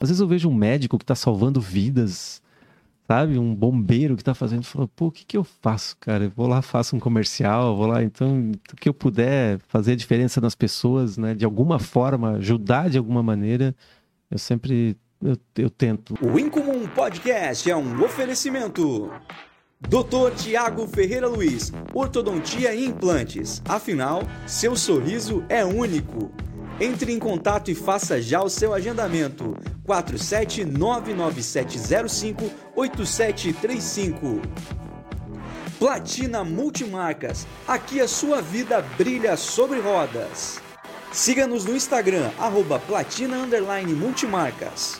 Às vezes eu vejo um médico que está salvando vidas, sabe? Um bombeiro que está fazendo, fala, pô, o que, que eu faço, cara? Eu vou lá, faço um comercial, vou lá, então, o que eu puder fazer a diferença nas pessoas, né? De alguma forma, ajudar de alguma maneira, eu sempre, eu, eu tento. O Incomum Podcast é um oferecimento. Dr. Tiago Ferreira Luiz, Ortodontia e Implantes. Afinal, seu sorriso é único. Entre em contato e faça já o seu agendamento. 47997058735. Platina Multimarcas. Aqui a sua vida brilha sobre rodas. Siga-nos no Instagram, arroba platina multimarcas.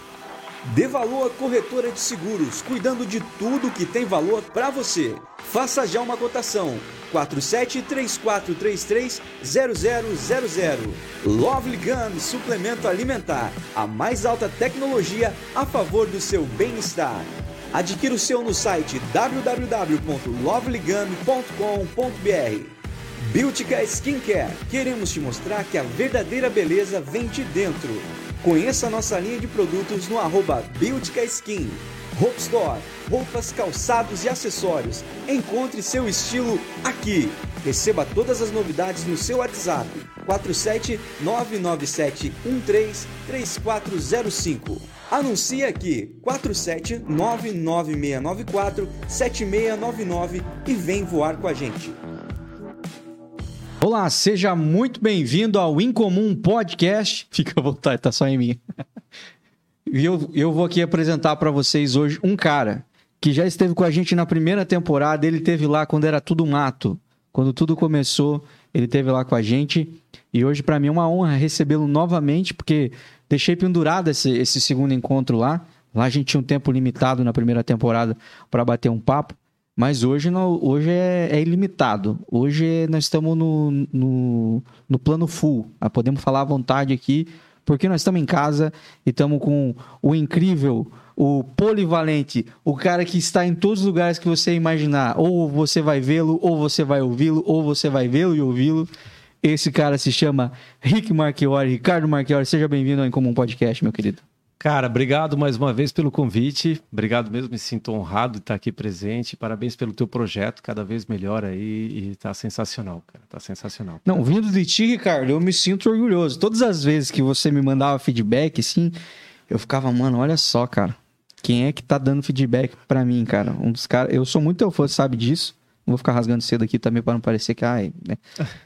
Dê valor Corretora de Seguros, cuidando de tudo que tem valor para você. Faça já uma cotação. 4734330000. Lovely Gun Suplemento Alimentar. A mais alta tecnologia a favor do seu bem-estar. Adquira o seu no site www.lovelygun.com.br. Beautica Skincare. Queremos te mostrar que a verdadeira beleza vem de dentro. Conheça a nossa linha de produtos no arroba Beautica Skin. Hope Store, roupas, calçados e acessórios. Encontre seu estilo aqui. Receba todas as novidades no seu WhatsApp. 47997133405. Anuncie aqui 47996947699 e vem voar com a gente. Olá, seja muito bem-vindo ao Incomum Podcast. Fica à vontade, tá só em mim. E eu, eu vou aqui apresentar para vocês hoje um cara que já esteve com a gente na primeira temporada. Ele teve lá quando era tudo mato, quando tudo começou. Ele teve lá com a gente e hoje para mim é uma honra recebê-lo novamente, porque deixei pendurado esse, esse segundo encontro lá. Lá a gente tinha um tempo limitado na primeira temporada para bater um papo. Mas hoje, não, hoje é, é, ilimitado. Hoje nós estamos no, no, no plano full. Ah, podemos falar à vontade aqui, porque nós estamos em casa e estamos com o incrível, o polivalente, o cara que está em todos os lugares que você imaginar. Ou você vai vê-lo, ou você vai ouvi-lo, ou você vai vê-lo e ouvi-lo. Esse cara se chama Rick Marchiori, Ricardo Marchiori. Seja bem-vindo ao Incomum Podcast, meu querido. Cara, obrigado mais uma vez pelo convite. Obrigado mesmo, me sinto honrado de estar aqui presente. Parabéns pelo teu projeto, cada vez melhor aí e tá sensacional, cara. Tá sensacional. Não, vindo de ti, Ricardo, eu me sinto orgulhoso. Todas as vezes que você me mandava feedback, assim, eu ficava, mano, olha só, cara. Quem é que tá dando feedback para mim, cara? Um dos caras, eu sou muito teu fã, sabe disso. Não vou ficar rasgando cedo aqui também para não parecer que, ai, né?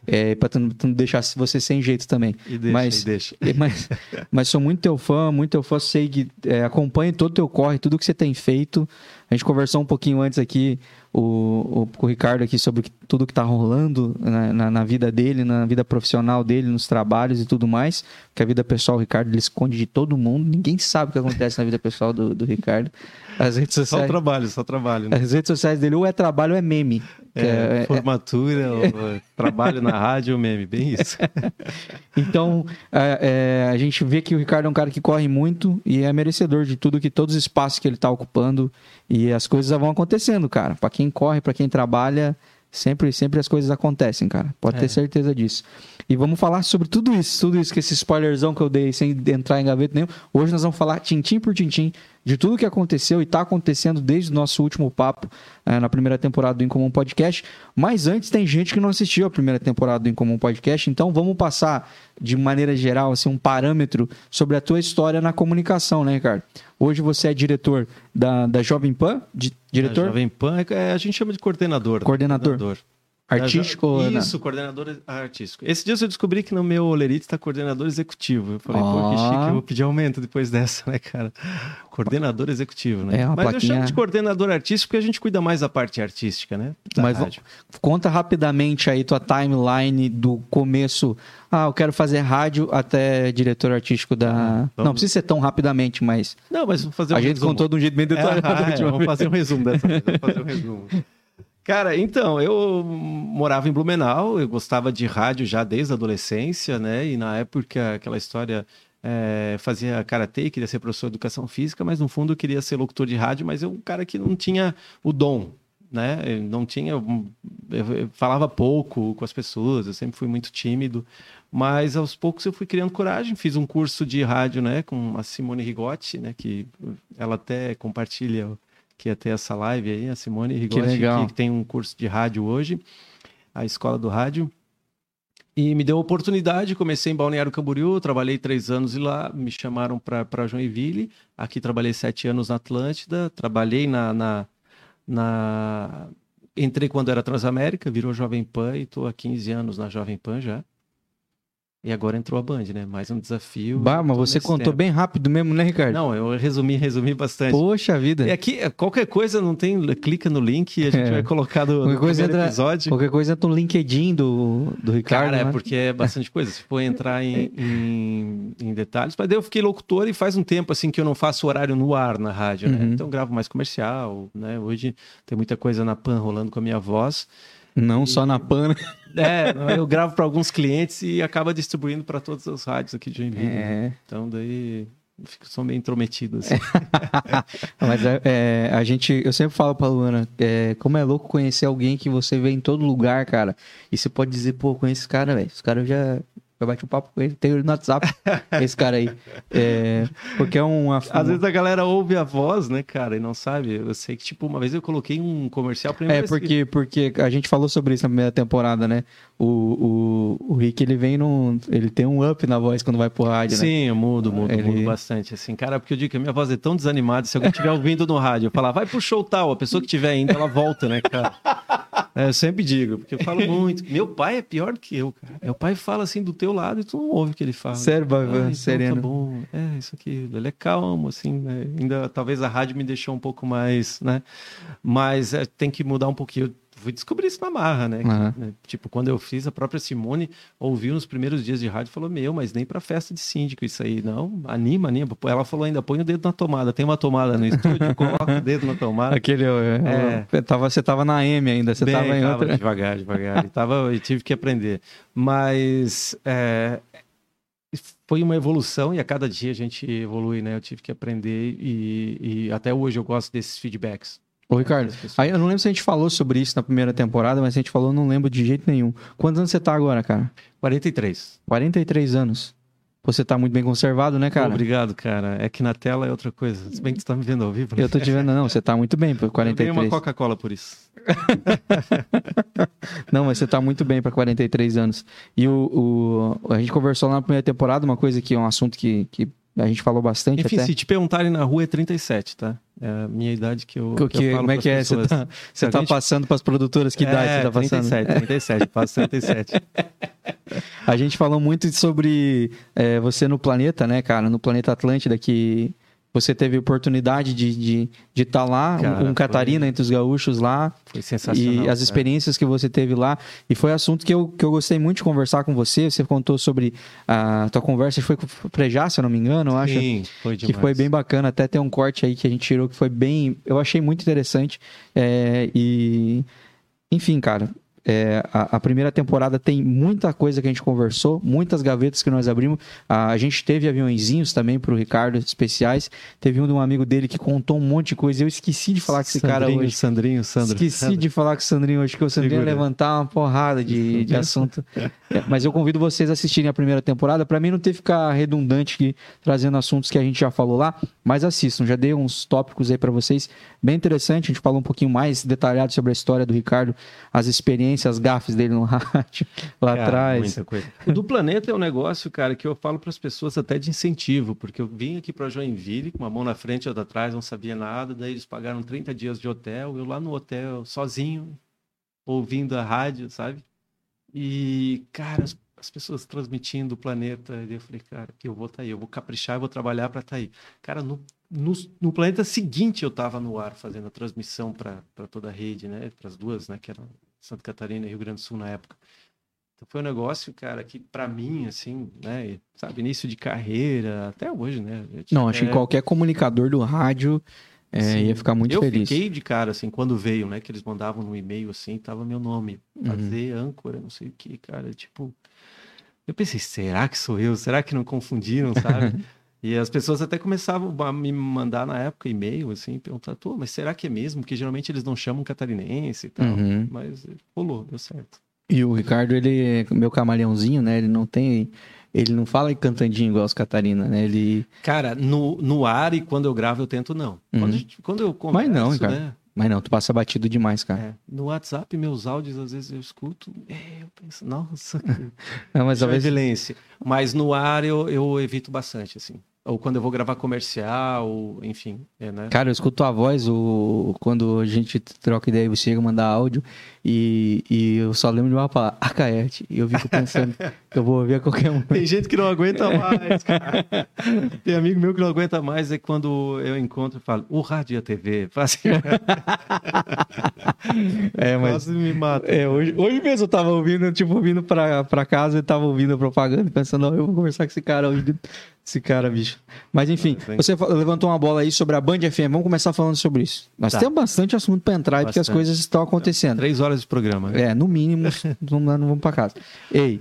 É, para não, não deixar você sem jeito também. E deixa, mas, e deixa. Mas, mas sou muito teu fã, muito teu fã, sei que é, acompanho todo o teu corre, tudo que você tem feito. A gente conversou um pouquinho antes aqui, o, o, o Ricardo aqui, sobre tudo que está rolando na, na, na, vida dele, na vida profissional dele, nos trabalhos e tudo mais. Porque a vida pessoal, o Ricardo, ele esconde de todo mundo. Ninguém sabe o que acontece na vida pessoal do, do Ricardo. As redes sociais, só trabalho, só trabalho. Né? As redes sociais dele ou é trabalho ou é meme. É, é, formatura, é... trabalho na rádio, meme, bem isso. então, é, é, a gente vê que o Ricardo é um cara que corre muito e é merecedor de tudo que todos os espaços que ele está ocupando e as coisas vão acontecendo, cara. Para quem corre, para quem trabalha, sempre, sempre as coisas acontecem, cara. Pode ter é. certeza disso. E vamos falar sobre tudo isso, tudo isso, que esse spoilerzão que eu dei sem entrar em gaveta nenhum. Hoje nós vamos falar tintim por tintim de tudo que aconteceu e está acontecendo desde o nosso último papo é, na primeira temporada do Incomum Podcast. Mas antes tem gente que não assistiu a primeira temporada do Incomum Podcast, então vamos passar de maneira geral assim, um parâmetro sobre a tua história na comunicação, né, Ricardo? Hoje você é diretor da, da Jovem Pan, di, diretor? A Jovem Pan, é, a gente chama de coordenador. Coordenador. coordenador. Artístico? Isso, coordenador artístico. Esse dia eu descobri que no meu Olerite está coordenador executivo. Eu falei, oh. pô, que chique, eu vou pedir aumento depois dessa, né, cara? Coordenador executivo, né? É Mas plaquinha... eu chamo de coordenador artístico porque a gente cuida mais da parte artística, né? Da Mas rádio. conta rapidamente aí tua timeline do começo. Ah, eu quero fazer rádio até diretor artístico da. Ah, vamos... Não precisa ser tão rapidamente, mas. Não, mas vamos fazer um A gente resumo. contou de um jeito bem detalhado. É, ah, é, vamos fazer um resumo dessa vez. Vamos fazer um resumo. Cara, então, eu morava em Blumenau, eu gostava de rádio já desde a adolescência, né? E na época, aquela história, é, fazia karatê, queria ser professor de educação física, mas no fundo eu queria ser locutor de rádio, mas eu um cara que não tinha o dom, né? Eu não tinha. Eu eu falava pouco com as pessoas, eu sempre fui muito tímido. Mas aos poucos eu fui criando coragem. Fiz um curso de rádio, né, com a Simone Rigotti, né, que ela até compartilha que ia ter essa live aí, a Simone Rigotti, legal. que tem um curso de rádio hoje, a Escola do Rádio. E me deu a oportunidade, comecei em Balneário Camboriú, trabalhei três anos lá, me chamaram para Joinville, aqui trabalhei sete anos na Atlântida, trabalhei na, na, na- Entrei quando era Transamérica, virou Jovem Pan e estou há 15 anos na Jovem Pan já. E agora entrou a Band, né? Mais um desafio. Bah, mas você contou tempo. bem rápido mesmo, né, Ricardo? Não, eu resumi, resumi bastante. Poxa vida. E aqui, qualquer coisa, não tem. Clica no link e a gente É. vai colocar no, no Qualquer coisa primeiro entra- episódio. Qualquer coisa entra no LinkedIn do, do Ricardo. Cara, é né? porque é bastante coisa. Se for entrar em, em, em detalhes. Mas daí eu fiquei locutor e faz um tempo assim que eu não faço horário no ar na rádio, né? Uhum. Então eu gravo mais comercial, né? Hoje tem muita coisa na PAN rolando com a minha voz. Não só na PAN. né? É, eu gravo para alguns clientes e acaba distribuindo para todas as rádios aqui de Joinville. né? É. Então daí eu fico sou meio intrometido assim. Mas é, é, a gente, eu sempre falo pra Luana, é, como é louco conhecer alguém que você vê em todo lugar, cara. E você pode dizer, pô, conheço esse cara, velho. Esse cara já, já bati um papo com ele, tenho ele no WhatsApp, esse cara aí. É, porque é uma. Às vezes a galera ouve a voz, né, cara, e não sabe. Eu sei que, tipo, uma vez eu coloquei um comercial pra É, porque, porque a gente falou sobre isso na primeira temporada, né? O, o, o Rick, ele vem num. Ele tem um up na voz quando vai pro rádio, né? Sim, eu mudo, mudo, Ele- mudo bastante. Assim, cara, porque eu digo que a minha voz é tão desanimada, se alguém estiver ouvindo no rádio, eu falar, vai pro show tal, a pessoa que estiver indo, ela volta, né, cara? É, eu sempre digo, porque eu falo muito. Meu pai é pior que eu, cara. Meu pai fala assim do teu lado e tu não ouve o que ele fala. Sério, Ah, Bavan, então sereno. Tá bom. É, isso aqui. Ele é calmo, assim, né? Ainda talvez a rádio me deixou um pouco mais, né? Mas é, tem que mudar um pouquinho. Eu fui descobrir isso na marra, né? Aham. Né? Tipo, quando eu fiz, a própria Simone ouviu nos primeiros dias de rádio e falou: Meu, mas nem pra festa de síndico isso aí. Não, anima, anima. Ela falou ainda: põe o dedo na tomada. Tem uma tomada no estúdio, coloca o dedo na tomada. Aquele. É, é, tava, você tava na M ainda, você Bem, tava em tava outra. devagar, devagar. E tava, e tive que aprender. Mas é, foi uma evolução e a cada dia a gente evolui, né? Eu tive que aprender e, e até hoje eu gosto desses feedbacks. Ô, Ricardo, aí eu não lembro se a gente falou sobre isso na primeira temporada, mas se a gente falou, eu não lembro de jeito nenhum. Quantos anos você tá agora, cara? 43. 43 anos. Você tá muito bem conservado, né, cara? Obrigado, cara. É que na tela é outra coisa. Se bem que você tá me vendo ao vivo, né? Eu tô te vendo, não, você tá muito bem por Eu ganhei 43. uma Coca-Cola por isso. Não, mas você tá muito bem pra 43 anos. E o, o- a gente conversou lá na primeira temporada, uma coisa que é um assunto que, que a gente falou bastante Enfim, até. se te perguntarem na rua é 37, tá? É a minha idade que eu, Que- que eu como é que é? Você tá, você tá gente- passando pras produtoras que idade é, você tá passando? 37, 37, faço 37. A gente falou muito sobre é, você no planeta, né, cara? No planeta Atlântida, que você teve oportunidade de estar de, de estar lá, Cara, um Catarina entre os gaúchos lá, Foi sensacional. e as cara. experiências que você teve lá. E foi assunto que eu, que eu gostei muito de conversar com você. Você contou sobre a tua conversa, foi com o Prejá, se eu não me engano, eu acho. Sim, foi Que demais. foi bem bacana, até tem um corte aí que a gente tirou que foi bem. Eu achei muito interessante. É, e. Enfim, cara. É, a, a primeira temporada tem muita coisa que a gente conversou, muitas gavetas que nós abrimos. A, a gente teve aviãozinhos também pro Ricardo, especiais. Teve um de um amigo dele que contou um monte de coisa. Eu esqueci de falar com esse cara Sandrinho, hoje. Sandrinho, Sandro. Esqueci Sandro. de falar com o Sandrinho hoje, que o Sandrinho ia levantar uma porrada de, de assunto. É, mas eu convido vocês a assistirem a primeira temporada, para mim não ter que ficar redundante aqui, trazendo assuntos que a gente já falou lá, mas assistam, já dei uns tópicos aí para vocês, bem interessante, a gente falou um pouquinho mais detalhado sobre a história do Ricardo, as experiências, as gafes dele no rádio, lá Cara, atrás. muita coisa. O do planeta é um negócio, cara, que eu falo para as pessoas até de incentivo, porque eu vim aqui para Joinville com uma mão na frente e outra atrás, não sabia nada, daí eles pagaram 30 dias de hotel, eu lá no hotel sozinho, ouvindo a rádio, sabe? E, cara, as, as pessoas transmitindo o planeta, e eu falei, cara, que eu vou estar aí, eu vou caprichar, eu vou trabalhar para estar aí. Cara, no, no, no planeta seguinte eu estava no ar fazendo a transmissão para toda a rede, né? Para as duas, né? Que eram Santa Catarina e Rio Grande do Sul na época. Então foi um negócio, cara, que para mim, assim, né? Sabe, início de carreira, até hoje, né? Não, acho que é, qualquer comunicador do rádio é, ia ficar muito eu feliz. fiquei de cara, assim, quando veio, né? Que eles mandavam no e-mail, assim, tava meu nome. Uhum. Fazer âncora, não sei o que, cara. Tipo, eu pensei, será que sou eu? Será que não confundiram, sabe? E as pessoas até começavam a me mandar na época e-mail, assim, perguntar, pô, mas será que é mesmo? Porque geralmente eles não chamam catarinense e tal. Uhum. Mas rolou, deu certo. E o Ricardo, ele, meu camaleãozinho, né? Ele não tem. Ele não fala cantandinho igual os Catarina, né? Ele. Cara, no, no ar e quando eu gravo eu tento não. Uhum. Quando, gente- quando eu converso, Mas não, Ricardo. né? Mas não, tu passa batido demais, cara. É, no WhatsApp, meus áudios, às vezes eu escuto, é, eu penso, nossa, que Não, mas talvez. Mas no ar eu, eu evito bastante, assim. Ou quando eu vou gravar comercial, ou, enfim, é, né? Cara, eu escuto a voz o... quando a gente troca ideia, você chega a mandar áudio e, e eu só lembro de uma palavra, Acaete. E eu fico pensando que eu vou ouvir a qualquer um. Tem gente que não aguenta mais, cara. Tem amigo meu que não aguenta mais, é quando eu encontro e falo, o rádio e a TV. Assim, É, mas. quase me mata. É, hoje, hoje mesmo eu tava ouvindo, tipo, ouvindo pra, pra casa e tava ouvindo a propaganda, pensando, não, eu vou conversar com esse cara hoje. Esse cara, bicho. Mas enfim, você levantou uma bola aí sobre a Band FM. Vamos começar falando sobre isso. Nós Tá. temos bastante assunto pra entrar aí, porque as Bastante. coisas estão acontecendo. Três horas de programa. né? É, no mínimo, não, não vamos pra casa. Ei,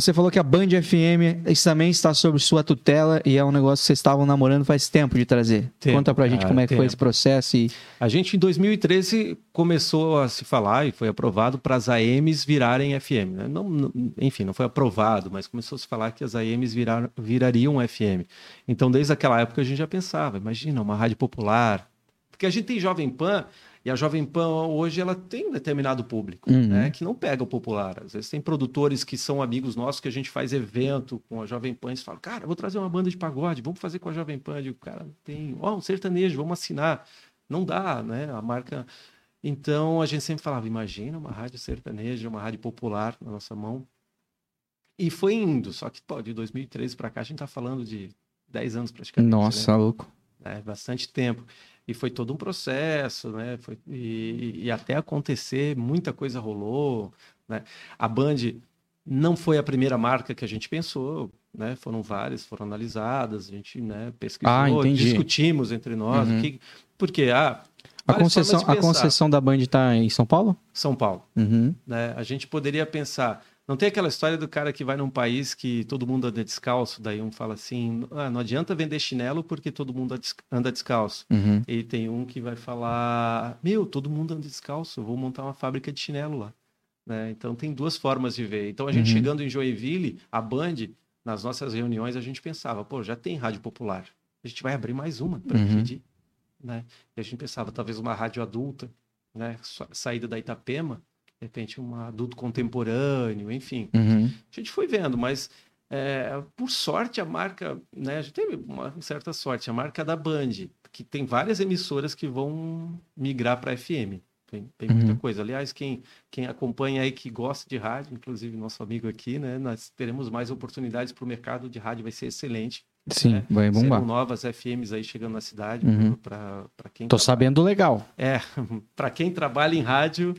você falou que a Band FM isso também está sob sua tutela e é um negócio que vocês estavam namorando faz tempo de trazer. Tempo, Conta pra gente cara, como é que foi tempo. esse processo e. A gente, em 2013, começou a se falar e foi aprovado para as AMs virarem FM. né? Não, não- enfim, não foi aprovado, mas começou a se falar que as AMs virar- virariam FM. Então, desde aquela época, a gente já pensava, imagina, uma rádio popular. Porque a gente tem Jovem Pan, e a Jovem Pan hoje ela tem um determinado público, Uhum. né? Que não pega o popular. Às vezes tem produtores que são amigos nossos que a gente faz evento com a Jovem Pan e eles falam, cara, vou trazer uma banda de pagode, vamos fazer com a Jovem Pan. Eu digo, cara, tem, ó, um sertanejo, vamos assinar. Não dá, né? A marca. Então a gente sempre falava, imagina uma rádio sertaneja, uma rádio popular na nossa mão. E foi indo, só que pô, de 2013 para cá a gente tá falando de 10 anos praticamente. né? Nossa, louco. né? Bastante tempo. E foi todo um processo, né? Foi, e, e até acontecer, muita coisa rolou, né? A Band não foi a primeira marca que a gente pensou, né? Foram várias, foram analisadas, a gente né, pesquisou, Ah, discutimos entre nós. Uhum. que, porque, ah, A concessão, a concessão da Band tá em São Paulo? São Paulo, Uhum. né? A gente poderia pensar... Não tem aquela história do cara que vai num país que todo mundo anda descalço, daí um fala assim, ah, não adianta vender chinelo porque todo mundo anda descalço. Uhum. E tem um que vai falar: Meu, todo mundo anda descalço, eu vou montar uma fábrica de chinelo lá. Né? Então tem duas formas de ver. Então a gente Uhum. chegando em Joinville, a Band, nas nossas reuniões, a gente pensava: pô, já tem rádio popular, a gente vai abrir mais uma para Uhum. dividir. Né? E a gente pensava: talvez uma rádio adulta, né? sa- saída da Itapema, de repente um adulto contemporâneo, enfim. Uhum. A gente foi vendo, mas é, por sorte a marca, né, a gente teve uma certa sorte, a marca da Band, que tem várias emissoras que vão migrar para FM. Tem, tem muita Uhum. coisa. Aliás, quem, quem acompanha aí, que gosta de rádio, inclusive nosso amigo aqui, né, nós teremos mais oportunidades para o mercado de rádio, vai ser excelente. Sim, É, vai bombar. Serão novas FMs aí chegando na cidade Uhum. para quem Tô trabalha- sabendo legal. é, para quem trabalha em rádio.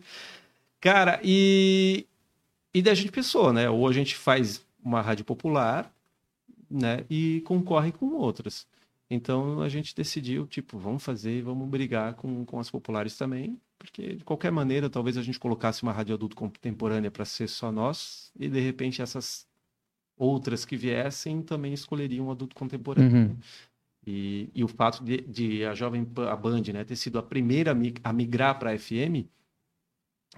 Cara, e, e daí a gente pensou, né? Ou a gente faz uma rádio popular, né? E concorre com outras. Então a gente decidiu, tipo, vamos fazer, vamos brigar com, com as populares também, porque de qualquer maneira, talvez a gente colocasse uma rádio adulto contemporânea para ser só nós, e de repente essas outras que viessem também escolheriam um adulto contemporâneo. Uhum. né? E, e o fato de, de a Jovem Pan, a Band, né, ter sido a primeira a migrar para a FM,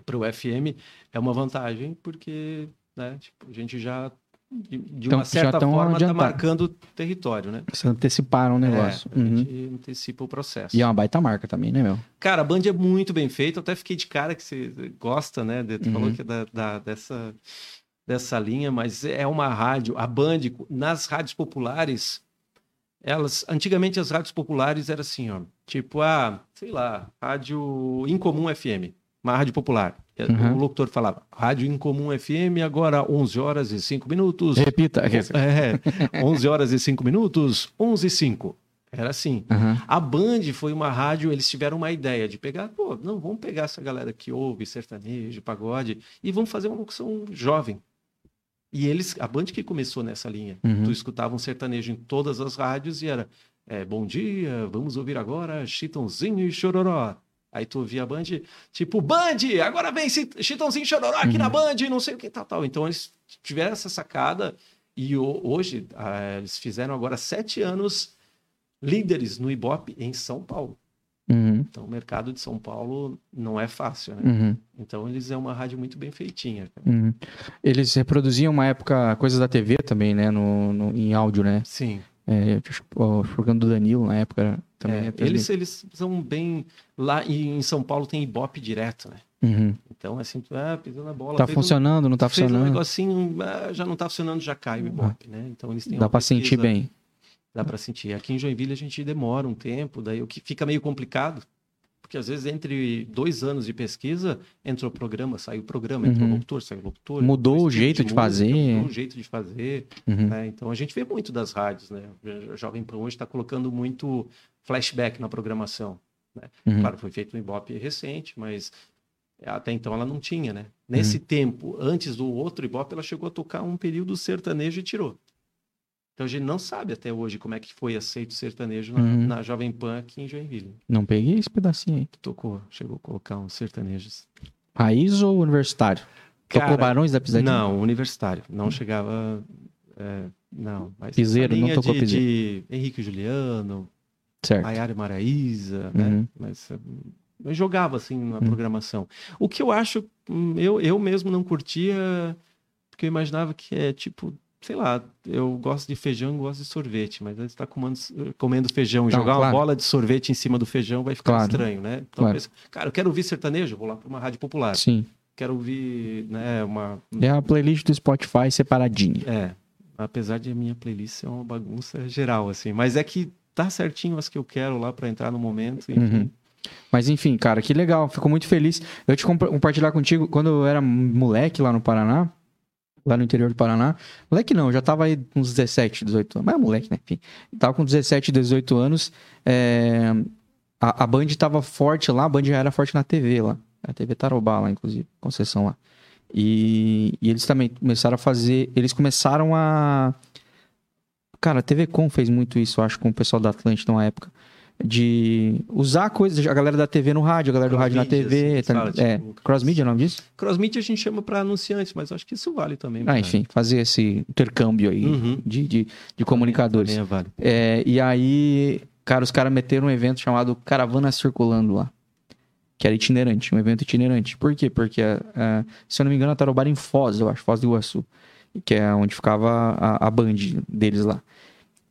para o FM, é uma vantagem, porque né, tipo, a gente já, de, de Então, uma já certa forma, está marcando território, né? Vocês anteciparam o negócio. É, a Uhum. gente antecipa o processo. E é uma baita marca também, né, meu? Cara, a Band é muito bem feita. Eu até fiquei de cara que você gosta, né? de- Tu Uhum. falou que é da, da- dessa, dessa linha, mas é uma rádio. A Band, nas rádios populares, elas. Antigamente as rádios populares eram assim, ó. Tipo, ah, sei lá, Rádio Incomum FM, uma rádio popular. Uhum. O locutor falava, Rádio Incomum FM, agora 11 horas e 5 minutos. Repita. É, 11 horas e 5 minutos, 11 e 5. Era assim. Uhum. A Band foi uma rádio, eles tiveram uma ideia de pegar, pô, não, vamos pegar essa galera que ouve sertanejo, pagode, e vamos fazer uma locução jovem. E eles, a Band que começou nessa linha. Uhum. Tu escutava um sertanejo em todas as rádios e era, é, bom dia, vamos ouvir agora Chitãozinho e Chororó. Aí tu ouvia a Band, tipo, Band, agora vem Chi- Chitãozinho Chororó aqui Uhum. na Band, não sei o que, tal, tal. Então eles tiveram essa sacada e hoje, ah, eles fizeram agora sete anos líderes no Ibope em São Paulo. Uhum, Então, o mercado de São Paulo não é fácil, né? uhum, Então, eles é uma rádio muito bem feitinha. uhum. Eles reproduziam uma época coisas da TV também, né? No, no- em áudio, né? Sim. É, o programa do Danilo na época também. É, eles, eles são bem. Lá em São Paulo tem Ibope direto, né? Uhum. Então, assim, ah, pisou na bola. Tá fez um- funcionando, não tá fez um funcionando? negocinho, ah, já não tá funcionando, já cai o Ibope, né? Então, eles têm Dá uma pra sentir bem. Dá pra sentir. Aqui em Joinville a gente demora um tempo, daí o que fica meio complicado, porque às vezes entre dois anos de pesquisa, entrou o programa, saiu o programa, entrou o Uhum. locutor, saiu o locutor. Mudou o jeito de música, fazer. Mudou o jeito de fazer, Uhum. né? Então a gente vê muito das rádios, né? A Jovem Pan hoje está colocando muito flashback na programação. Uhum. Claro, foi feito um Ibope recente, mas até então ela não tinha, né? Nesse tempo, antes do outro Ibope, ela chegou a tocar um período sertanejo e tirou. Então a gente não sabe até hoje como é que foi aceito o sertanejo na, Uhum. na Jovem Pan aqui em Joinville. Não peguei esse pedacinho aí. Tocou, chegou a colocar uns sertanejos. Raiz ou universitário? Tocou Cara, Barões da Pisadinha? Não, universitário. Não chegava. é, não, mas. Piseiro, não tocou de, piseiro. de Henrique Juliano, Certo. Maiara Maraíza, Uhum. né? Mas eh, eu jogava assim na Uhum. programação. O que eu acho, hum, eu, eu mesmo não curtia, porque eu imaginava que é tipo, sei lá, eu gosto de feijão e gosto de sorvete, mas aí você tá comendo, comendo feijão e jogar uma claro. bola de sorvete em cima do feijão vai ficar Claro. estranho, né? Então, Claro. eu penso, cara, eu quero ouvir sertanejo, vou lá para uma rádio popular. Sim. Quero ouvir, né, uma. É a playlist do Spotify separadinha. É, apesar de a minha playlist ser uma bagunça geral, assim, mas é que tá certinho as que eu quero lá para entrar no momento, enfim. Uhum. Mas enfim, cara, que legal. Fico muito feliz. Eu te compa- compartilhar contigo, quando eu era moleque lá no Paraná, lá no interior do Paraná. Moleque não, já tava aí com uns 17, 18 anos. Mas é moleque, né? Enfim. Tava com 17, 18 anos. é, A, a Band tava forte lá, a Band já era forte na TV lá. A TV Tarobá lá, inclusive, concessão lá. E, e eles também começaram a fazer. Eles começaram a. Cara, a TV Com fez muito isso, eu acho, com o pessoal da Atlântida na época. De usar coisas, a galera da TV no rádio, a galera do rádio na Cross-mídia, TV. assim, tá- é, tipo, cross-media é o nome disso? Cross-media a gente chama para anunciantes, mas acho que isso vale também. Ah, pra- enfim, fazer esse intercâmbio aí Uhum. de, de, de comunicadores. Também é válido. É, e aí, cara, os caras meteram um evento chamado Caravana Circulando lá. Que era itinerante, um evento itinerante. Por quê? Porque, ah, se eu não me engano, a Tarobá era em Foz, eu acho, Foz do Iguaçu. Que é onde ficava a, a band deles lá.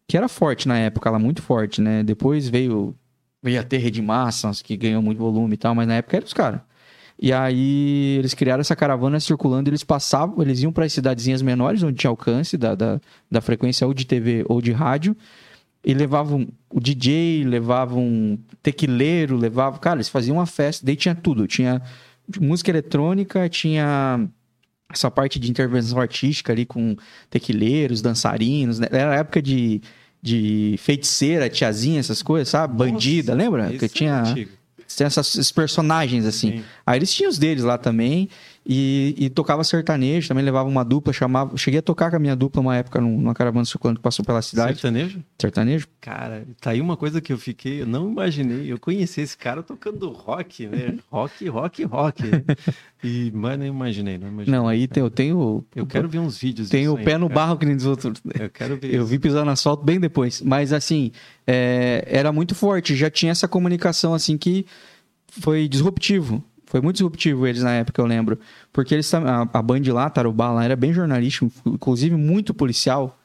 Que era forte na época, lá muito forte, né? Depois veio, veio a ter Rede Massas, que ganhou muito volume e tal, mas na época eram os caras. E aí eles criaram essa caravana circulando, eles passavam, eles iam para as cidadezinhas menores, onde tinha alcance da, da, da frequência ou de TV ou de rádio, e levavam o DJ, levavam tequileiro, levavam. Cara, eles faziam uma festa, daí tinha tudo. Tinha música eletrônica, tinha essa parte de intervenção artística ali com tequileiros, dançarinos. Né? Era a época de, de feiticeira, tiazinha, essas coisas, sabe? Bandida, Nossa, lembra? esse Que é tinha, antigo. tinha essas- esses personagens assim. Sim. Aí eles tinham os deles lá também. E, e tocava sertanejo, também levava uma dupla, chamava. Cheguei a tocar com a minha dupla uma época num- numa caravana circulando que passou pela cidade. Sertanejo? Sertanejo? Cara, tá aí uma coisa que eu fiquei, eu não imaginei. Eu conheci esse cara tocando rock, né? Rock, rock, rock. E, mas não imaginei, não imaginei. Não, aí tem- eu tenho. Eu quero ver uns vídeos Tenho disso o pé no cara. barro que nem dos outros. Eu quero ver. Eu isso. vi pisar no asfalto bem depois. Mas assim, é, era muito forte. Já tinha essa comunicação assim que foi disruptivo. Foi muito disruptivo eles na época, eu lembro. Porque eles a, a Band lá, Tarubá lá, era bem jornalístico, inclusive muito policial.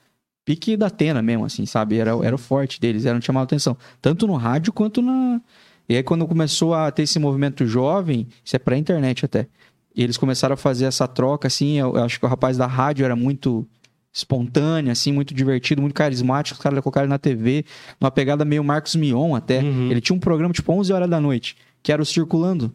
Pique da Atena mesmo, assim, sabe? Era, era o forte deles, era chamado atenção. Tanto no rádio quanto na. E aí, quando começou a ter esse movimento jovem, isso é pré-internet até. E eles começaram a fazer essa troca, assim. Eu, eu acho que o rapaz da rádio era muito espontâneo, assim, muito divertido, muito carismático. Os caras colocaram ele na TV, numa pegada meio Marcos Mion até. Uhum. Ele tinha um programa tipo 11 horas da noite, que era o Circulando,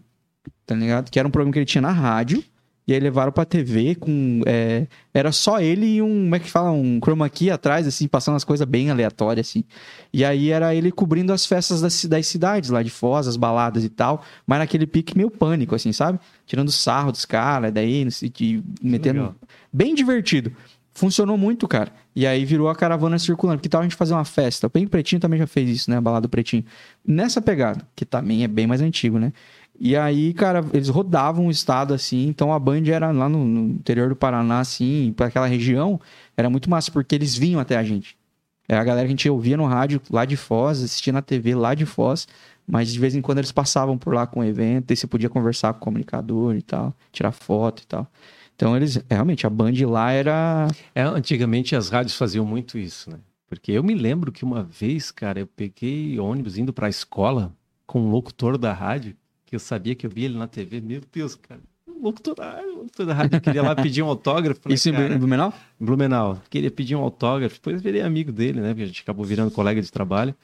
tá ligado? Que era um programa que ele tinha na rádio. E aí levaram pra TV com. é, era só ele e um. Como é que fala? Um chroma key atrás, assim, passando as coisas bem aleatórias, assim. E aí era ele cobrindo as festas das, das cidades lá de Foz, as baladas e tal. Mas naquele pique meio pânico, assim, sabe? Tirando sarro dos caras, daí, metendo. legal. Bem divertido. Funcionou muito, cara. E aí virou a caravana circulando. Que tal a gente fazer uma festa? O Bem Pretinho também já fez isso, né? A balada do Pretinho. Nessa pegada, que também é bem mais antigo, né? E aí, cara, eles rodavam o estado assim, então a Band era lá no, no interior do Paraná, assim, para aquela região, era muito massa, porque eles vinham até a gente. É a galera que a gente ouvia no rádio lá de Foz, assistia na TV lá de Foz, mas de vez em quando eles passavam por lá com o evento, e você podia conversar com o comunicador e tal, tirar foto e tal. Então eles, realmente, a Band lá era. É, antigamente as rádios faziam muito isso, né? Porque eu me lembro que uma vez, cara, eu peguei ônibus indo pra escola com um locutor da rádio, que eu sabia que eu via ele na TV. Meu Deus, cara. um Locutor da rádio, queria lá pedir um autógrafo. Falei, Isso em cara, Blumenau? em Blumenau. Queria pedir um autógrafo. Depois virei amigo dele, né? Porque a gente acabou virando colega de trabalho.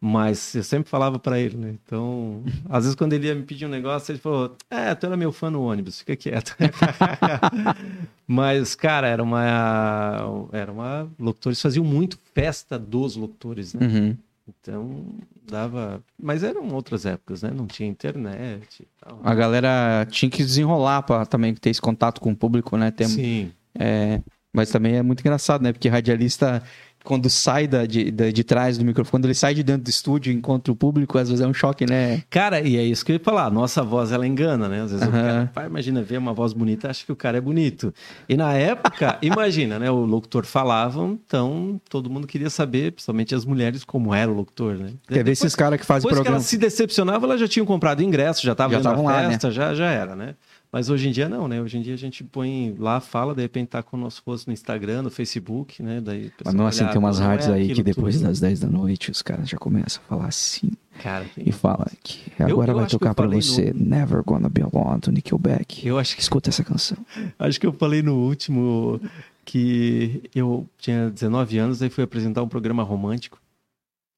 Mas eu sempre falava pra ele, né? Então, às vezes quando ele ia me pedir um negócio, ele falou: É, tu era meu fã no ônibus, fica quieto. Mas, cara, era uma. Era uma. Locutores faziam muito festa dos locutores, né? Uhum. Então, dava. Mas eram outras épocas, né? Não tinha internet. A galera tinha que desenrolar pra também ter esse contato com o público, né? Ter, Sim. é, mas também é muito engraçado, né? Porque radialista, quando sai da, de, da- de trás do microfone, quando ele sai de dentro do estúdio e encontra o público, às vezes é um choque, né? Cara, e é isso que eu ia falar. Nossa voz, ela engana, né? Às vezes o Aham. cara, pai, imagina ver uma voz bonita, acha que o cara é bonito. E na época, imagina, né? O locutor falava, então todo mundo queria saber, principalmente as mulheres, como era o locutor, né? Quer ver esses caras que fazem Depois que programa. elas se decepcionavam, elas já tinham comprado ingresso, já estavam na estavam lá, né? festa, já, já era, né? Mas hoje em dia não, né? Hoje em dia a gente põe lá, fala, de repente tá com o nosso rosto no Instagram, no Facebook, né? Daí Mas não assim, olha, tem umas é rádios aí que depois tudo. das 10 da noite os caras já começam a falar assim. Cara, E fala que agora eu vai eu tocar pra falei você Never Gonna Be Alone do Nickelback. eu acho que Escuta essa canção. Acho que eu falei no último que eu tinha 19 anos, aí fui apresentar um programa romântico.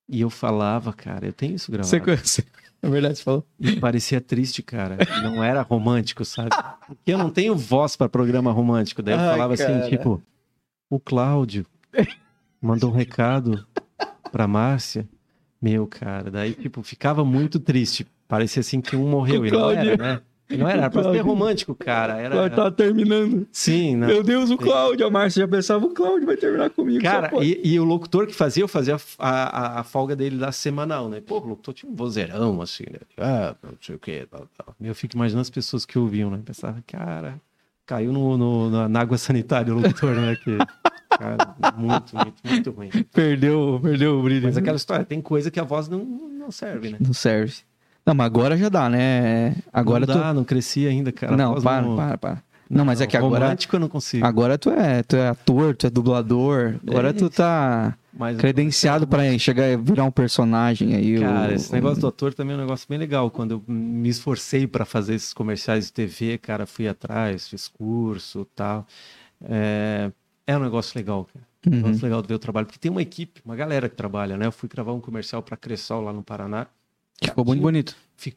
E eu falava, cara, eu tenho isso gravado. conhece? É verdade, você falou. E parecia triste, cara. Não era romântico, sabe? Porque eu não tenho voz para programa romântico. Daí eu Ai, falava cara. assim, tipo, o Cláudio mandou um recado pra Márcia. Meu, cara, daí, tipo, ficava muito triste. Parecia assim que um morreu. O E não era, né? Não era, era pra ser romântico, cara. Era... terminando. Sim, não. Meu Deus, o Cláudio. A Márcia já pensava, o Cláudio vai terminar comigo. Cara, e, e o locutor que fazia, eu fazia a, a, a folga dele da semanal, né? Pô, o locutor tinha um vozeirão, assim, né? Ah, não sei o quê, tal, tal. Eu fico imaginando as pessoas que ouviam, né? Pensava, cara, caiu no, no- na, na água sanitária o locutor, né? Que, cara, muito, muito, muito ruim. Perdeu, perdeu o brilho. Mas aquela história, tem coisa que a voz não, não serve, né? Não serve. Não, mas agora já dá, né? Agora não tu... dá, não cresci ainda, cara. Não, voz para, para, para. Não, mas é que agora... Romântico eu não consigo. Agora tu é, tu é ator, tu é dublador. Agora É tu tá Mas- credenciado pra chegar e virar um personagem aí. Cara, o- esse negócio do ator também é um negócio bem legal. Quando eu me esforcei para fazer esses comerciais de TV, cara, fui atrás, fiz curso tal. É, é um negócio legal, cara. É um Uhum. negócio legal de ver o trabalho. Porque tem uma equipe, uma galera que trabalha, né? Eu fui gravar um comercial para Cressol lá no Paraná. Que ficou muito bonito.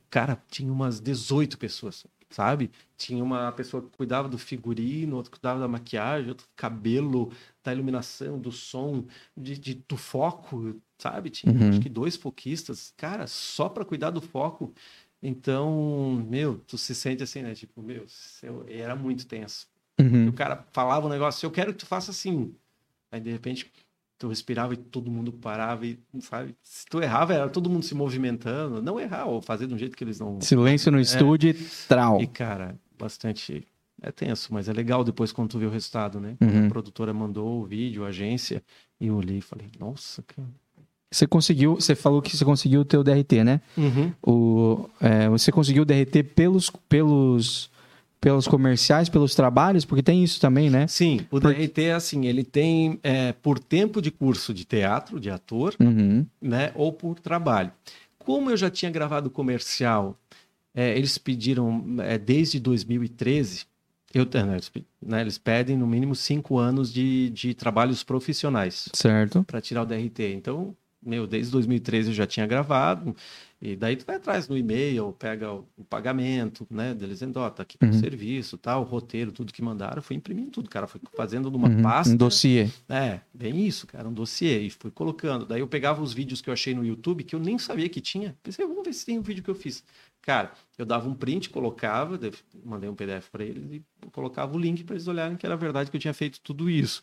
Cara, tinha umas 18 pessoas, sabe? Tinha uma pessoa que cuidava do figurino, outra que cuidava da maquiagem, outro do cabelo, da iluminação, do som, de, de- do foco, sabe? Tinha Uhum. acho que dois foquistas, cara, só para cuidar do foco. Então, meu, tu se sente assim, né? Tipo, meu, eu- era muito tenso. Uhum. o cara falava um negócio, eu quero que tu faça assim. Aí, de repente, tu respirava e todo mundo parava e, sabe? Se tu errava, era todo mundo se movimentando. Não errar, ou fazer de um jeito que eles não... Silêncio no estúdio e trau. E, cara, bastante... É tenso, mas é legal depois quando tu vê o resultado, né? Uhum. A produtora mandou o vídeo, a agência, e eu olhei e falei, nossa, cara... Você conseguiu, você falou que você conseguiu o teu DRT, né? O, é, você conseguiu o DRT pelos, pelos, pelos comerciais, pelos trabalhos, porque tem isso também, né? Sim, o DRT é assim, ele tem é, por tempo de curso de teatro, de ator, Uhum. né, ou por trabalho. Como eu já tinha gravado comercial, é, eles pediram é, desde 2013, eu, é, né, eles, né, eles pedem no mínimo cinco anos de, de trabalhos profissionais Certo. para tirar o DRT. Então, meu, desde 2013 eu já tinha gravado, e daí tu vai atrás no e-mail, pega o, o pagamento, né, deles dizendo, ó, tá aqui o Uhum. serviço, tal, o roteiro, tudo que mandaram, fui imprimindo tudo, cara, fui fazendo numa Uhum. pasta. Um dossiê. É, bem isso, cara, um dossiê. E fui colocando. Daí eu pegava os vídeos que eu achei no YouTube, que eu nem sabia que tinha. Pensei, vamos ver se tem um vídeo que eu fiz. Cara, eu dava um print, colocava, mandei um PDF para eles e colocava o link para eles olharem que era verdade que eu tinha feito tudo isso.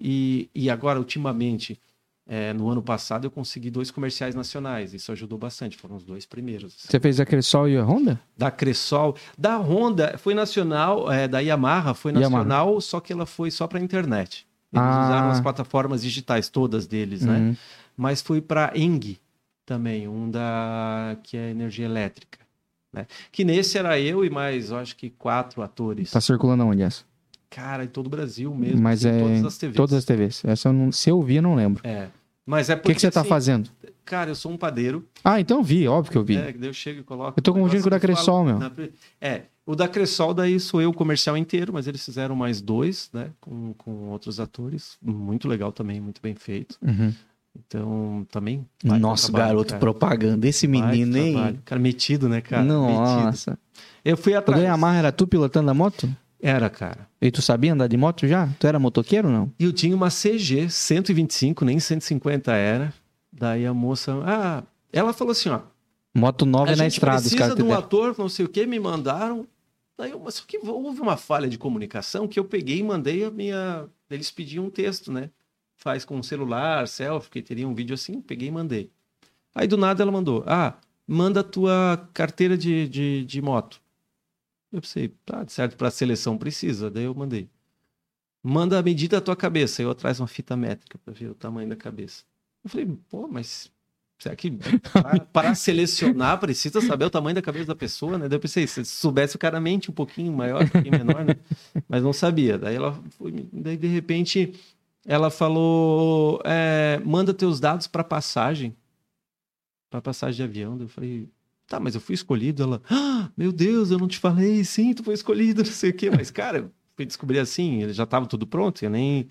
E, e agora, ultimamente, é, no ano passado eu consegui dois comerciais nacionais. Isso ajudou bastante. Foram os dois primeiros. assim. Você fez a Cressol e a Honda? Da Cressol, da Honda foi nacional, é, da Yamaha foi Yamaha. nacional, só que ela foi só para internet. Eles Ah. usaram as plataformas digitais todas deles, né? Uhum. Mas fui para Eng também, um da que é energia elétrica, né? Que nesse era eu e mais, eu acho que quatro atores. Tá circulando aonde essa? Cara, em todo o Brasil mesmo. Mas é todas as TVs. todas as TVs. Essa eu não, se eu vi, eu não lembro. É. Mas é O porque que, que você tá assim, fazendo? Cara, eu sou um padeiro. Ah, então eu vi, óbvio que eu vi. É, daí eu chego e coloco. Eu tô um confundindo com o da Cressol, meu. na É, o da Cressol daí sou eu o comercial inteiro, mas eles fizeram mais dois, né? Com, com outros atores. Muito legal também, muito bem feito. Uhum. Então, também. Nosso trabalho, garoto cara. propaganda, esse menino, hein? Cara, metido, né, cara? Metido. Nossa. Eu fui O atrás. Yamaha era tu pilotando a moto? Era, cara. E tu sabia andar de moto já? Tu era motoqueiro ou não? Eu tinha uma CG 125, nem 150 era. Daí a moça. Ah, ela falou assim: ó. Moto nova a é na gente estrada, os precisa caras de te um ator, não sei o que, me mandaram. Daí eu, mas só que houve uma falha de comunicação que eu peguei e mandei a minha. Eles pediam um texto, né? Faz com celular, selfie, que teria um vídeo assim, peguei e mandei. Aí do nada ela mandou: Ah, manda a tua carteira de, de, de moto. Eu pensei, tá, certo, para seleção precisa. Daí eu mandei. Manda a medida da tua cabeça. Eu atrás uma fita métrica para ver o tamanho da cabeça. Eu falei, pô, mas será que para, selecionar precisa saber o tamanho da cabeça da pessoa, né? Daí eu pensei, se soubesse o cara mente um pouquinho maior, um pouquinho menor, né? Mas não sabia. Daí ela foi, daí de repente ela falou, é, manda teus dados para passagem, para passagem de avião. Daí eu falei, tá, mas eu fui escolhido. Ela, ah, meu Deus, eu não te falei, sim, tu foi escolhido, não sei o quê. Mas cara, eu fui descobrir assim, ele já estava tudo pronto, eu nem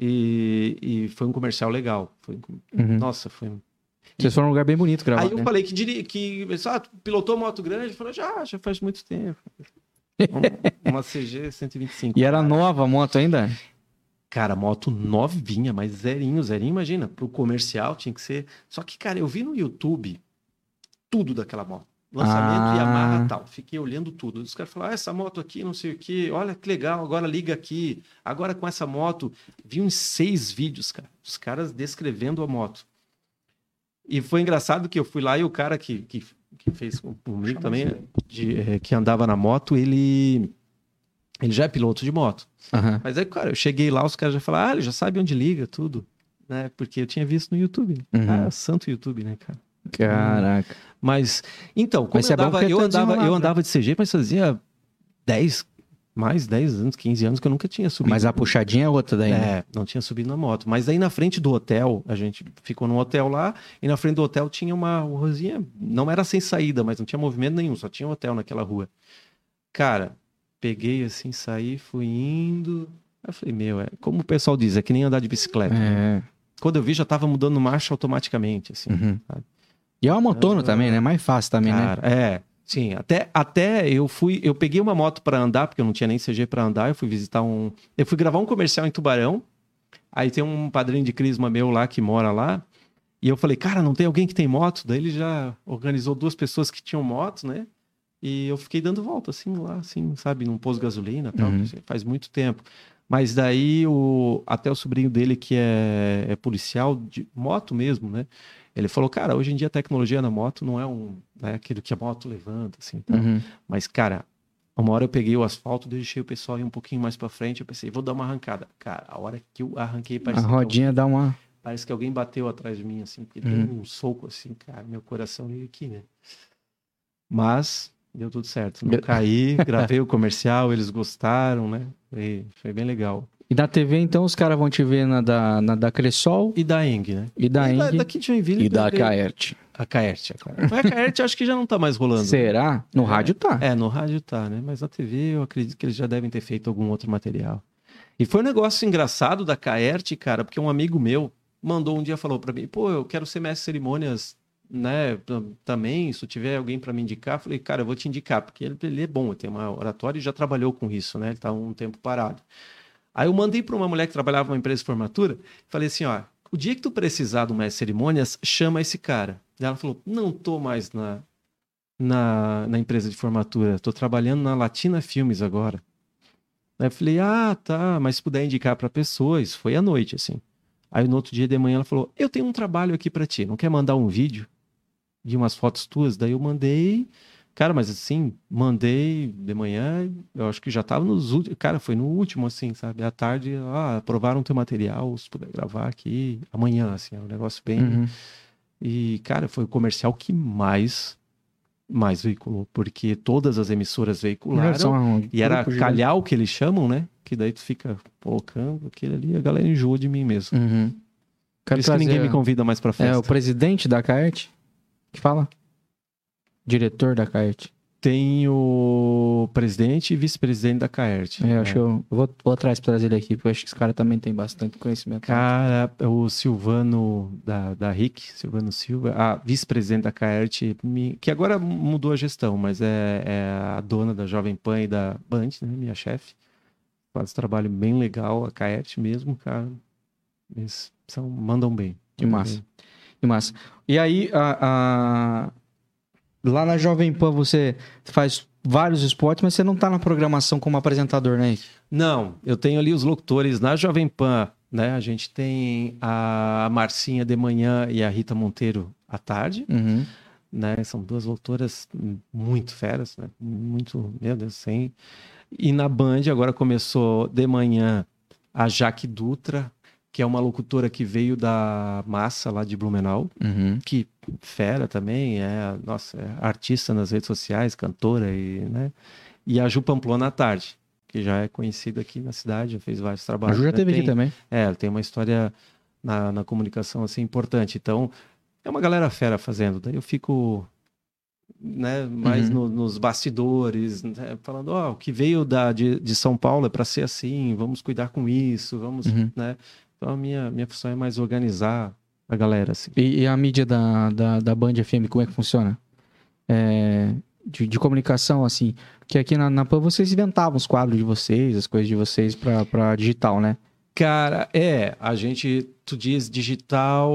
e, e foi um comercial legal. Foi, Uhum. Nossa, foi Vocês foram num lugar bem bonito gravar, Aí eu né? falei que, diri... que ah, pilotou moto grande? Ele falou, já, já faz muito tempo. Um- Uma CG 125. E era cara. nova a moto ainda? Cara, moto novinha, mas zerinho, zerinho, imagina. Pro comercial tinha que ser. Só que, cara, eu vi no YouTube tudo daquela moto. Lançamento, Ah. Yamaha tal. Fiquei olhando tudo. Os caras falaram, ah, essa moto aqui, não sei o quê. Olha que legal, agora liga aqui. Agora com essa moto. Vi uns seis vídeos, cara. Os caras descrevendo a moto. E foi engraçado que eu fui lá e o cara que, que, que fez com- comigo também, de, eh, que andava na moto, ele, ele já é piloto de moto. Aham. Mas aí, cara, eu cheguei lá, os caras já falaram, ah, ele já sabe onde liga, tudo. Né? Porque eu tinha visto no YouTube. Uhum. Ah, santo YouTube, né, cara? Caraca. Mas, então, como Mas eu, é eu, tá andava, eu desenrolado, andava de CG, mas fazia 10, mais 10 anos, 15 anos que eu nunca tinha subido. Mas a puxadinha é outra daí, né? É, não tinha subido na moto. Mas aí na frente do hotel, a gente ficou num hotel lá, e na frente do hotel tinha uma ruazinha, não era sem saída, mas não tinha movimento nenhum, só tinha um hotel naquela rua. Cara, peguei assim, saí, fui indo. Aí eu falei, meu, é como o pessoal diz, é que nem andar de bicicleta. É. Quando eu vi, já tava mudando marcha automaticamente, assim. Uhum. sabe? E é uma motono Ah. também, né? Mais fácil também, né? Cara, é. Sim, até, até eu fui, eu peguei uma moto para andar, porque eu não tinha nem CG para andar, eu fui visitar um, eu fui gravar um comercial em Tubarão. Aí tem um padrinho de crisma meu lá que mora lá, e eu falei: "Cara, não tem alguém que tem moto?" Daí ele já organizou duas pessoas que tinham moto, né? E eu fiquei dando volta assim lá, assim, sabe, num posto de gasolina, tal, Uhum. assim, faz muito tempo. Mas daí o até o sobrinho dele que é, é policial de moto mesmo, né? Ele falou, cara, hoje em dia a tecnologia na moto não é um, né, aquilo que a moto levanta, assim. tal. Uhum. Mas, cara, uma hora eu peguei o asfalto, deixei o pessoal ir um pouquinho mais pra frente, eu pensei, vou dar uma arrancada. Cara, a hora que eu arranquei, A parece, que, rodinha dá uma. parece que alguém bateu atrás de mim, assim, porque Uhum. deu um soco, assim, cara, meu coração veio aqui, né? Mas deu tudo certo. Não Be- caí, gravei o comercial, eles gostaram, né? Foi, foi bem legal. E da TV, então, os caras vão te ver na da, na da Cressol E da Eng, né? e da e da, Eng daqui de Joinville. e da. Kaert. A Caerte. A Caerte. A Caerte acho que já não tá mais rolando. Será? No É. rádio tá. É, no rádio tá, né? Mas na TV eu acredito que eles já devem ter feito algum outro material. E foi um negócio engraçado da Caerte, cara, porque um amigo meu mandou um dia falou pra mim, pô, eu quero ser mestre de cerimônias, né, tam- também, se tiver alguém pra me indicar, eu falei, cara, eu vou te indicar, porque ele, ele é bom, ele tem uma oratória e já trabalhou com isso, né? Ele tá um tempo parado. Aí eu mandei pra uma mulher que trabalhava numa empresa de formatura, falei assim, ó, o dia que tu precisar de um de cerimônias, chama esse cara. Ela falou, não tô mais na, na, na empresa de formatura. Tô trabalhando na Latina Filmes agora. Aí eu falei, ah, tá, mas se puder indicar pra pessoa, isso foi à noite, assim. Aí no outro dia de manhã ela falou: Eu tenho um trabalho aqui pra ti, não quer mandar um vídeo de umas fotos tuas? Daí eu mandei. Cara, mas assim, mandei de manhã, eu acho que já tava nos últimos. Cara, foi no último, assim, sabe? À tarde, ah, aprovaram teu material, se puder gravar aqui amanhã, assim, é um negócio bem. Uhum. E, cara, foi o comercial que mais, mais veiculou, porque todas as emissoras veicularam. Um E era calhau que eles chamam, né? Que daí tu fica colocando aquele ali, a galera enjoa de mim mesmo. Uhum. Por isso que ninguém me convida mais pra É festa. o presidente da CAERT que fala? Diretor da CAERT. Tem o presidente e vice-presidente da Caert. É, eu acho que eu vou, vou atrás pra trazer ele aqui, porque eu acho que esse cara também tem bastante conhecimento. Cara, o Silvano da, da RIC, Silvano Silva, a vice-presidente da Caert, me- que agora mudou a gestão, mas é, é a dona da Jovem Pan e da Band, né? Minha chefe. Faz um trabalho bem legal, a Caert mesmo, cara. Eles são, mandam bem. Que mandam massa. bem. Que massa. E aí, a, a- lá na Jovem Pan você faz vários esportes, mas você não tá na programação como apresentador, né? Não, eu tenho ali os locutores na Jovem Pan, né? A gente tem a Marcinha de manhã e a Rita Monteiro à tarde, Uhum. né? São duas locutoras muito feras, né? Muito, meu Deus, sem. E na Band agora começou de manhã a Jaque Dutra, que é uma locutora que veio da massa lá de Blumenau, Uhum. que fera também, é, nossa, é artista nas redes sociais, cantora e, né? E a Ju Pamplona à tarde, que já é conhecida aqui na cidade, já fez vários A trabalhos. Ju já né? teve Tem- aqui também. É, ela tem uma história na, na comunicação assim importante. Então, é uma galera fera fazendo. Daí eu fico né, mais Uhum. no- nos bastidores, né, falando, ó, o que veio da, de, de São Paulo é para ser assim, vamos cuidar com isso, vamos, Uhum. né? Então a minha, minha função é mais organizar a galera, assim. E, e a mídia da, da, da Band FM, como é que funciona? É, de, de comunicação, assim. Que aqui na, na Pan vocês inventavam os quadros de vocês, as coisas de vocês pra, pra digital, né? Cara, é, a gente, tu diz digital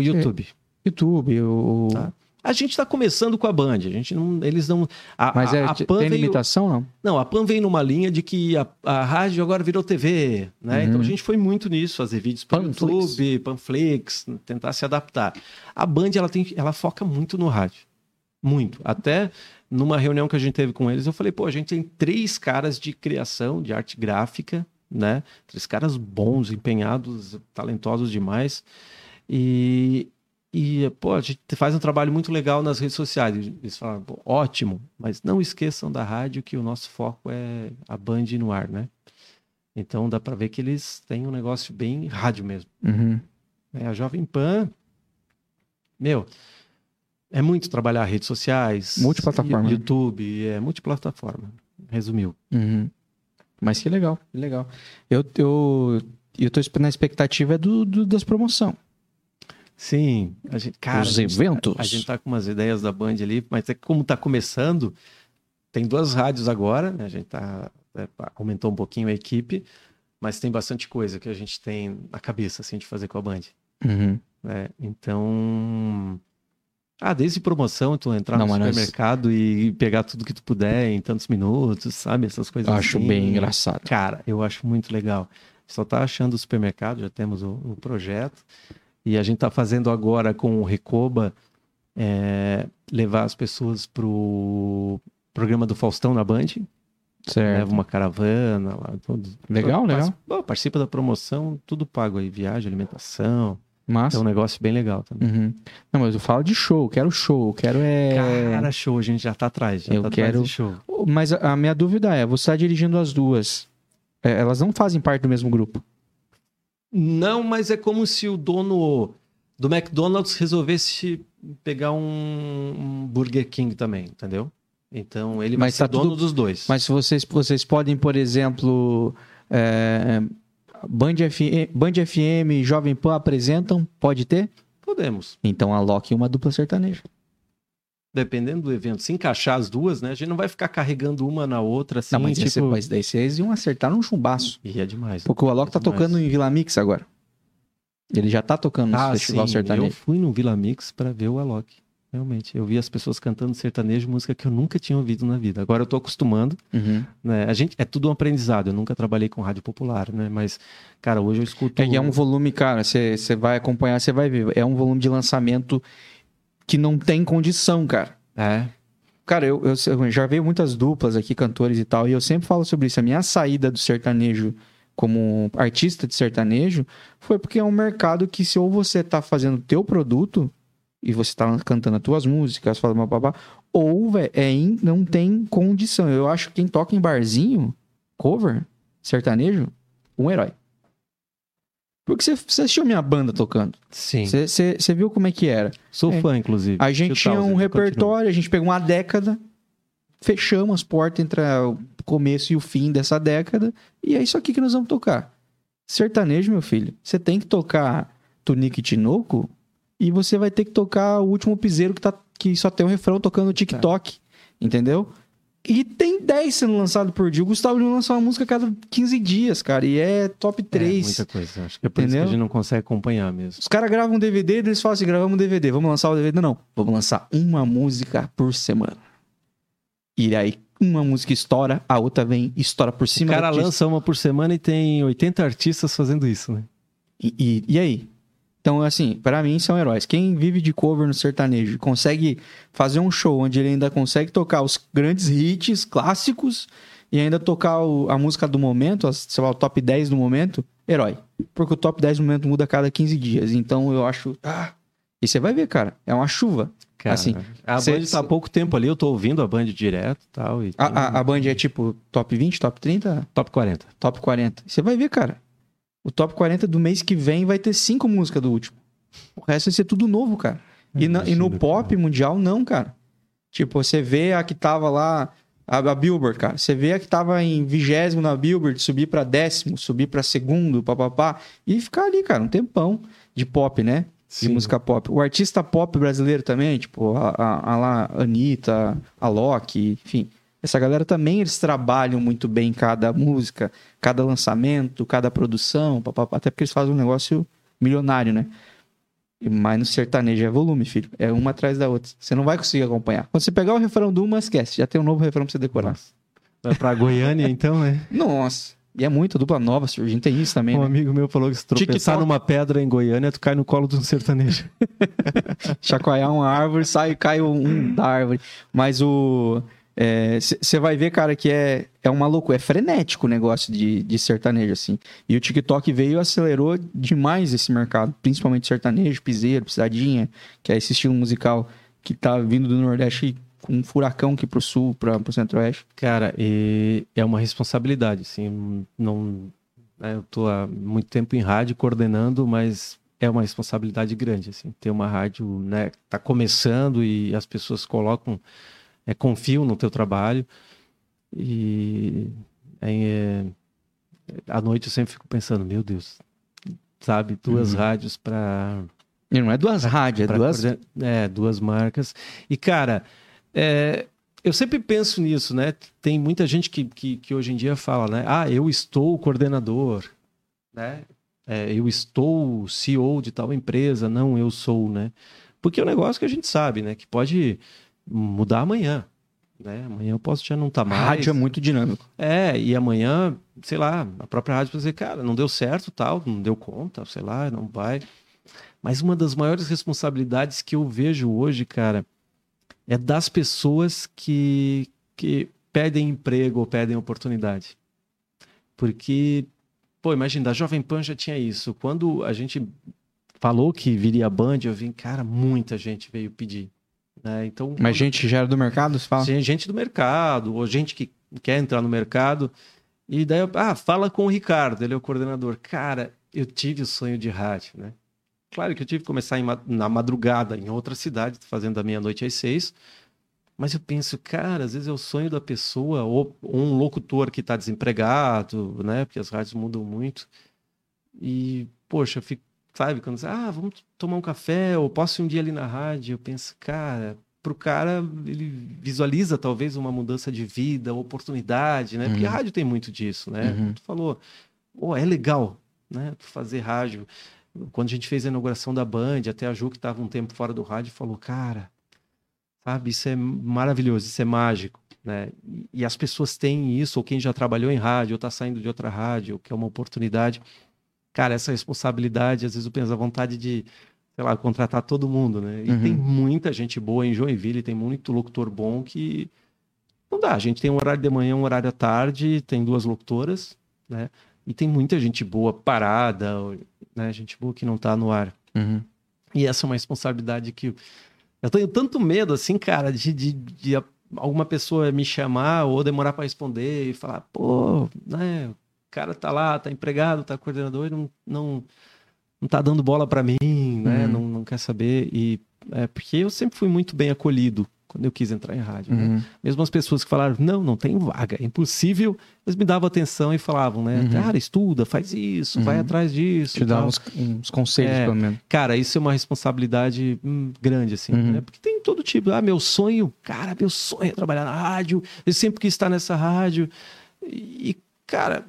YouTube. YouTube, o. o- Tá. A gente tá começando com a Band, a gente não, eles não... A, Mas é, a Pan tem veio- limitação, não? Não, a Pan veio numa linha de que a, a rádio agora virou TV, né? Uhum. Então a gente foi muito nisso, fazer vídeos para. YouTube, Panflix, tentar se adaptar. A Band, ela, tem, ela foca muito no rádio. Muito. Até numa reunião que a gente teve com eles, eu falei, pô, a gente tem três caras de criação, de arte gráfica, né? Três caras bons, empenhados, talentosos demais. E, e pô, a gente faz um trabalho muito legal nas redes sociais. Eles falaram, pô, ótimo, mas não esqueçam da rádio que o nosso foco é a Band no ar, né? Então dá para ver que eles têm um negócio bem rádio mesmo. Uhum. É, a Jovem Pan, meu, é muito trabalhar redes sociais, Multiplataforma, né? YouTube, é multiplataforma. Resumiu. Uhum. Mas que legal, que legal. Eu, eu, eu tô na expectativa do, do- das promoções. Sim, a gente, cara, Os a gente- eventos. A gente tá com umas ideias da Band ali, mas é como tá começando, tem duas rádios agora, né? A gente tá é, aumentou um pouquinho a equipe, mas tem bastante coisa que a gente tem na cabeça assim de fazer com a Band, Uhum. né? Então, ah, desde promoção, tu entrar Não, no mas nós- supermercado e pegar tudo que tu puder em tantos minutos, sabe? Essas coisas Eu acho assim. bem engraçado. Cara, eu acho muito legal. Só tá achando o supermercado, já temos o, o projeto. E a gente tá fazendo agora com o Recoba é, levar as pessoas pro programa do Faustão na Band. Certo. Leva uma caravana lá. Tudo. Legal, legal. Participa, pô, participa da promoção, tudo pago aí. Viagem, alimentação. Massa. É um negócio bem legal também. Uhum. Não, mas eu falo de show, quero show, quero é. Cara, show, a gente já tá atrás. Já Eu tá quero- show. Mas a minha dúvida é, você está dirigindo as duas. É, elas não fazem parte do mesmo grupo. Não, mas é como se o dono do McDonald's resolvesse pegar um, um Burger King também, entendeu? Então ele vai Mas ser tá dono tudo- dos dois. Mas se vocês, vocês podem, por exemplo, é, Band, FM, Band FM e Jovem Pan apresentam, pode ter? Podemos, Então aloque uma dupla sertaneja. Dependendo do evento, se encaixar as duas, né? A gente não vai ficar carregando uma na outra assim, não, mas, tipo... mas daí vocês iam acertar num chumbaço. E é demais. Porque o Alok tá Demais. tocando em Vila Mix agora. Ele já tá tocando no Ah, Festival sim, Sertanejo. eu fui no Vila Mix para ver o Alok. Realmente, eu vi as pessoas cantando sertanejo, música que eu nunca tinha ouvido na vida. Agora eu tô acostumando, Uhum. né? A gente é tudo um aprendizado. Eu nunca trabalhei com rádio popular, né? Mas cara, hoje eu escuto É, é um volume, cara, você vai acompanhar, você vai ver. É um volume de lançamento que não tem condição, cara. É, Cara, eu, eu, eu já veio muitas duplas aqui, cantores e tal, e eu sempre falo sobre isso. A minha saída do sertanejo como artista de sertanejo foi porque é um mercado que se ou você tá fazendo o teu produto e você tá cantando as tuas músicas, falando babá, ou, velho, é in- não tem condição. Eu acho que quem toca em barzinho, cover, sertanejo, um herói. Porque você, você assistiu minha banda tocando. sim. Você, você, você viu como é que era. Sou É. fã, inclusive. A gente Tio tinha um repertório, a gente pegou uma década, fechamos as portas entre o começo e o fim dessa década, e é isso aqui que nós vamos tocar. Sertanejo, meu filho, você tem que tocar Tunique e Tinoco, e você vai ter que tocar o último piseiro que, tá, que só tem um refrão tocando no TikTok, entendeu? E tem 10 sendo lançado por dia. O Gustavo Lima lança uma música a cada 15 dias, cara, e é top É, 3. muita coisa. Acho que é por isso que a gente não consegue acompanhar mesmo. Os caras gravam um DVD, eles falam assim: gravamos um DVD, vamos lançar o DVD? Não, vamos lançar uma música por semana. E aí, uma música estoura, a outra vem e estoura por O cima cara da artista. lança uma por semana e tem 80 artistas fazendo isso, né? E, e, e aí? Então, assim, pra mim são heróis. Quem vive de cover no sertanejo e consegue fazer um show onde ele ainda consegue tocar os grandes hits clássicos e ainda tocar o- a música do momento, as- sei lá, o top 10 do momento, herói. Porque o top 10 do momento muda a cada 15 dias. Então eu acho. Ah, e você vai ver, cara, é uma chuva. Cara, Assim, a cê- Band tá há pouco tempo ali, eu tô ouvindo a Band direto e tal. E A, tem a, a Band é tipo top 20, top 30, top 40. top 40. Você vai ver, cara. O top 40 do mês que vem vai ter cinco músicas do último. O resto vai ser tudo novo, cara. E, na- e no pop mundial, não, cara. Tipo, você vê a que tava lá, a, a Billboard, cara. Você vê a que tava em vigésimo na Billboard, subir pra décimo, subir pra segundo, papapá. E ficar ali, cara, um tempão de pop, né? De Sim. música pop. O artista pop brasileiro também, tipo, a, a, a lá, Anitta, a Loki, enfim. Essa galera também, eles trabalham muito bem cada música, cada lançamento, cada produção, papapá, até porque eles fazem um negócio milionário, né? Mas no sertanejo é volume, filho. É uma atrás da outra. Você não vai conseguir acompanhar. Quando você pegar o refrão do uma, esquece. Já tem um novo refrão pra você decorar. Vai pra Goiânia, então, né? Nossa. E é muita dupla nova surgindo. Tem isso também, Um né? amigo meu falou que se tropeçar numa pedra em Goiânia, tu cai no colo de um sertanejo. chacoalhar uma árvore, sai cai um da árvore. Mas o. Você vai ver, cara, que é, é uma loucura. É frenético o negócio de, de sertanejo, assim. E o TikTok veio e acelerou demais esse mercado. Principalmente sertanejo, piseiro, pisadinha, que é esse estilo musical que tá vindo do Nordeste com um furacão aqui pro sul, pra, pro centro-oeste. Cara, é uma responsabilidade, assim, não... né, eu tô há muito tempo em rádio coordenando, mas é uma responsabilidade grande, assim, ter uma rádio, né, tá começando e as pessoas colocam, é, confiam no teu trabalho e é, à noite eu sempre fico pensando, meu Deus, sabe, duas Uhum. rádios para não é duas rádios, é Pra duas. É, duas marcas. E, cara, é, eu sempre penso nisso, né? Tem muita gente que, que, que hoje em dia fala, né? Ah, eu estou coordenador, né? É, eu estou CEO de tal empresa, não eu sou, né? Porque é um negócio que a gente sabe, né? Que pode mudar amanhã, né? Amanhã eu posso já não estar A mais. rádio é muito dinâmico. É, e amanhã, sei lá, a própria rádio vai dizer, cara, não deu certo, tal, não deu conta, sei lá, não vai. Mas uma das maiores responsabilidades que eu vejo hoje, cara, é das pessoas que, que pedem emprego ou pedem oportunidade. Porque, pô, imagina, da Jovem Pan já tinha isso. Quando a gente falou que viria a Band, eu vi, cara, muita gente veio pedir. Né? Então, Mas gente já era do mercado, você fala? Tem gente do mercado, ou gente que quer entrar no mercado. E daí, eu, ah, fala com o Ricardo, ele é o coordenador. Cara, eu tive o sonho de rádio, né? Claro que eu tive que começar em na madrugada, em outra cidade, fazendo da meia-noite às seis. Mas eu penso, cara, às vezes é o sonho da pessoa, ou, ou um locutor que está desempregado, né? Porque as rádios mudam muito. E, poxa, eu fico, sabe, quando diz, ah, vamos tomar um café, ou posso ir um dia ali na rádio, eu penso, cara, pro cara, ele visualiza talvez uma mudança de vida, oportunidade, né? Porque a Uhum. rádio tem muito disso, né? Uhum. Tu falou, oh, é legal, né? Tu fazer rádio. Quando a gente fez a inauguração da Band, até a Ju, que estava um tempo fora do rádio, falou, cara, sabe? Isso é maravilhoso, isso é mágico, né? E, e as pessoas têm isso, ou quem já trabalhou em rádio, ou está saindo de outra rádio, que é uma oportunidade. Cara, essa responsabilidade, às vezes eu penso a vontade de, sei lá, contratar todo mundo, né? E Uhum. tem muita gente boa em Joinville, tem muito locutor bom que não dá. A gente tem um horário de manhã, um horário à tarde, tem duas locutoras, né? E tem muita gente boa parada, né? Gente boa que não tá no ar. Uhum. E essa é uma responsabilidade que eu tenho tanto medo, assim, cara, de, de, de alguma pessoa me chamar ou demorar para responder e falar, pô, né, cara tá lá, tá empregado, tá coordenador e não, não, não tá dando bola para mim, né, Uhum. não, não quer saber. E é porque eu sempre fui muito bem acolhido quando eu quis entrar em rádio, né? Uhum. Mesmo as pessoas que falaram, não, não tem vaga, é impossível, eles me davam atenção e falavam, né, Uhum. cara, estuda, faz isso, vai Uhum. atrás disso. Te dá tal. uns, uns conselhos, É. pelo menos. Cara, isso é uma responsabilidade hum, grande, assim, Uhum. né? Porque tem todo tipo. Ah, meu sonho, cara, meu sonho é trabalhar na rádio. Eu sempre quis estar nessa rádio. E, cara,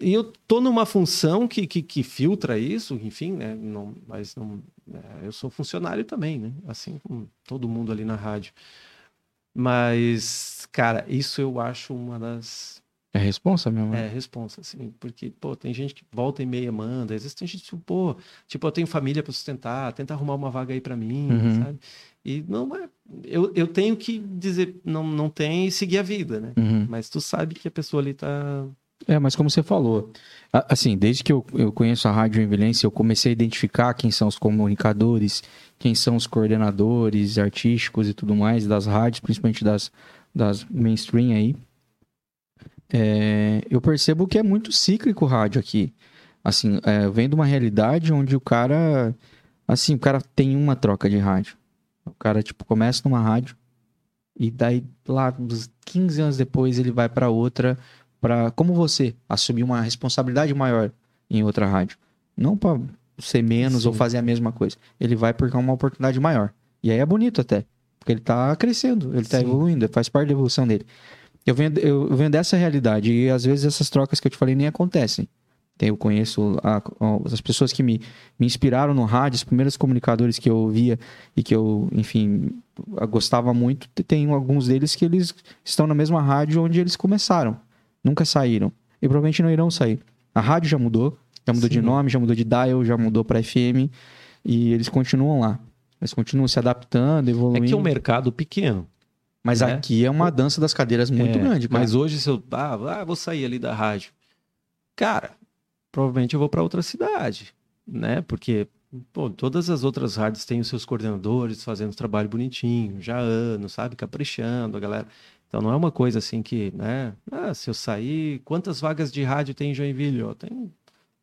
e eu tô numa função que, que, que filtra isso, enfim, né? Não, mas não, é, eu sou funcionário também, né? Assim como todo mundo ali na rádio. Mas, cara, isso eu acho uma das É responsa mesmo. né? é, responsa, assim, porque, pô, tem gente que volta e meia manda, às vezes tem gente que, pô, tipo, eu tenho família para sustentar, tenta arrumar uma vaga aí para mim, Uhum. sabe? E não é, eu, eu tenho que dizer, não, não tem e seguir a vida, né? Uhum. Mas tu sabe que a pessoa ali tá... É, mas como você falou, assim, desde que eu, eu conheço a Rádio Joinvilense, eu comecei a identificar quem são os comunicadores, quem são os coordenadores artísticos e tudo mais das rádios, principalmente das, das mainstream aí. É, eu percebo que é muito cíclico o rádio aqui. Assim, é, vem de uma realidade onde o cara, assim, o cara tem uma troca de rádio. O cara, tipo, começa numa rádio e daí lá, uns 15 anos depois, ele vai para outra para como você assumir uma responsabilidade maior em outra rádio, não para ser menos Sim. ou fazer a mesma coisa. Ele vai porque é uma oportunidade maior. E aí é bonito até, porque ele tá crescendo, ele tá Sim. evoluindo, faz parte da evolução dele. Eu venho, eu venho dessa realidade e às vezes essas trocas que eu te falei nem acontecem. Eu conheço a- as pessoas que me, me inspiraram no rádio, os primeiros comunicadores que eu ouvia e que eu, enfim, gostava muito. Tem alguns deles que eles estão na mesma rádio onde eles começaram nunca saíram e provavelmente não irão sair. A rádio já mudou, já mudou de Sim. nome, já mudou de dial, já mudou para FM e eles continuam lá. Eles continuam se adaptando, É evoluindo. que é um mercado pequeno. Mas né? aqui é uma dança das cadeiras muito É, grande, cara. Mas hoje, se eu ah, ah, vou sair ali da rádio, cara, provavelmente eu vou para outra cidade, né? Porque pô, todas as outras rádios têm os seus coordenadores fazendo trabalho bonitinho, já há anos, sabe? Caprichando a galera. Então não é uma coisa assim que, né? Ah, se eu sair, quantas vagas de rádio tem em Joinville? Ó, tem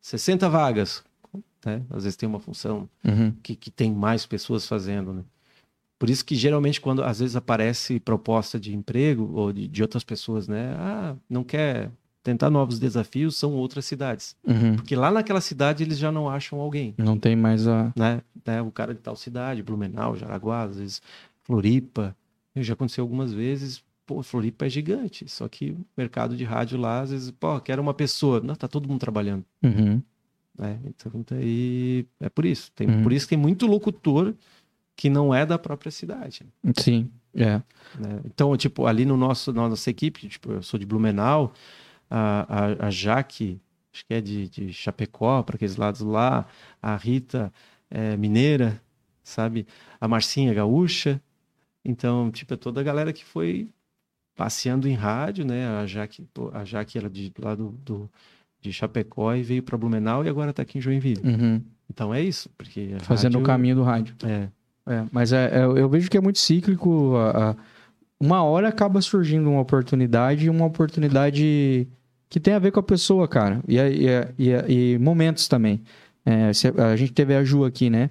60 vagas. Né? Às vezes tem uma função Uhum. que, que tem mais pessoas fazendo, né? Por isso que geralmente quando às vezes aparece proposta de emprego ou de, de outras pessoas, né? Ah, não quer tentar novos desafios, são outras cidades. Uhum. Porque lá naquela cidade eles já não acham alguém, Não tem mais a. né? né? O cara de tal cidade, Blumenau, Jaraguá, às vezes Floripa. Já aconteceu algumas vezes, pô, Floripa é gigante, só que o mercado de rádio lá, às vezes, pô, quero uma pessoa. Não, tá todo mundo trabalhando Uhum. né? Então daí é por isso. Tem, Uhum. Por isso que tem muito locutor que não é da própria cidade. Sim, é. né? Então, tipo, ali no nosso, na nossa equipe, tipo, eu sou de Blumenau, a, a, a Jaque, acho que é de, de Chapecó, para aqueles lados lá, a Rita é mineira, sabe? A Marcinha é gaúcha. Então, tipo, é toda a galera que foi passeando em rádio, né? A Jaque, a Jaque era de lá do, do- de Chapecó e veio para Blumenau e agora tá aqui em Joinville. Uhum. Então é isso, porque Fazendo o rádio- caminho do rádio. É, É, mas é, é, eu vejo que é muito cíclico. a- a- uma hora acaba surgindo uma oportunidade e uma oportunidade que tem a ver com a pessoa, cara. E, e, e, e momentos também. É, a gente teve a Ju aqui, né?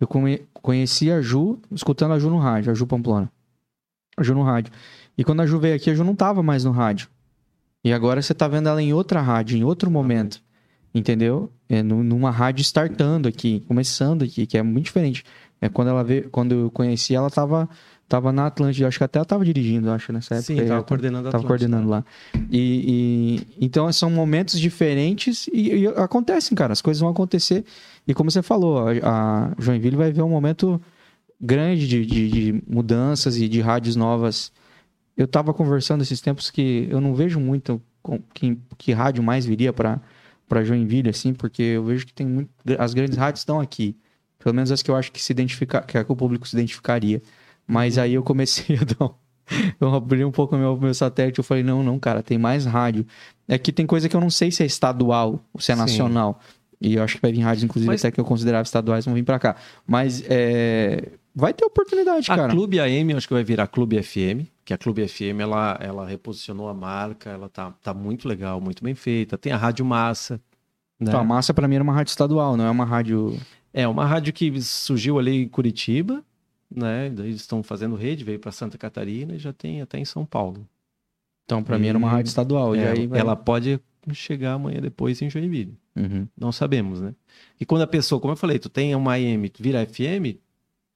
Eu come- conheci a Ju escutando a Ju no rádio, a Ju Pamplona. A Ju no rádio. E quando a Ju veio aqui, a Ju não tava mais no rádio. E agora você tá vendo ela em outra rádio, em outro momento. Entendeu? É, nu- numa rádio startando aqui, começando aqui, que é muito diferente. É, quando ela veio, quando eu conheci, ela tava, tava na Atlântida. Acho que até ela tava dirigindo, acho, nessa época. sim, tava ela coordenando a Tava coordenando lá. E, e- então são momentos diferentes e, e acontecem, cara. As coisas vão acontecer. E como você falou, a, a Joinville vai ver um momento grande de, de, de mudanças e de rádios novas. Eu tava conversando esses tempos que eu não vejo muito com- que, que rádio mais viria para para Joinville, assim, porque eu vejo que tem muito. As grandes rádios estão aqui. Pelo menos as que eu acho que se identifica, que, é que o público se identificaria. Mas aí eu comecei a dar Eu abri um pouco meu, meu satélite eu falei, não, não, cara, tem mais rádio. É que tem coisa que eu não sei se é estadual ou se é Sim. nacional. E eu acho que vai vir rádios, inclusive, Mas- até que eu considerava estaduais, vão vir pra cá. Mas é, vai ter oportunidade, A cara. Clube AM acho que vai virar Clube FM, que a Clube FM ela, ela reposicionou a marca, ela tá, tá muito legal, muito bem feita. Tem a Rádio Massa. Né? Então, a Massa, pra mim, era uma rádio estadual, não é uma rádio... É uma rádio que surgiu ali em Curitiba, né? Daí eles estão fazendo rede, veio para Santa Catarina e já tem até em São Paulo. Então, pra mim, era uma rádio estadual. e É, aí vai- Ela pode chegar amanhã depois em Joinville. Uhum. Não sabemos, né? E quando a pessoa, como eu falei, tu tem uma AM, tu vira FM,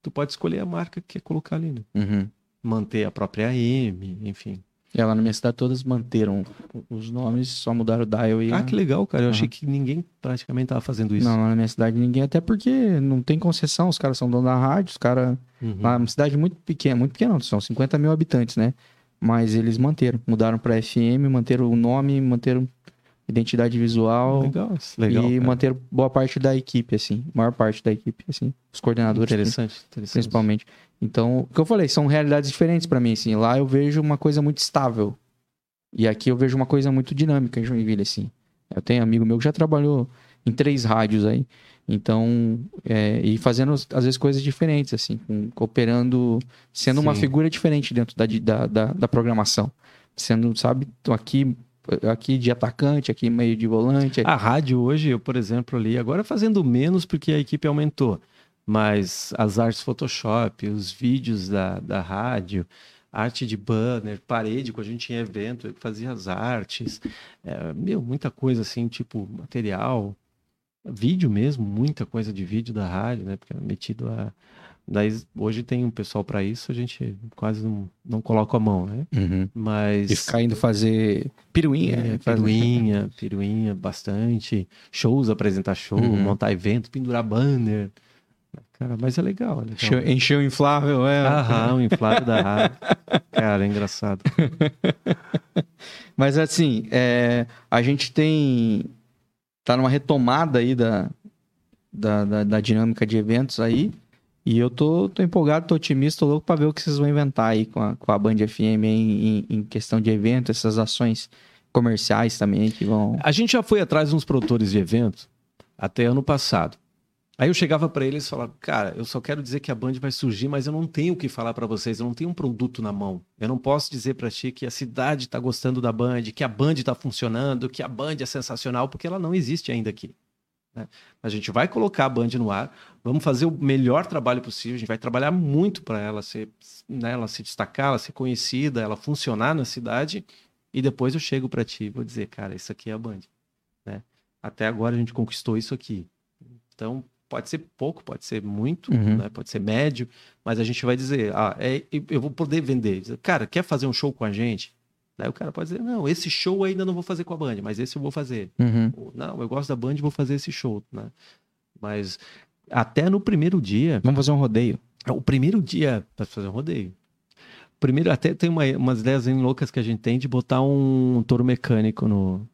tu pode escolher a marca que quer colocar ali, né? Uhum. Manter a própria AM, enfim. E lá na minha cidade todas manteram os nomes, só mudaram o dial e... Ah, que legal, cara. Eu Aham. achei que ninguém praticamente tava fazendo isso. Não, lá na minha cidade ninguém, até porque não tem concessão, os caras são donos da rádio, os caras... Uhum. Lá é uma cidade muito pequena, muito pequena, são 50 mil habitantes, né? Mas eles manteram, mudaram pra FM, manteram o nome, manteram identidade visual Legal, legal. e cara. manteram boa parte da equipe, assim, maior parte da equipe, assim, os coordenadores Interessante, interessante. principalmente. Então, o que eu falei, são realidades diferentes pra mim, assim. Lá eu vejo uma coisa muito estável. E aqui eu vejo uma coisa muito dinâmica em Joinville, assim. Eu tenho amigo meu que já trabalhou em três rádios aí. Então, é, e fazendo às vezes coisas diferentes, assim, com- cooperando, sendo uma Sim. figura diferente dentro da, da, da, da programação. Sendo, sabe, tô aqui, aqui de atacante, aqui meio de volante. A rádio hoje, eu, por exemplo, ali, agora fazendo menos porque a equipe aumentou, mas as artes Photoshop, os vídeos da, da rádio, arte de banner, parede, quando a gente tinha evento, eu fazia as artes, é, meu, muita coisa assim, tipo material, vídeo mesmo, muita coisa de vídeo da rádio, né? Porque era metido a. Daí, hoje tem um pessoal para isso, a gente quase não, não coloca a mão, né? Uhum. Mas. E ficar indo fazer piruinha. É, fazer- piruinha, piruinha, bastante. Shows, apresentar show, Uhum. montar evento, pendurar banner. Cara, mas é legal, é legal. Encheu, encheu o inflável, é. Aham, o inflável da rádio. Cara, é engraçado. Mas assim, é, a gente tem. Tá numa retomada aí da, da, da, da dinâmica de eventos aí. E eu tô, tô empolgado, tô otimista, tô louco pra ver o que vocês vão inventar aí com a, com a Band FM em, em questão de evento, essas ações comerciais também que vão. A gente já foi atrás de uns produtores de evento até ano passado. Aí eu chegava para eles e falava, cara, eu só quero dizer que a Band vai surgir, mas eu não tenho o que falar para vocês, eu não tenho um produto na mão. Eu não posso dizer para ti que a cidade está gostando da Band, que a Band está funcionando, que a Band é sensacional, porque ela não existe ainda aqui. Né? A gente vai colocar a Band no ar, vamos fazer o melhor trabalho possível, a gente vai trabalhar muito para ela ser, né, ela se destacar, ela ser conhecida, ela funcionar na cidade, e depois eu chego para ti e vou dizer, cara, isso aqui é a Band. Né? Até agora a gente conquistou isso aqui. Então, pode ser pouco, pode ser muito, Uhum. né? pode ser médio, mas a gente vai dizer, ah, é, eu vou poder vender. Cara, quer fazer um show com a gente? Daí o cara pode dizer, não, esse show ainda não vou fazer com a Band, mas esse eu vou fazer. Uhum. Ou, não, eu gosto da Band, vou fazer esse show, né? Mas até no primeiro dia, Vamos fazer um rodeio. o primeiro dia para fazer um rodeio. Primeiro, até tem uma- umas ideias loucas que a gente tem de botar um touro mecânico no.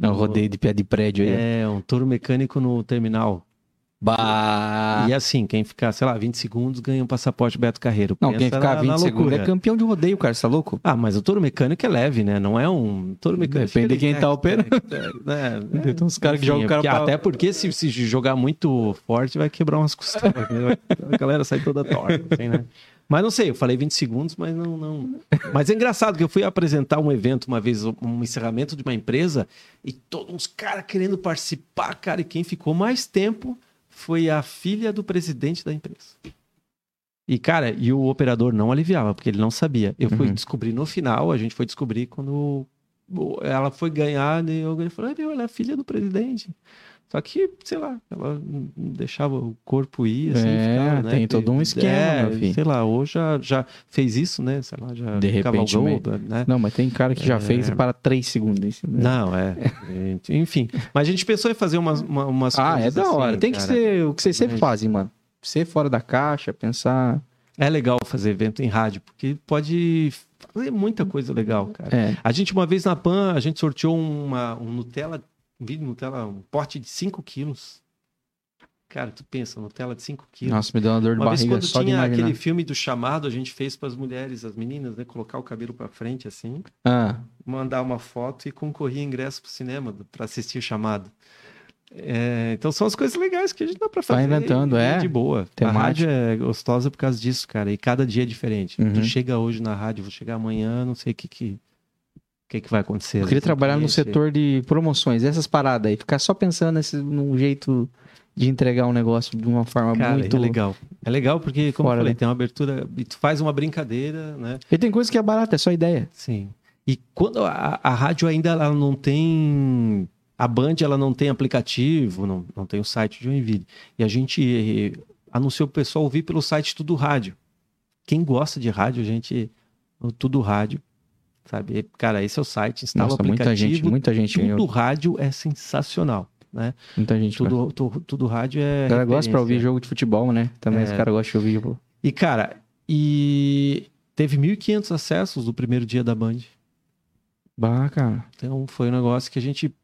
É um rodeio de pé de prédio aí. É, um touro mecânico no terminal. Bah! E assim, quem ficar, sei lá, 20 segundos ganha um passaporte Beto Carreiro. Não, Pensa quem ficar na- 20 na segundos é campeão de rodeio, cara. Você tá louco? Ah, mas o touro mecânico é leve, né? Não é um touro mecânico. Depende de quem tá operando. né? Tem uns caras que jogam o cara pra- Até porque se, se jogar muito forte vai quebrar umas costelas. né? a galera sai toda torta, assim, né? Mas não sei, eu falei 20 segundos, mas não, não. Mas é engraçado que eu fui apresentar um evento uma vez, um encerramento de uma empresa, e todos uns caras querendo participar, cara, e quem ficou mais tempo foi a filha do presidente da empresa. E, cara, e o operador não aliviava, porque ele não sabia. Eu fui Uhum. descobrir no final, a gente foi descobrir quando ela foi ganhar, e alguém falou, "Ah, meu, ela é filha do presidente. Só que, sei lá, ela deixava o corpo ir, assim, É, ficava, né? tem todo um esquema, É, sei lá, ou já, já fez isso, né? Sei lá, já De repente, cavalgou, né? Não, mas tem cara que já É. fez para 3 segundos. Né? Não, é. Enfim, mas a gente pensou em fazer umas, uma- umas Ah, é coisas da hora. assim, tem que cara. ser o que vocês sempre fazem, mano. ser fora da caixa, pensar. É legal fazer evento em rádio, porque pode fazer muita coisa legal, cara. É. A gente, uma vez na PAN, a gente sorteou uma, um Nutella, vídeo Nutella, um pote de 5 quilos. Cara, tu pensa, Nutella de 5 quilos. Nossa, me deu uma dor de Uma vez barriga quando só de tinha imaginar. aquele filme do chamado, a gente fez para as mulheres, as meninas, né? Colocar o cabelo para frente assim, Ah, mandar uma foto e concorria ingresso pro cinema para assistir o chamado. É, então são as coisas legais que a gente dá para fazer. inventando, e é. De boa. Temática. A rádio é gostosa por causa disso, cara. E cada dia é diferente. Uhum. Tu chega hoje na rádio, vou chegar amanhã, não sei o que que, o que, que vai acontecer. eu queria trabalhar no setor de promoções, essas paradas aí, ficar só pensando nesse, num jeito de entregar um negócio de uma forma Cara, muito. é legal. É legal porque, como Fora, eu falei, né? tem uma abertura e tu faz uma brincadeira, né? E tem coisa que é barata, é só ideia. Sim. E quando a, a rádio ainda ela não tem. A Band ela não tem aplicativo, não, não tem o site de Joinville. E a gente eh, anunciou pro pessoal ouvir pelo site Tudo Rádio. Quem gosta de rádio, a gente. Tudo Rádio. Sabe? Cara, esse é o site, instala Nossa, o muita aplicativo. gente, muita gente Tudo ganhou. rádio é sensacional. Né? Muita gente. Tudo, tu- tudo rádio é. O cara gosta pra ouvir jogo de futebol, né? Também É. os caras gostam de ouvir. Pô. E, cara, e teve 1.500 acessos no primeiro dia da Band. Bah, cara. Então foi um negócio que a gente.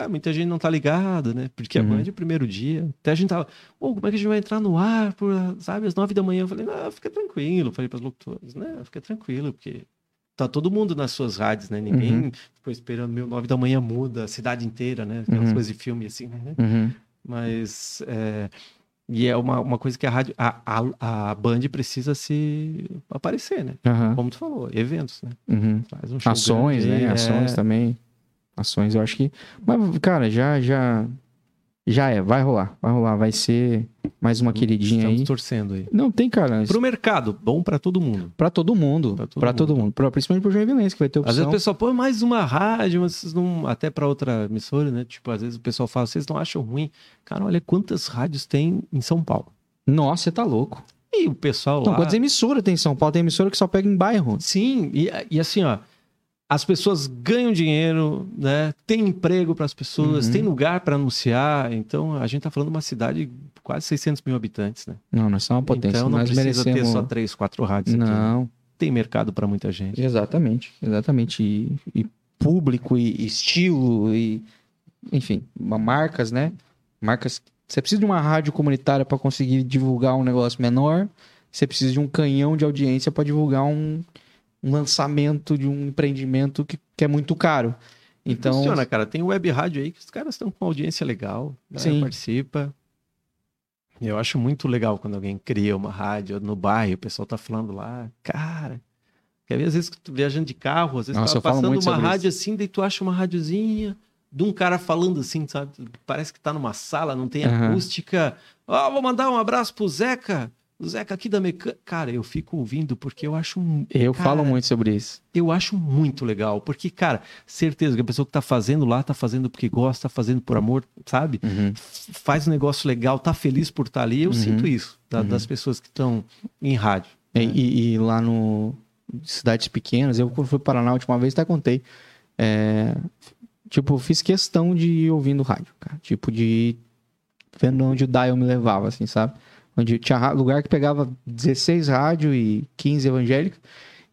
ah, muita gente não tá ligado, né? Porque a Uhum. Band é o primeiro dia. Até a gente tava. Pô, como é que a gente vai entrar no ar, por, sabe, às nove da manhã? Eu falei, não, fica tranquilo. Falei para as locutoras, né? Fica tranquilo, porque tá todo mundo nas suas rádios, né? Ninguém Uhum. ficou esperando meu nove da manhã muda a cidade inteira, né? Aquelas Uhum. coisas de filme assim, né? Uhum. Mas. é, E é uma, uma coisa que a rádio. A, a, a Band precisa se aparecer, né? Como tu falou, eventos, né? Uhum. Faz um show Ações, grande, né? é, Ações também. Ações, eu acho que. Mas, cara, já, já. Já é, vai rolar. Vai rolar. Vai ser mais uma queridinha Estamos aí. torcendo aí. Não, tem, cara. Pro mercado, bom pra todo mundo. Pra todo mundo. Pra todo todo, mundo. Pra- principalmente pro Joinvilense, que vai ter opção. Às vezes o pessoal põe mais uma rádio, mas vocês não. Até pra outra emissora, né? Tipo, às vezes o pessoal fala, vocês não acham ruim? Cara, olha quantas rádios tem em São Paulo. Nossa, você tá louco. E o pessoal Então, lá. quantas emissoras tem em São Paulo? Tem emissora que só pega em bairro. Sim, e, e assim, ó. As pessoas ganham dinheiro, né? Tem emprego para as pessoas, Uhum. tem lugar para anunciar. Então, a gente tá falando de uma cidade de quase 600 mil habitantes, né? Não, nós somos uma potência. Então, não nós precisa ter merecemos... só três, quatro rádios aqui. né? Não, Tem mercado para muita gente. exatamente. Exatamente. E, e público, e estilo, e... Enfim, marcas, né? Marcas... Você precisa de uma rádio comunitária para conseguir divulgar um negócio menor. Você precisa de um canhão de audiência para divulgar um, um lançamento de um empreendimento que, que é muito caro. Então, Funciona, cara. Tem web rádio aí que os caras estão com audiência legal? Sim. participa. Eu acho muito legal quando alguém cria uma rádio no bairro, o pessoal tá falando lá, cara. Quer ver, às vezes tu viajando de carro, às vezes Nossa, tá passando uma rádio assim, daí tu acha uma rádiozinha de um cara falando assim, sabe? Parece que tá numa sala, não tem Aham. acústica. Ó, vou mandar um abraço pro Zeca. Zeca aqui da mecânica. Cara, eu fico ouvindo porque eu acho eu Cara, falo muito sobre isso. eu acho muito legal, porque, cara, certeza que a pessoa que tá fazendo lá, tá fazendo porque gosta, tá fazendo por amor, sabe? F- Faz um negócio legal, tá feliz por estar ali. Eu Uhum. sinto isso da- Uhum. das pessoas que estão em rádio. E, né? e- e lá no cidades pequenas, eu quando fui para Paraná a última vez, até contei. É, tipo, eu fiz questão de ir ouvindo rádio, cara. Tipo, de vendo onde o dial me levava, assim, sabe? Onde tinha lugar que pegava 16 rádio e 15 evangélicos.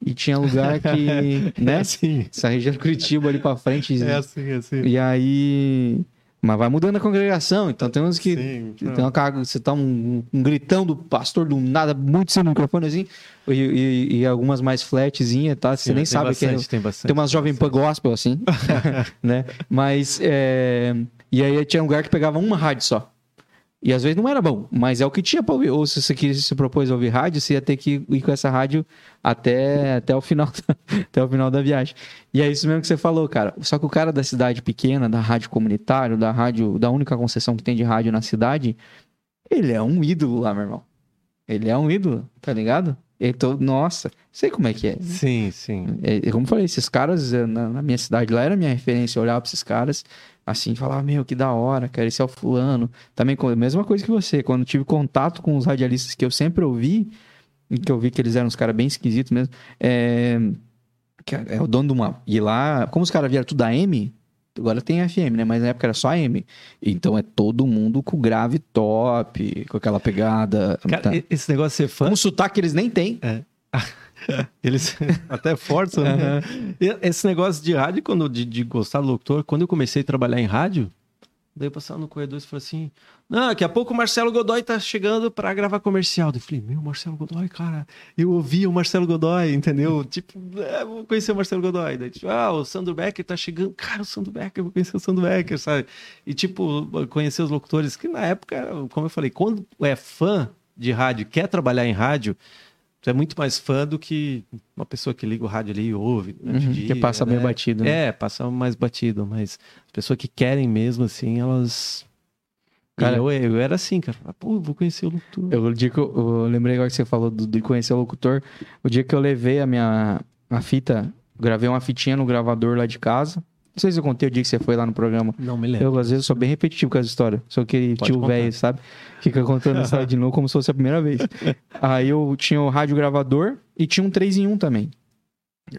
E tinha lugar que, né? assim. Essa região Curitiba ali pra frente. É assim, é assim. E aí... Mas vai mudando a congregação. Então tem uns que Sim, tem uma carga, você tá um, um gritão do pastor do nada, muito sem microfone assim, e, e- e algumas mais flatzinha, tá? Você Sim, nem sabe que é. tem bastante. Tem umas jovem pan gospel assim, né? Mas, é... e aí tinha um lugar que pegava uma rádio só. E às vezes não era bom, mas é o que tinha pra ouvir. Ou se você quis, se propôs a ouvir rádio, você ia ter que ir com essa rádio até, até, o, final, até o final da viagem. E é isso mesmo que você falou, cara. Só que o cara da cidade pequena, da rádio comunitário, da rádio, da única concessão que tem de rádio na cidade, ele é um ídolo lá, meu irmão. Ele é um ídolo, tá ligado? Tô, nossa, sei como é que é. Sim, sim. É, como eu falei, esses caras eh, na, na minha cidade lá era minha referência. Eu olhava pra esses caras assim falava, meu, que da hora, cara, esse é o fulano. Também, com- mesma coisa que você, quando tive contato com os radialistas que eu sempre ouvi, e que eu vi que eles eram uns caras bem esquisitos mesmo, é, que é o dono de uma. E lá, como os caras vieram tudo da M, agora tem FM, né? Mas na época era só AM. Então é todo mundo com grave top, com aquela pegada. Cara, tá? esse negócio de ser fã, Um sotaque que eles nem têm. eles até forçam, né? E Esse negócio de rádio, quando, de, de gostar do locutor, quando eu comecei a trabalhar em rádio, daí eu passava no corredor e falei assim: Não, daqui a pouco o Marcelo Godoy tá chegando pra gravar comercial. Eu falei: Meu, Marcelo Godoy, cara, eu ouvi o Marcelo Godoy, entendeu? tipo, é, vou conhecer o Marcelo Godoy. Daí, tipo, ah, o Sandro Becker tá chegando, cara, o Sandro Becker, vou conhecer o Sandro Becker, sabe? E, tipo, conhecer os locutores, que na época, como eu falei, quando é fã de rádio, quer trabalhar em rádio, tu é muito mais fã do que uma pessoa que liga o rádio ali e ouve. durante o Uhum, dia, que passa bem né? batido. né? É, passa mais batido, mas as pessoas que querem mesmo, assim, elas. Cara- eu, eu era assim, cara. Pô, vou conhecer o locutor. Eu, o dia que eu, eu lembrei agora que você falou do- de conhecer o locutor. O dia que eu levei a minha a fita, gravei uma fitinha no gravador lá de casa. Não sei se eu contei o dia que você foi lá no programa. Não me lembro. Eu, às vezes, sou bem repetitivo com as histórias. Sou aquele Pode tio velho, sabe? Fica contando a história de novo como se fosse a primeira vez. Aí eu tinha o rádio gravador e tinha um 3 em 1 também.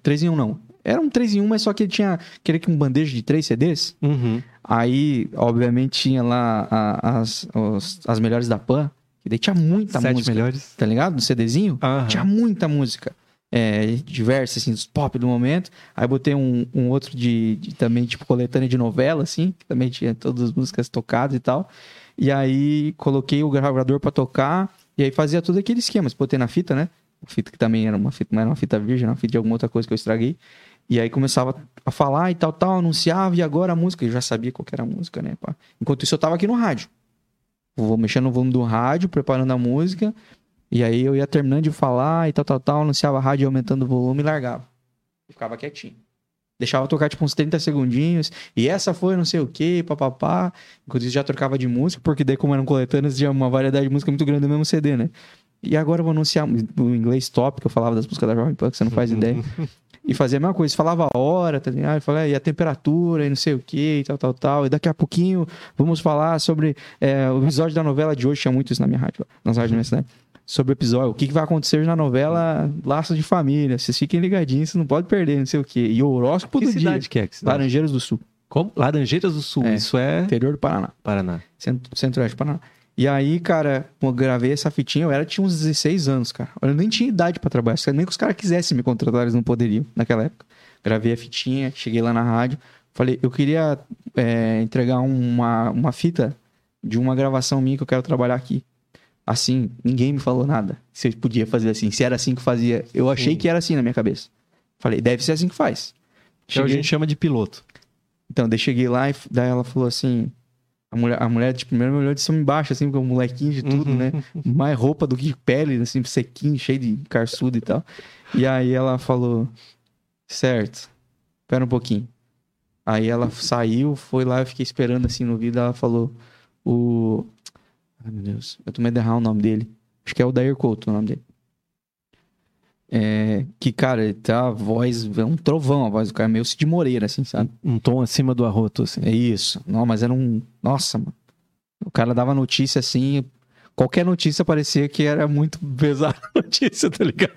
3 em 1 não. Era um 3 em 1, mas só que ele tinha aquele que um bandeja de 3 CDs. Uhum. Aí, obviamente, tinha lá a- as, os- as melhores da Pan. E daí tinha muita Sete música. melhores. Tá ligado? No CDzinho. Aham. Tinha muita música. É, diversas, assim, dos pop do momento. Aí botei um, um outro de, de também, tipo, coletânea de novela, assim, que também tinha todas as músicas tocadas e tal. E aí coloquei o gravador pra tocar, e aí fazia todo aquele esquema. Botei na fita, né? Fita que também era uma fita, não era uma fita virgem, era uma fita de alguma outra coisa que eu estraguei. E aí começava a falar e tal, tal, anunciava, e agora a música. Eu já sabia qual era a música, né? pá. Enquanto isso, eu tava aqui no rádio. Vou mexendo no volume do rádio, preparando a música. E aí eu ia terminando de falar e tal, tal, tal, anunciava a rádio aumentando o volume e largava. E ficava quietinho. Deixava tocar tipo uns 30 segundinhos. E essa foi não sei o que, papapá. Isso já trocava de música, porque daí, como eram coletâneas, tinha uma variedade de música muito grande no mesmo CD, né? E agora eu vou anunciar o inglês top, que eu falava das músicas da Jovem Pan, que você não faz ideia. E fazia a mesma coisa, falava a hora, tá ligado? Eu falei, e a temperatura, e não sei o que, e tal, tal, tal. E daqui a pouquinho vamos falar sobre é, o episódio da novela de hoje, tinha muito isso na minha rádio, nas rádios da minha cidade. Sobre o episódio, o que, que vai acontecer na novela Laços de Família. Vocês fiquem ligadinhos, você não pode perder, não sei o quê. E o horóscopo Que do cidade dia. que é? Que cidade? Laranjeiras do Sul, Como? Laranjeiras do Sul. É. Isso é interior do Paraná. Paraná. Centro- Centro-Oeste do Paraná. E aí, cara, eu gravei essa fitinha, eu era, tinha uns 16 anos, cara. Eu nem tinha idade pra trabalhar. Nem que os caras quisessem me contratar, eles não poderiam naquela época. Gravei a fitinha, cheguei lá na rádio. Falei, eu queria é, entregar uma, uma fita de uma gravação minha que eu quero trabalhar aqui. Assim, ninguém me falou nada. Se eu podia fazer assim, se era assim que fazia. Eu achei Sim. que era assim na minha cabeça. Falei, deve ser assim que faz. Que a Cheguei- gente chama de piloto. então, daí cheguei lá e daí ela falou assim. A mulher, a mulher de primeiro me olhou de cima embaixo, assim, porque o molequinho de tudo, Uhum. né? Mais roupa do que pele, assim, sequinho, cheio de carçudo e tal. E aí ela falou: Certo, espera um pouquinho. Aí ela saiu, foi lá, eu fiquei esperando assim no vídeo. Ela falou: O. Ai meu Deus, eu tô medo de errar o nome dele. Acho que é o Dair Couto o nome dele. É, que, cara, tem a voz, é um trovão a voz do cara, meio Cid Moreira, assim, sabe? Um tom acima do arroto, assim. É isso. Não, mas era um. Nossa, mano. O cara dava notícia assim. Qualquer notícia parecia que era muito pesada a notícia, tá ligado?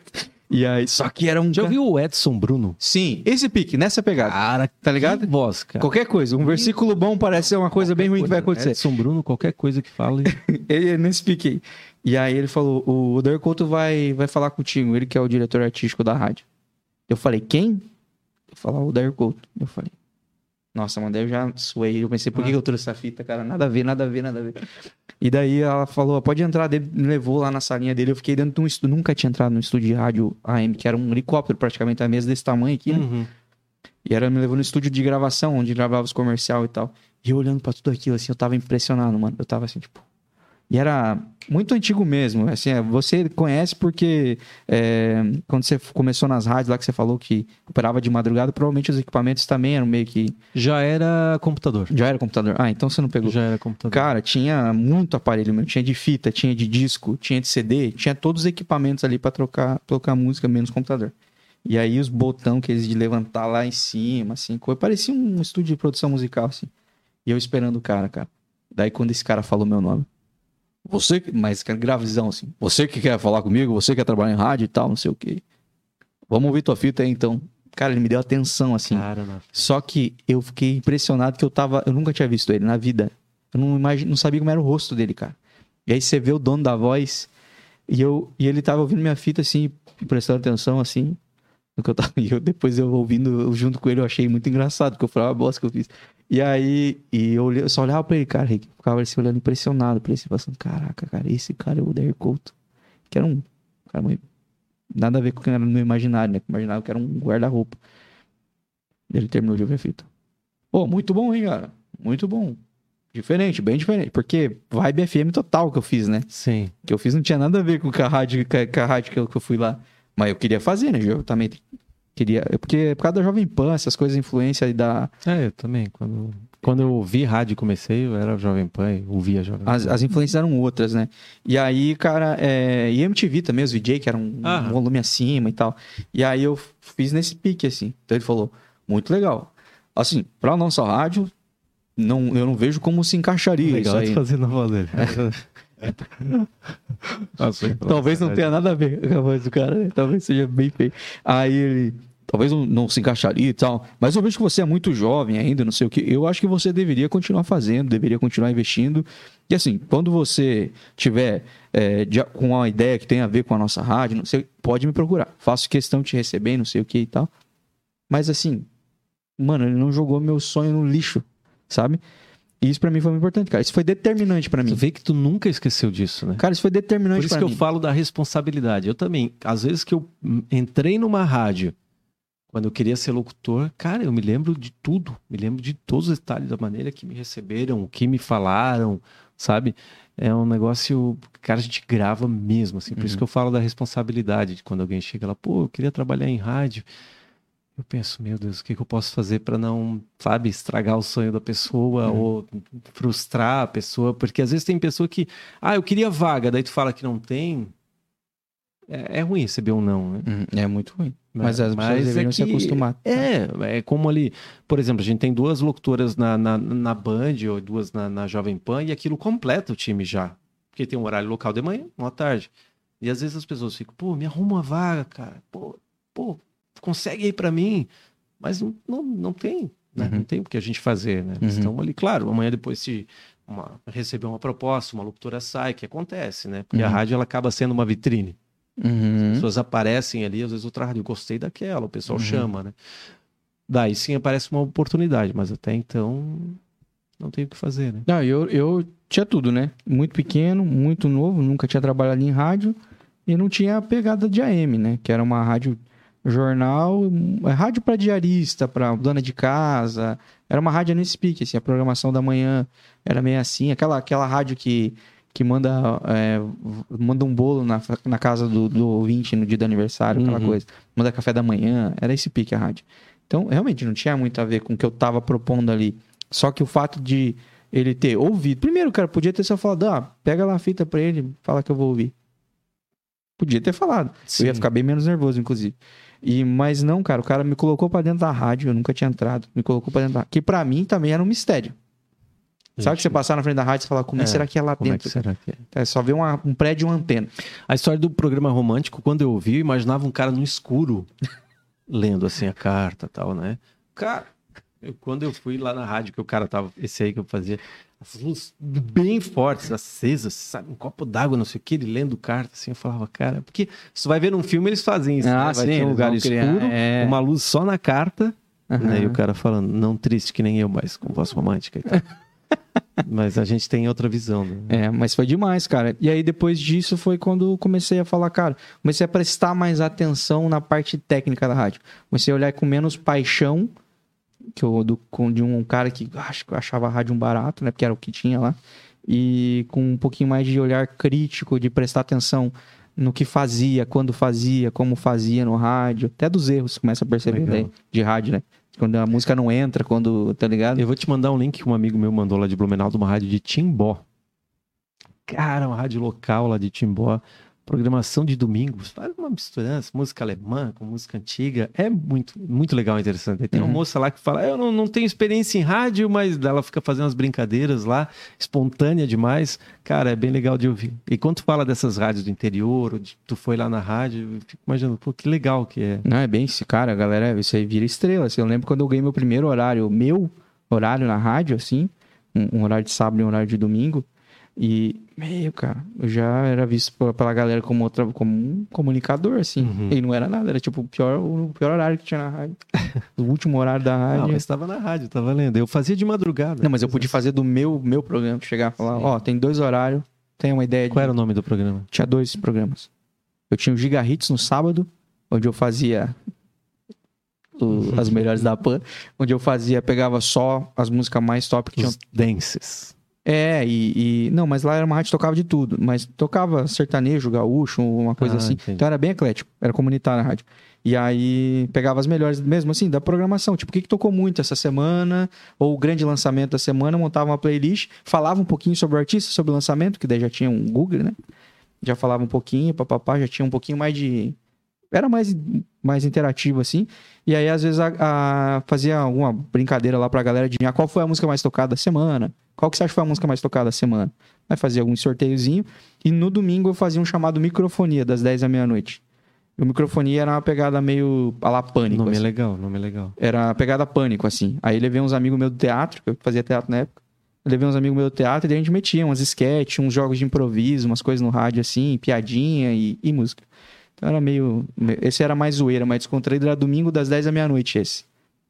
E aí, só que era um. Já ouviu o Edson Bruno? Sim, esse pique, nessa pegada. Cara, tá ligado? que voz, cara. Qualquer coisa. Um versículo bom parece ser uma coisa bem ruim que vai acontecer. Edson Bruno, qualquer coisa que fale. Ele é nesse pique aí. E aí ele falou: o Odair Couto vai, vai falar contigo, ele que é o diretor artístico da rádio. Eu falei, quem? Eu falei, o Odair Couto. Eu falei, nossa, mano, eu já suei. Eu pensei, por que que eu trouxe essa fita, cara? Nada a ver, nada a ver, nada a ver. E daí ela falou, pode entrar, me levou lá na salinha dele. Eu fiquei dentro de um estúdio, nunca tinha entrado num estúdio de rádio AM, que era um helicóptero praticamente, a mesa desse tamanho aqui, né? Uhum. E ela me levou no estúdio de gravação, onde gravava os comercial e tal. E eu olhando pra tudo aquilo, assim, eu tava impressionado, mano. Eu tava assim, tipo. E era muito antigo mesmo. Assim, é, você conhece porque é, quando você começou nas rádios lá que você falou que operava de madrugada, provavelmente os equipamentos também eram meio que. Já era computador. Já era computador. Ah, então você não pegou. Já era computador. Cara, tinha muito aparelho mesmo. Tinha de fita, tinha de disco, tinha de CD, tinha todos os equipamentos ali pra trocar, trocar música, menos computador. E aí os botão que eles de levantar lá em cima, assim, coisa, parecia um estúdio de produção musical, assim. E eu esperando o cara, cara. Daí quando esse cara falou meu nome, você, que- mas gravizão, assim, você que quer falar comigo, você quer trabalhar em rádio e tal, não sei o quê. Vamos ouvir tua fita aí, então. Cara, ele me deu atenção, assim. Só que eu fiquei impressionado que eu tava. Eu nunca tinha visto ele na vida. Eu não, imagi... não sabia como era o rosto dele, cara. E aí você vê o dono da voz. E, eu, e ele tava ouvindo minha fita, assim, prestando atenção, assim. No que eu tava, e eu, depois eu ouvindo junto com ele, eu achei muito engraçado, porque eu falei, ah, bosta que eu fiz. E aí, e eu, olhei, eu só olhava pra ele, cara, Rick, ficava assim, olhando impressionado pra ele, pensando, caraca, cara, esse cara é o Odair Couto. Que era um cara muito... Nada a ver com o que era no meu imaginário, né? Imaginava que era um guarda-roupa. Ele terminou de ouvir a fita. Pô, muito bom, hein, cara? Muito bom. Diferente, bem diferente. Porque vibe FM total que eu fiz, né? Sim. Que eu fiz não tinha nada a ver com a rádio, com a rádio que eu, que eu fui lá. Mas eu queria fazer, né? Eu também queria. Porque é por causa da Jovem Pan, essas coisas, influência e da. É, eu também. Quando, quando eu ouvi rádio e comecei, eu era Jovem Pan, ouvia Jovem Pan. As, as influências eram outras, né? E aí, cara, é... e MTV também, os VJ, que era um, Ah. um volume acima e tal. E aí eu fiz nesse pique, assim. Então ele falou, muito legal. Assim, pra nossa rádio, não, eu não vejo como se encaixaria Legal isso aí. fazer na voz dele. Nossa, Talvez não tenha nada a ver com a voz do cara, né? Talvez seja bem feio. Aí ele. Talvez não, não se encaixaria e tal. Mas eu vejo que você é muito jovem ainda, não sei o que. Eu acho que você deveria continuar fazendo, deveria continuar investindo. E assim, quando você tiver é, de- com uma ideia que tem a ver com a nossa rádio, não sei, pode me procurar. Faço questão de te receber, não sei o que e tal. Mas assim, mano, ele não jogou meu sonho no lixo, sabe? E isso pra mim foi muito importante, cara. Isso foi determinante pra Tu mim. vê que tu nunca esqueceu disso, né? Cara, isso foi determinante Por isso que eu mim. falo da responsabilidade. Eu também, às vezes que eu entrei numa rádio, quando eu queria ser locutor, cara, eu me lembro de tudo. Me lembro de todos os detalhes da maneira que me receberam, o que me falaram, sabe? É um negócio, cara, a gente grava mesmo, assim. Por isso Uhum. que eu falo da responsabilidade de quando alguém chega lá, pô, eu queria trabalhar em rádio. Eu penso, meu Deus, o que, que eu posso fazer para não, sabe, estragar o sonho da pessoa Uhum. ou frustrar a pessoa? Porque às vezes tem pessoa que, ah, eu queria vaga, daí tu fala que não tem. É, é ruim receber um não, né? Uhum, É muito ruim. Mas as pessoas deveriam se acostumar. É, é como ali, por exemplo, a gente tem duas locutoras na, na, na Band ou duas na, na Jovem Pan e aquilo completa o time já. Porque tem um horário local de manhã, uma tarde. E às vezes as pessoas ficam, pô, me arruma uma vaga, cara. Pô, pô consegue aí pra mim. Mas não, não, não tem, né? Uhum. Não tem o que a gente fazer, né? Uhum. estão ali, claro, amanhã depois se uma, receber uma proposta, uma locutora sai, que acontece, né? Porque a Uhum. rádio ela acaba sendo uma vitrine. As Uhum. pessoas aparecem ali, às vezes outra rádio, gostei daquela, o pessoal Uhum. chama, né? Daí sim aparece uma oportunidade, mas até então não tem o que fazer, né? Não, eu, eu tinha tudo, né? Muito pequeno, muito novo, nunca tinha trabalhado em rádio e não tinha a pegada de AM, né? Que era uma rádio jornal, é rádio para diarista, para dona de casa. Era uma rádio nesse pique, assim, a programação da manhã era meio assim, aquela, aquela rádio que, que manda, é, manda um bolo na, na casa do, do ouvinte no dia do aniversário, aquela Uhum. coisa. Manda café da manhã, era esse pique a rádio. Então, realmente, não tinha muito a ver com o que eu tava propondo ali. Só que o fato de ele ter ouvido. Primeiro, cara, podia ter só falado, ah, pega lá a fita pra ele, fala que eu vou ouvir. Podia ter falado. Eu ia Sim. ficar bem menos nervoso, inclusive. E, mas não, cara, o cara me colocou pra dentro da rádio, eu nunca tinha entrado. Me colocou pra dentro da Que pra mim também era um mistério. Sabe que você passar na frente da rádio e falar, como é, É, será que é lá Como é dentro? que será que é? É só ver uma- um prédio e uma antena. A história do programa romântico, quando eu ouvi, eu imaginava um cara no escuro lendo assim a carta e tal, né? Cara, eu- quando eu fui lá na rádio, que o cara tava, esse aí que eu fazia, as luzes bem fortes, acesas, sabe? Um copo d'água, não sei o que, ele lendo carta, assim, eu falava, cara, porque tu vai ver num filme, eles fazem isso, Ah, né? Vai sim, ter um lugar escuro, criar, é. uma luz só na carta, Aham. né? E o cara falando, não triste que nem eu, mas com voz romântica e tal. Mas a gente tem outra visão, né? É, mas foi demais, cara. E aí depois disso foi quando comecei a falar, cara, comecei a prestar mais atenção na parte técnica da rádio. Comecei a olhar com menos paixão que eu, do, com, de um cara que acho que eu achava a rádio um barato, né? Porque era o que tinha lá. E com um pouquinho mais de olhar crítico, de prestar atenção no que fazia, quando fazia, como fazia no rádio. Até dos erros você começa a perceber né, de rádio, né? Quando a música não entra, quando, tá ligado? Eu vou te mandar um link que um amigo meu mandou lá de Blumenau, de uma rádio de Timbó. Cara, uma rádio local lá de Timbó. Programação de domingo, faz uma misturança, música alemã com música antiga, é muito, muito legal e interessante. Aí tem uma Uhum. moça lá que fala, eu não, não tenho experiência em rádio, mas ela fica fazendo umas brincadeiras lá, espontânea demais. Cara, é bem legal de ouvir. E quando tu fala dessas rádios do interior, de- tu foi lá na rádio, eu fico imaginando, pô, que legal que é. Não, é bem esse cara, galera, isso aí vira estrela. Assim, eu lembro quando eu ganhei meu primeiro horário, meu horário na rádio, assim, um, um horário de sábado e um horário de domingo. E, meio, cara, eu já era visto pela, galera como, outra, como um comunicador, assim. Uhum. E não era nada, era tipo o pior, o pior horário que tinha na rádio. o último horário da rádio. mas estava na rádio, tá valendo. Eu fazia de madrugada. Não, mas eu podia fazer do meu, meu programa, chegar e falar, ó, tem dois horários, tem uma ideia de... Qual era o nome do programa? Tinha dois programas. Eu tinha o Giga Hits no sábado, onde eu fazia o- as melhores da Pan, onde eu fazia, pegava só as músicas mais top que tinham. Os Dances. É, e, e- Não, mas lá era uma rádio que tocava de tudo. Mas tocava sertanejo, gaúcho, uma coisa Ah, assim. entendi. Então era bem eclético, era comunitária a rádio. E aí pegava as melhores, mesmo assim, da programação. Tipo, o que, que tocou muito essa semana, ou o grande lançamento da semana, montava uma playlist, falava um pouquinho sobre o artista, sobre o lançamento, que daí já tinha um Google, né? Já falava um pouquinho, papapá, já tinha um pouquinho mais de. Era mais, mais interativo, assim. E aí, às vezes, a, a- fazia alguma brincadeira lá pra galera adivinhar qual foi a música mais tocada da semana. Qual que você acha que foi a música mais tocada da semana? Aí fazia algum sorteiozinho. E no domingo eu fazia um chamado microfonia, das 10 à meia-noite. O microfonia era uma pegada meio a lá pânico. Nome assim. legal, nome é legal. Era uma pegada pânico, assim. Aí levei uns amigos meus do teatro, que eu fazia teatro na época. Eu levei uns amigos meus do teatro e daí a gente metia umas sketches, uns jogos de improviso, umas coisas no rádio assim, piadinha e, e música. Então era meio. Esse era mais zoeira, mais descontraído. Era domingo das 10 à meia-noite esse.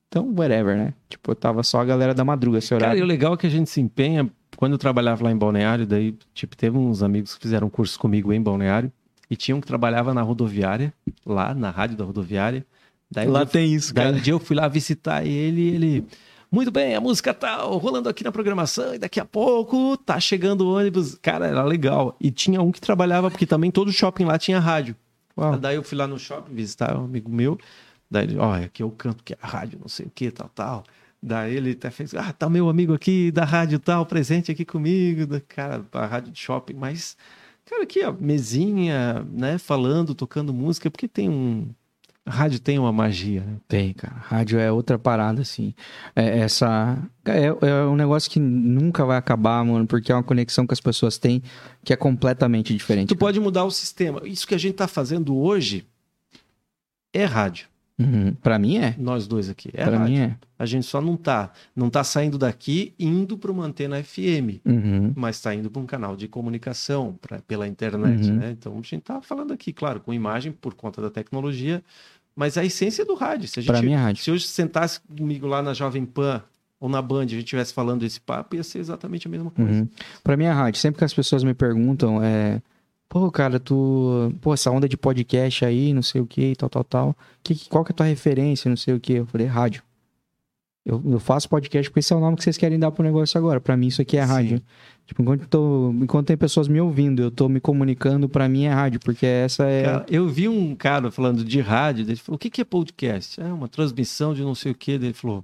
Então, whatever, né? Tipo, tava só a galera da madruga esse Cara, horário. e o legal é que a gente se empenha. Quando eu trabalhava lá em Balneário, daí, tipo, teve uns amigos que fizeram curso comigo em Balneário e tinha um que trabalhava na rodoviária, lá na rádio da rodoviária. Daí Lá dia- tem isso, Daí cara. um dia eu fui lá visitar ele e ele. Muito bem, a música tá rolando aqui na programação e daqui a pouco tá chegando o ônibus. Cara, era legal. E tinha um que trabalhava, porque também todo shopping lá tinha rádio. Uau. Daí eu fui lá no shopping visitar um amigo meu. Daí ele, ó, aqui eu canto que é a rádio, não sei o que, tal, tal. Daí ele até fez, ah, tá meu amigo aqui da rádio tal, presente aqui comigo. Cara, a rádio de shopping, mas, cara, aqui, ó, mesinha, né, falando, tocando música, porque tem um. Rádio tem uma magia, né? Tem, cara. Rádio é outra parada, assim. É, essa. É, é um negócio que nunca vai acabar, mano, porque é uma conexão que as pessoas têm que é completamente diferente. Tu pode mudar o sistema. Isso que a gente tá fazendo hoje é rádio. Uhum. Pra mim é. Nós dois aqui. É rádio. mim é. A gente só não tá, não tá saindo daqui indo para uma antena FM, Uhum. mas está indo para um canal de comunicação pra, pela internet, Uhum. né? Então a gente tá falando aqui, claro, com imagem por conta da tecnologia, mas a essência do rádio. Se a gente, Pra mim é rádio. se hoje sentasse comigo lá na Jovem Pan ou na Band, a gente estivesse falando esse papo, ia ser exatamente a mesma coisa. Uhum. Pra mim é rádio. Sempre que as pessoas me perguntam, é. Pô, cara, tu. Pô, essa onda de podcast aí, não sei o que, tal, tal, tal. Que, qual que é a tua referência, não sei o que? Eu falei, rádio. Eu, eu faço podcast porque esse é o nome que vocês querem dar pro negócio agora. Pra mim, isso aqui é Sim. rádio. Tipo, enquanto, tô, enquanto tem pessoas me ouvindo, eu tô me comunicando, pra mim é rádio, porque essa é. Cara, eu vi um cara falando de rádio, ele falou: o que que é podcast? É uma transmissão de não sei o que. Ele falou: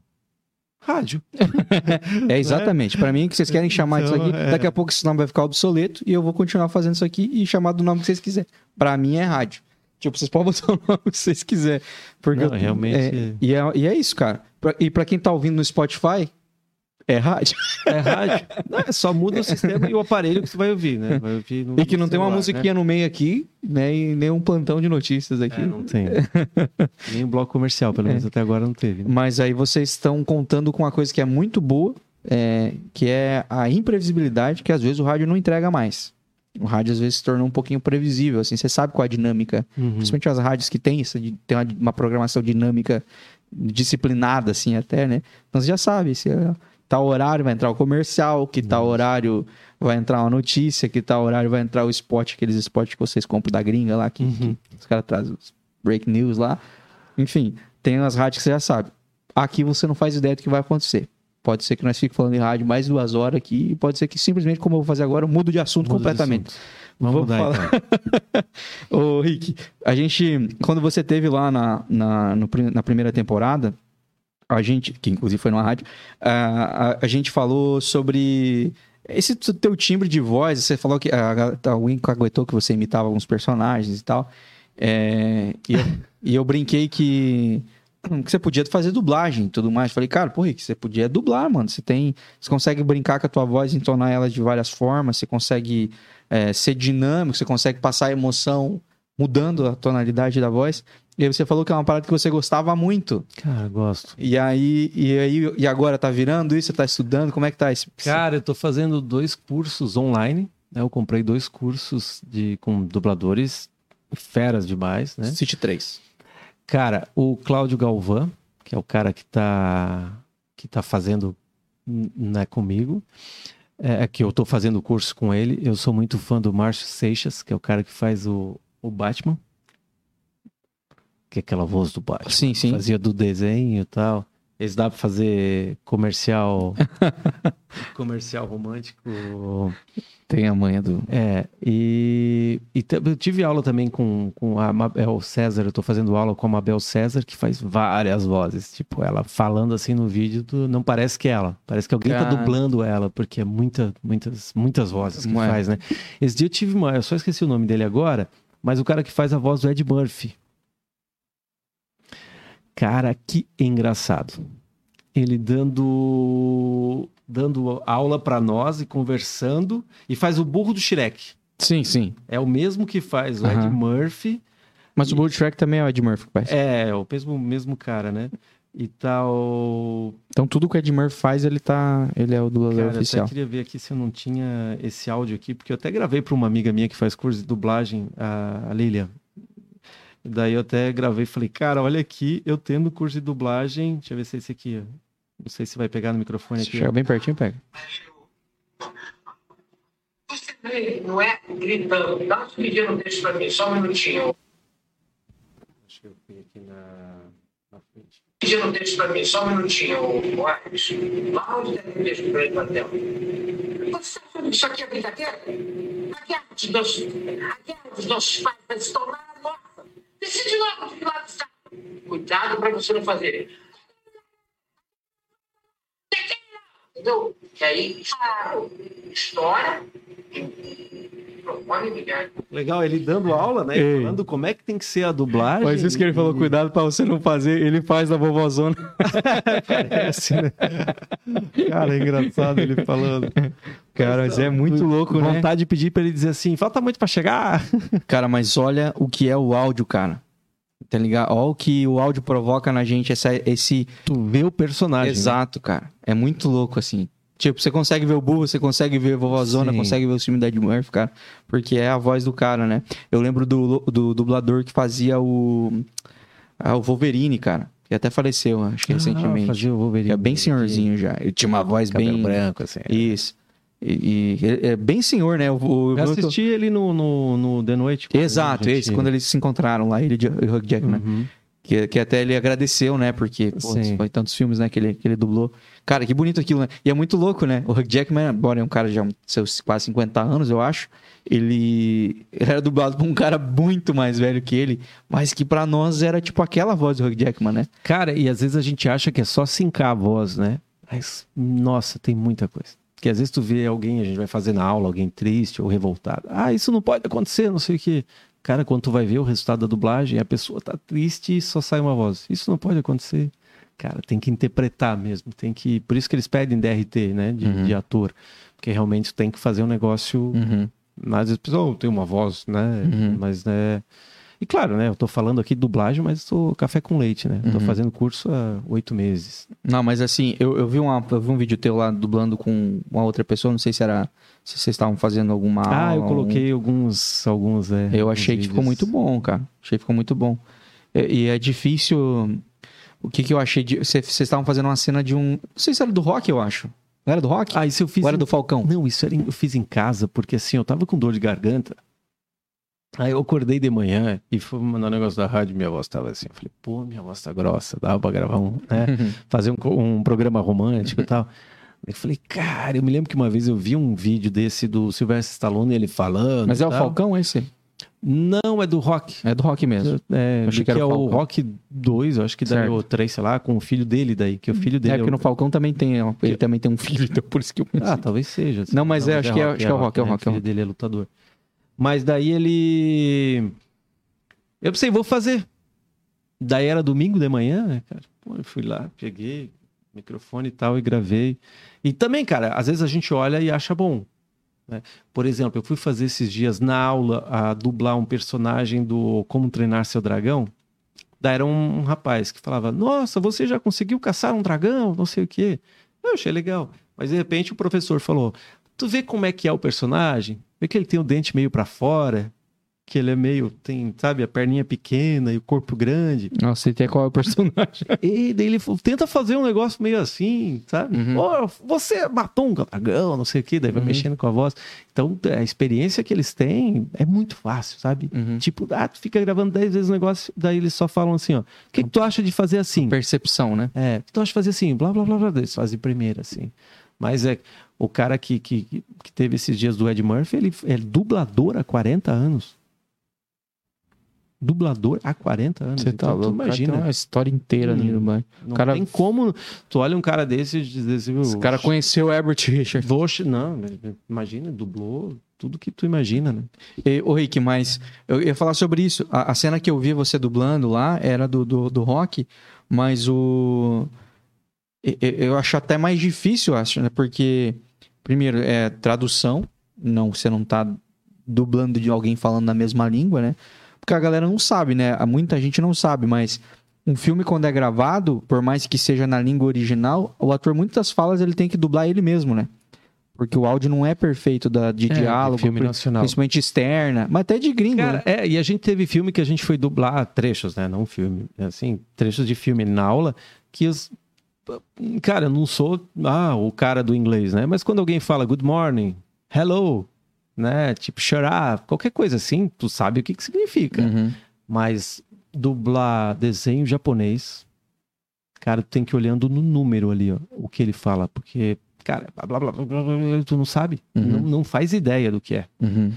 rádio. É exatamente. Pra mim, que vocês querem chamar Então, disso aqui, é. daqui a pouco esse nome vai ficar obsoleto e eu vou continuar fazendo isso aqui e chamar do nome que vocês quiserem. Pra mim é rádio. Tipo, vocês podem botar o nome que vocês quiserem. Porque Não, eu- realmente- é- e, é, e é isso, cara. Pra- e pra quem tá ouvindo no Spotify, é rádio. É rádio. Não, é só muda o sistema e o aparelho que você vai ouvir, né? Vai ouvir no- E que não no tem uma celular, musiquinha no meio aqui, né? E nem um plantão de notícias aqui. Né? É, não tem. Nem um bloco comercial, pelo É. menos até agora não teve. né? Mas aí vocês estão contando com uma coisa que é muito boa, é, que é a imprevisibilidade que às vezes o rádio não entrega mais. O rádio às vezes se tornou um pouquinho previsível, assim, você sabe qual é a dinâmica, Uhum. principalmente as rádios que tem isso, tem uma, uma programação dinâmica disciplinada, assim, até, né? Então você já sabe, se é, tal horário vai entrar o comercial, que tal horário vai entrar uma notícia, que tal horário vai entrar o spot, aqueles spots que vocês compram da gringa lá, que, Uhum. que os caras trazem os break news lá. Enfim, tem as rádios que você já sabe. Aqui você não faz ideia do que vai acontecer. Pode ser que nós fiquemos falando em rádio mais duas horas aqui, e pode ser que simplesmente, como eu vou fazer agora, eu mudo de assunto Muda de completamente. assunto. Vamos mudar falar- então. Ô, Rick, a gente, quando você teve lá na, na, no na primeira temporada, a gente, que inclusive foi numa rádio, a, a, a gente falou sobre Esse teu timbre de voz, você falou que a, a Win aguentou que você imitava alguns personagens e tal. É, e, eu, e eu brinquei que, que você podia fazer dublagem e tudo mais. Falei, cara, pô, Rick, você podia dublar, mano. Você tem. Você consegue brincar com a tua voz, entonar ela de várias formas, você consegue é, ser dinâmico, você consegue passar emoção mudando a tonalidade da voz. E aí você falou que é uma parada que você gostava muito. Cara, gosto. E aí, e aí, e agora tá virando isso? Você tá estudando? Como é que tá esse? Cara, eu tô fazendo dois cursos online. Né? Eu comprei dois cursos de, com dubladores feras demais, né? City 3. Cara, o Cláudio Galvão, que é o cara que tá, que tá fazendo né, comigo, é, que eu tô fazendo o curso com ele. Eu sou muito fã do Márcio Seixas, que é o cara que faz o, o Batman. Que é aquela voz do Batman. Sim, sim. Fazia do desenho e tal. Eles dá pra fazer comercial. comercial romântico. Tem a manha do. É, e, e eu tive aula também com, com a Mabel César, eu tô fazendo aula com a Mabel César, que faz várias vozes. Tipo, ela falando assim no vídeo, do- não parece que é ela. Parece que alguém tá Cara. dublando ela, porque é muita, muitas, muitas vozes que Ué. faz, né? Esse dia eu tive uma, eu só esqueci o nome dele agora, mas o cara que faz a voz do Ed Murphy. Cara, que engraçado. Ele dando dando aula pra nós e conversando e faz o burro do Shrek. Sim, sim. É o mesmo que faz o Ed Aham. Murphy. Mas o Bold Shrek também é o Ed Murphy faz. É, é o mesmo, mesmo cara, né? E tal. Então tudo que o Ed Murphy faz, ele tá. Ele é o dublador Cara, eu oficial. até queria ver aqui se eu não tinha esse áudio aqui, porque eu até gravei para uma amiga minha que faz curso de dublagem, a, a Lilia. Daí eu até gravei e falei, cara, olha aqui, eu tendo curso de dublagem. Deixa eu ver se é esse aqui, ó. Não sei se vai pegar no microfone Se aqui. chega bem pertinho, pega. Você vê, não é gritando. Dá subidinha no texto pra mim, só um minutinho. Acho que eu fui aqui na, na frente. Pedindo o texto pra mim, só um minutinho, Marcos. Lá onde tem o texto pra ele na tela. Você tá que isso aqui é brincadeira? A guerra dos nossos, a guerra dos Decide de que lado está. Cuidado pra você não fazer. Entendeu? E aí. Microfone ligado. Legal, ele dando aula, né? Ei. Falando como é que tem que ser a dublagem. Mas isso que ele falou, e- cuidado pra você não fazer, ele faz da vovozona. Parece, né? Cara, é engraçado ele falando. Cara, mas é muito louco, né? Vontade de pedir pra ele dizer assim, falta muito pra chegar. Cara, mas olha o que é o áudio, cara. Tá ligado? Olha o que o áudio provoca na gente, essa, esse. Tu vê o personagem. né? Exato, cara. É muito louco, assim. Tipo, você consegue ver o burro, você consegue ver a vovozona, Sim. consegue ver o filme da Ed Murphy, cara. Porque é a voz do cara, né? Eu lembro do, do dublador que fazia o. ah, o Wolverine, cara. Que até faleceu, acho que Ah, recentemente. fazia o Wolverine. É bem senhorzinho já. Ele tinha uma voz Cabelo bem. branco, assim. Isso. E, e é bem senhor, né? O, o- Eu assisti ele no, no, no The Noite. Exato, gente- esse, quando eles se encontraram lá, ele e o Hugh Jackman. Uhum. Que, que até ele agradeceu, né? Porque, pô, foi tantos filmes, né, que ele, que ele dublou. Cara, que bonito aquilo, né? E é muito louco, né? O Hugh Jackman, embora é um cara já de seus quase 50 anos, eu acho, ele, ele era dublado por um cara muito mais velho que ele, mas que pra nós era tipo aquela voz do Hugh Jackman, né? Cara, e às vezes a gente acha que é só sincar a voz, né? Mas, nossa, tem muita coisa. Porque às vezes tu vê alguém, a gente vai fazer na aula, alguém triste ou revoltado. Ah, isso não pode acontecer, não sei o quê. Cara, quando tu vai ver o resultado da dublagem, a pessoa tá triste e só sai uma voz. Isso não pode acontecer. Cara, tem que interpretar mesmo. Tem que. Por isso que eles pedem DRT, né? De, Uhum. de ator. Porque realmente tem que fazer um negócio Uhum. às vezes a pessoa "Oh, tem uma voz, né? Uhum. Mas, né? E claro, né? Eu tô falando aqui dublagem, mas tô café com leite, né? Tô Uhum. fazendo curso há oito meses. Não, mas assim, eu, eu, vi uma, eu vi um vídeo teu lá dublando com uma outra pessoa, não sei se era. Se vocês estavam fazendo alguma. Ah, eu coloquei alguns, alguns, é. Eu achei que ficou muito bom, cara. Achei que ficou muito bom. E, e é difícil. O que, que eu achei de. Vocês vocês estavam fazendo uma cena de um. Não sei se era do rock, eu acho. Não era do rock? Ah, isso eu fiz. Ou era em- do Falcão? Não, isso era em- eu fiz em casa, porque assim, eu tava com dor de garganta. Aí eu acordei de manhã e fui mandar um negócio da rádio, minha voz tava assim. Eu falei, pô, minha voz tá grossa, dava pra gravar um, né? fazer um, um programa romântico e tal. Eu falei, cara, eu me lembro que uma vez eu vi um vídeo desse do Sylvester Stallone, ele falando. Mas é o tal. Falcão esse? Não, é do Rock. É do rock mesmo. É, Achei que, que é o. Rock 2, eu acho que daí Certo. o 3, sei lá, com o filho dele daí, que o filho dele É, porque o- no Falcão também tem, ó, ele também tem um filho, então por isso que eu pensei. Ah, talvez seja. Não, mas é, acho que é- acho que é o Rock, é o né? Rock, é o filho Rock. dele é lutador. Mas daí ele... Eu pensei, vou fazer. Daí era domingo de manhã, né, cara? Pô, eu fui lá, peguei microfone e tal e gravei. E também, cara, às vezes a gente olha e acha bom. né? Por exemplo, eu fui fazer esses dias na aula a dublar um personagem do Como Treinar Seu Dragão. Daí era um, um rapaz que falava: Nossa, você já conseguiu caçar um dragão? Não sei o quê. Eu achei legal. Mas de repente o professor falou: Tu vê como é que é o personagem? Vê que ele tem o dente meio pra fora, que ele é meio, tem, sabe, a perninha pequena e o corpo grande. Nossa, sei até qual é o personagem. E daí ele tenta fazer um negócio meio assim, sabe? Uhum. Ó, você matou um dragão, não sei o quê, daí vai Uhum. mexendo com a voz. Então, a experiência que eles têm é muito fácil, sabe? Uhum. Tipo, ah, tu fica gravando 10 vezes o negócio, daí eles só falam assim, ó, o que, que tu acha de fazer assim? Percepção, né? É, o que tu acha de fazer assim? Blá, blá, blá, blá, eles fazem primeiro, assim. Mas é, o cara que, que, que teve esses dias do Ed Murphy, ele é dublador há 40 anos. Dublador há 40 anos. Você tá Então, tu louco. Imagina. Tem uma história inteira ali no banho. Não cara- tem como. Tu olha um cara desse e dizer assim, Esse cara conheceu o Herbert Richard. Não, imagina, dublou tudo que tu imagina, né? E, ô Rick, mas eu ia falar sobre isso. A, a cena que eu vi você dublando lá era do, do, do rock, mas o. Eu acho até mais difícil, acho, né? Porque, primeiro, é tradução. Não, você não tá dublando de alguém falando na mesma língua, né? Porque a galera não sabe, né? Muita gente não sabe, mas um filme quando é gravado, por mais que seja na língua original, o ator muitas falas ele tem que dublar ele mesmo, né? Porque o áudio não é perfeito da, de diálogo, filme nacional. principalmente externa, mas até de gringo, Cara, né? é, e a gente teve filme que a gente foi dublar trechos, né? Não um filme. Assim, trechos de filme na aula que os. Cara, eu não sou ah, o cara do inglês, né? Mas quando alguém fala good morning, hello, né? Tipo, shut up, qualquer coisa assim, tu sabe o que, que significa. Uhum. Mas dublar desenho japonês, cara, tu tem que ir olhando no número ali, ó, o que ele fala, porque, cara, blá, blá, blá, blá, blá, blá, tu não sabe, Uhum. não, não faz ideia do que é. Uhum.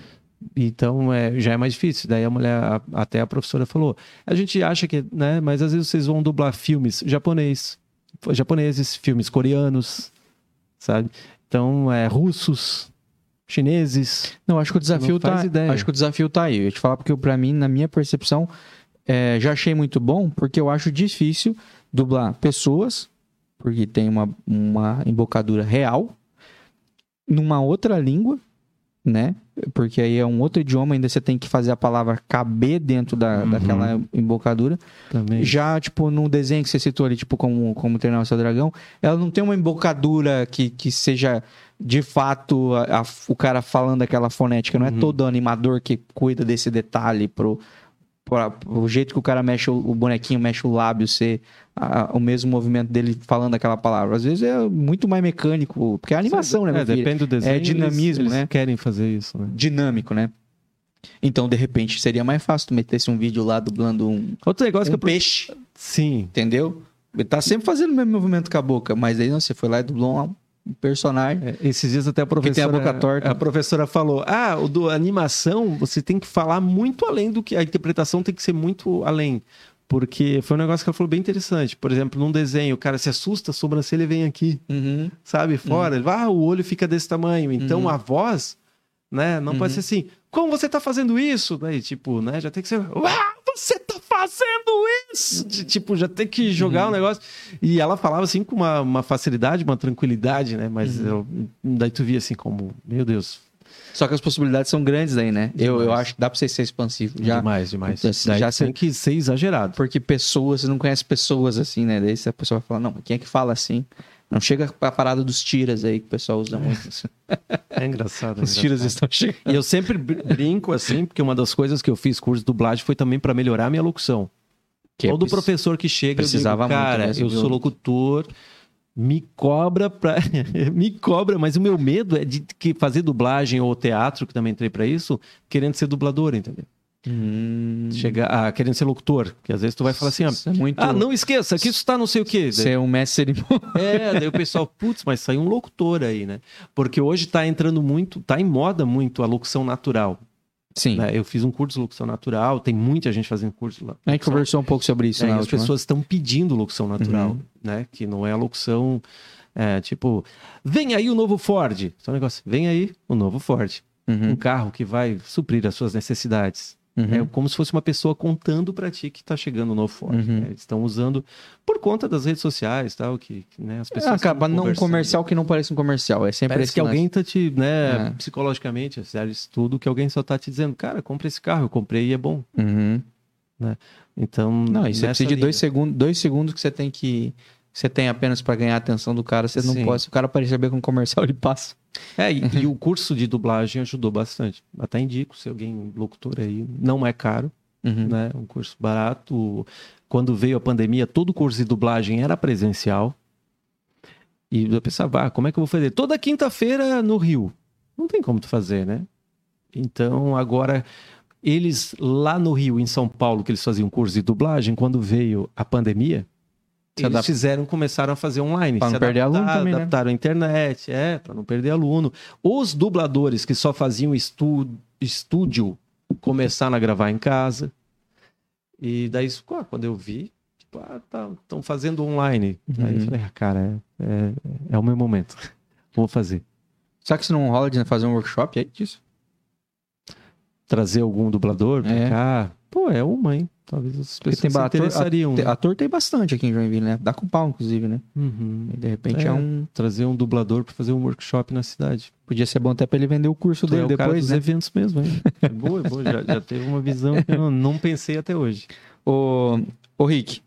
Então é, já é mais difícil. Daí a mulher, a- até a professora falou: a gente acha que, né? Mas às vezes vocês vão dublar filmes japonês, japoneses, filmes coreanos, sabe? Então é russos, chineses. Não, acho que o desafio tá. ideia. Acho que o desafio tá aí. Eu ia te falar porque pra mim, na minha percepção, é, já achei muito bom, porque eu acho difícil dublar pessoas, porque tem uma, uma embocadura real, numa outra língua, né? Porque aí é um outro idioma, ainda você tem que fazer a palavra caber dentro da, Uhum. daquela embocadura. Também. Já, tipo, no desenho que você citou ali, tipo, como, como treinar o seu dragão, ela não tem uma embocadura que, que seja de fato a- a- o cara falando aquela fonética. Não é Uhum. todo animador que cuida desse detalhe pro, pra- pro jeito que o cara mexe o, o bonequinho, mexe o lábio ser a- o mesmo movimento dele falando aquela palavra. Às vezes é muito mais mecânico, porque é animação, né? É, depende do desenho. É dinamismo, eles, né? Eles querem fazer isso, né? Dinâmico, né? Então, de repente, seria mais fácil tu metesse um vídeo lá dublando um, Outro negócio um que eu... peixe. Sim. Entendeu? Ele tá sempre fazendo o mesmo movimento com a boca, mas aí não, você foi lá e dublou um personagem. É, Esses dias até a tem a professora... boca torta. A professora falou, ah, o do animação, você tem que falar muito além do que... A interpretação tem que ser muito além. Porque foi um negócio que ela falou bem interessante. Por exemplo, num desenho, o cara se assusta, a sobrancelha vem aqui. Uhum. sabe, fora. Ele vai, Ah, o olho fica desse tamanho. Então Uhum. a voz, né, não pode Uhum. ser assim, como você tá fazendo isso? Daí, tipo, né, já tem que ser, ah, você tá fazendo isso! De- tipo, já tem que jogar Uhum. o negócio. E ela falava assim com uma, uma facilidade, uma tranquilidade, né, mas Uhum. eu- daí tu via assim como, meu Deus, Só que as possibilidades são grandes aí, né? Eu, eu acho que dá pra você ser expansivo. Já, demais, demais. Assim, Daí já tem se- que ser exagerado. Porque pessoas, você não conhece pessoas assim, né? Daí a pessoa vai falar, não, quem é que fala assim? Não chega a parada dos tiras aí que o pessoal usa muito. É engraçado. é Os tiras estão chegando. E eu sempre br- brinco assim, porque uma das coisas que eu fiz curso de dublagem foi também para melhorar a minha locução. Que é Todo preci- professor que chega, precisava eu digo, muito cara, mesmo, eu viu? sou locutor, me cobra pra... me cobra, mas o meu medo é de que fazer dublagem ou teatro, que também entrei pra isso, querendo ser dublador, entendeu? Hum, Chegar, ah, querendo ser locutor, que às vezes tu vai falar assim, isso é muito... ah, não esqueça, que isso tá não sei o quê. Você é um mestre. É, daí o pessoal, putz, mas saiu um locutor aí, né? Porque hoje tá entrando muito, tá em moda muito a locução natural. Sim. né? Eu fiz um curso de locução natural, tem muita gente fazendo curso lá. A gente conversou um pouco sobre isso, É, né? as pessoas estão pedindo locução natural, Uhum. né? Que não é a locução, é, tipo, vem aí o novo Ford. Só um negócio, vem aí o novo Ford. Um Uhum. carro que vai suprir as suas necessidades. Uhum. É como se fosse uma pessoa contando para ti que tá chegando o novo. Uhum. né? Estão usando por conta das redes sociais, tal, que, né, as pessoas É, acaba não um comercial que não parece um comercial. É sempre Parece que lance. alguém tá te, né, É. psicologicamente, sério, isso tudo, que alguém só tá te dizendo, cara, compra esse carro, eu comprei e é bom. Uhum. Então, Não, nessa precisa de dois segundos, dois segundos que você tem que. Você tem apenas pra ganhar a atenção do cara, você não Sim. pode. Se o cara perceber com um comercial, ele passa. É, e, e o curso de dublagem ajudou bastante. Até indico, se alguém locutor aí, não é caro, Uhum. né? Um curso barato. Quando veio a pandemia, todo curso de dublagem era presencial. E eu pensava, ah, como é que eu vou fazer? Toda quinta-feira no Rio. Não tem como tu fazer, né? Então, agora, eles lá no Rio, em São Paulo, que eles faziam curso de dublagem, quando veio a pandemia, eles fizeram, começaram a fazer online. Se não perder aluno também, né? Adaptaram a internet, é, para não perder aluno. Os dubladores que só faziam estu- estúdio começaram a gravar em casa. E daí, quando eu vi, tipo, ah, tá, estão fazendo online. Aí eu Uhum. falei, ah, cara, é, é, é o meu momento. Vou fazer. Será que isso não rola de fazer um workshop aí disso? Trazer algum dublador pra É. cá. Pô, é uma, hein? Talvez as pessoas tem se interessariam. ator, né? ator tem bastante aqui em Joinville, né? Dá com pau, inclusive, né? Uhum. E de repente é, É. um. Trazer um dublador pra fazer um workshop na cidade. Podia ser bom até pra ele vender o curso Tu é dele o cara depois, dos né? eventos mesmo, hein? É boa, é boa. Já, já teve uma visão que eu não, pensei até hoje. Ô, ô Rick.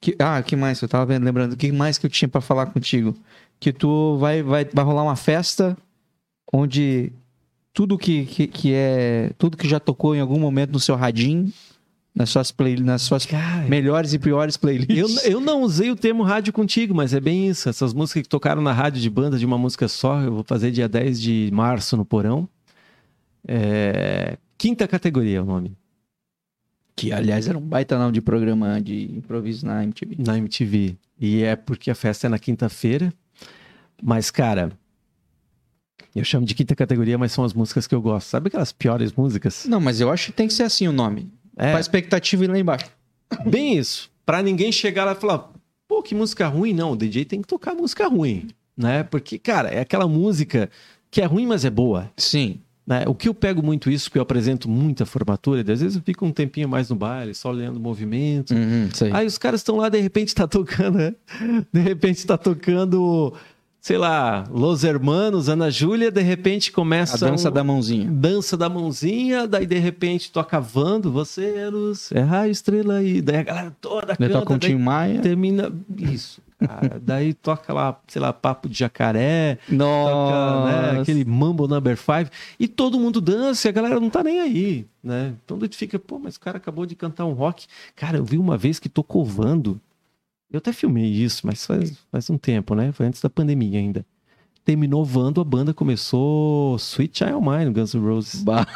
Que, ah, que mais? Eu tava vendo, lembrando. O que mais que eu tinha pra falar contigo? Que tu vai, vai, vai rolar uma festa onde tudo que, que, que é. Tudo que já tocou em algum momento no seu radinho, nas suas, play, nas suas Cara, melhores e piores eu, playlists. eu não usei o termo rádio contigo, mas é bem isso. Essas músicas que tocaram na rádio de banda de uma música só, eu vou fazer dia 10 de março no Porão. É, Quinta categoria é o nome, Que, aliás, era um baita nome de programa de improviso na MTV. na MTV. E é porque a festa é na quinta-feira. Mas, cara, eu chamo de quinta categoria, mas são as músicas que eu gosto. Sabe aquelas piores músicas? Não, mas eu acho que tem que ser assim o nome. É. Pra expectativa ir lá embaixo. Bem isso. Pra ninguém chegar lá e falar, pô, que música ruim. Não, o DJ tem que tocar música ruim, né? Porque, cara, é aquela música que é ruim, mas é boa. Sim. Né? O que eu pego muito isso, porque eu apresento muita formatura, e às vezes eu fico um tempinho mais no baile, só olhando o movimento. Uhum. Aí os caras estão lá, de repente tá tocando, né? De repente tá tocando, sei lá, Los Hermanos, Ana Júlia, de repente começa a dança um- da mãozinha. dança da mãozinha, daí de repente toca Vando, você é luz, é raio, estrela aí, daí a galera toda Daí canta, toca um daí Maia. termina isso, cara. daí toca lá, sei lá, papo de jacaré, toca, né, aquele Mambo Number Five, e todo mundo dança e a galera não tá nem aí, né? Então daí tu fica, pô, mas o cara acabou de cantar um rock. Cara, eu vi uma vez que tocou Vando, eu até filmei isso, mas faz, faz um tempo, né? Foi antes da pandemia ainda. Terminou Vando, a banda começou Sweet Child Mine, Guns N' Roses. Bah.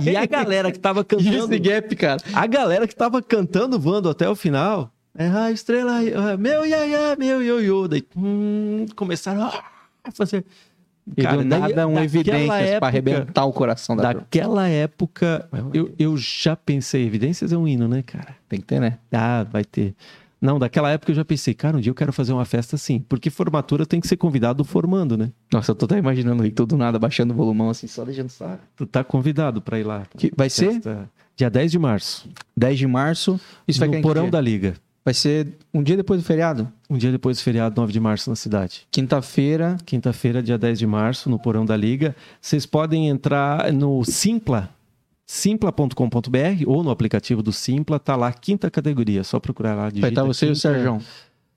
E a galera que tava cantando. esse gap, cara. A galera que tava cantando Vando até o final. É a estrela, ah, meu iaiá, meu ioiô. Daí hum, começaram a fazer. E do daí- nada um daquela evidências pra época- arrebentar o coração da turma. Daquela época, eu, eu já pensei, evidências é um hino, né, cara? Tem que ter, né? Ah, vai ter. Não, daquela época eu já pensei, cara, um dia eu quero fazer uma festa assim. Porque formatura tem que ser convidado formando, né? Nossa, eu tô até imaginando Rick todo nada baixando o volumão assim, só deixando só. Tu tá convidado pra ir lá. Que vai ser Festa- Dia 10 de março. 10 de março. Isso vai no porão da Liga. Vai ser um dia depois do feriado. Um dia depois do feriado, 9 de março, na cidade. Quinta-feira. Quinta-feira, dia 10 de março, no Porão da Liga. Vocês podem entrar no Simpla, simpla.com.br ou no aplicativo do Simpla, tá lá, quinta categoria. Só procurar lá. Vai estar você e o quinta- Sérgio.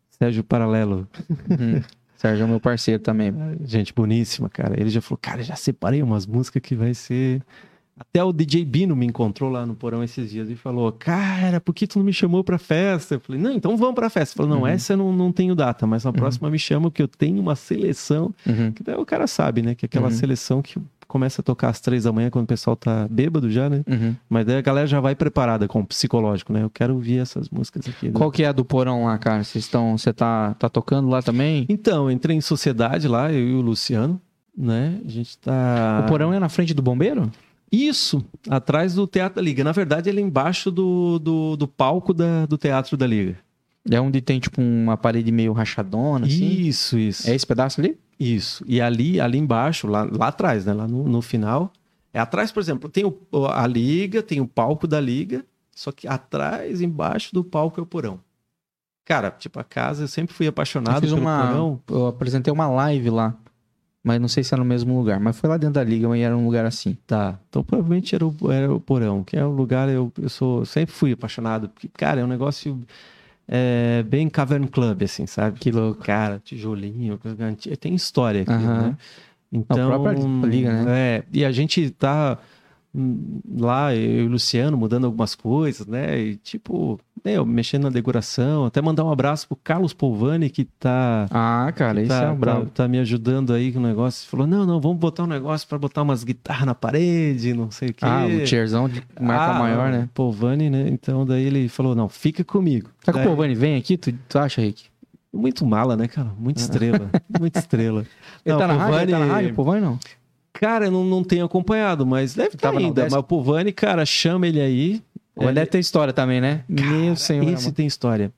Sérgio Paralelo. Hum. Sérgio é meu parceiro também. Gente boníssima, cara. Ele já falou, cara, já separei umas músicas que vai ser. Até o DJ Bino me encontrou lá no porão esses dias e falou: Cara, por que tu não me chamou pra festa? Eu falei: Não, então vamos pra festa. Ele falou: Não, Uhum. essa eu não, não tenho data, mas na próxima me chama, que eu tenho uma seleção. Uhum. Que daí o cara sabe, né? Que é aquela Uhum. seleção que começa a tocar às três da manhã quando o pessoal tá bêbado já, né? Uhum. Mas daí a galera já vai preparada com o psicológico, né? Eu quero ouvir essas músicas aqui. né? Qual que é a do porão lá, cara? Vocês estão. Você tá, tá tocando lá também? Então, entrei em sociedade lá, eu e o Luciano, né? A gente tá. O porão é na frente do bombeiro? Isso, atrás do Teatro da Liga. Na verdade, ele é embaixo do, do, do palco da, do Teatro da Liga. É onde tem, tipo, uma parede meio rachadona, assim. Isso, isso. É esse pedaço ali? Isso. E ali, ali embaixo, lá, lá atrás, né? Lá no, no final. É atrás, por exemplo, tem o, a liga, tem o palco da liga, só que atrás, embaixo do palco é o porão. Cara, tipo, a casa, eu sempre fui Eu apaixonado fiz pelo uma. porão. Eu apresentei uma live lá. Mas não sei se era no mesmo lugar. Mas foi lá dentro da liga, mas era um lugar assim. Tá, então provavelmente era o, era o porão, que é um lugar, eu, eu sou, sempre fui apaixonado, porque, cara, é um negócio é, bem Cavern Club, assim, sabe? Que louco. Cara, tijolinho, tem história aqui, né? Então, própria liga, né? É, e a gente tá lá, eu e o Luciano, mudando algumas coisas, né? E tipo, né, eu mexendo na decoração, até mandar um abraço pro Carlos Polvani, que tá Ah, cara, isso tá, é um tá, tá me ajudando aí com o negócio. Falou: não, não, vamos botar um negócio pra botar umas guitarras na parede, não sei o quê. Ah, o chairzão de marca Ah, maior, né? Polvani, né? Então daí ele falou: não, fica comigo. Que Daí- o Povani vem aqui? Tu, tu acha, Rick? Muito mala, né, cara? Muita estrela. muita estrela. Ele Não, tá na rádio? Ele tá na Povani- rádio, Povani não? Cara, eu não, não tenho acompanhado, mas deve estar Tava na ainda. Mas o Povani, cara, chama ele aí. Ele Ele- deve ter história também, né? Meu senhor. Esse tem história.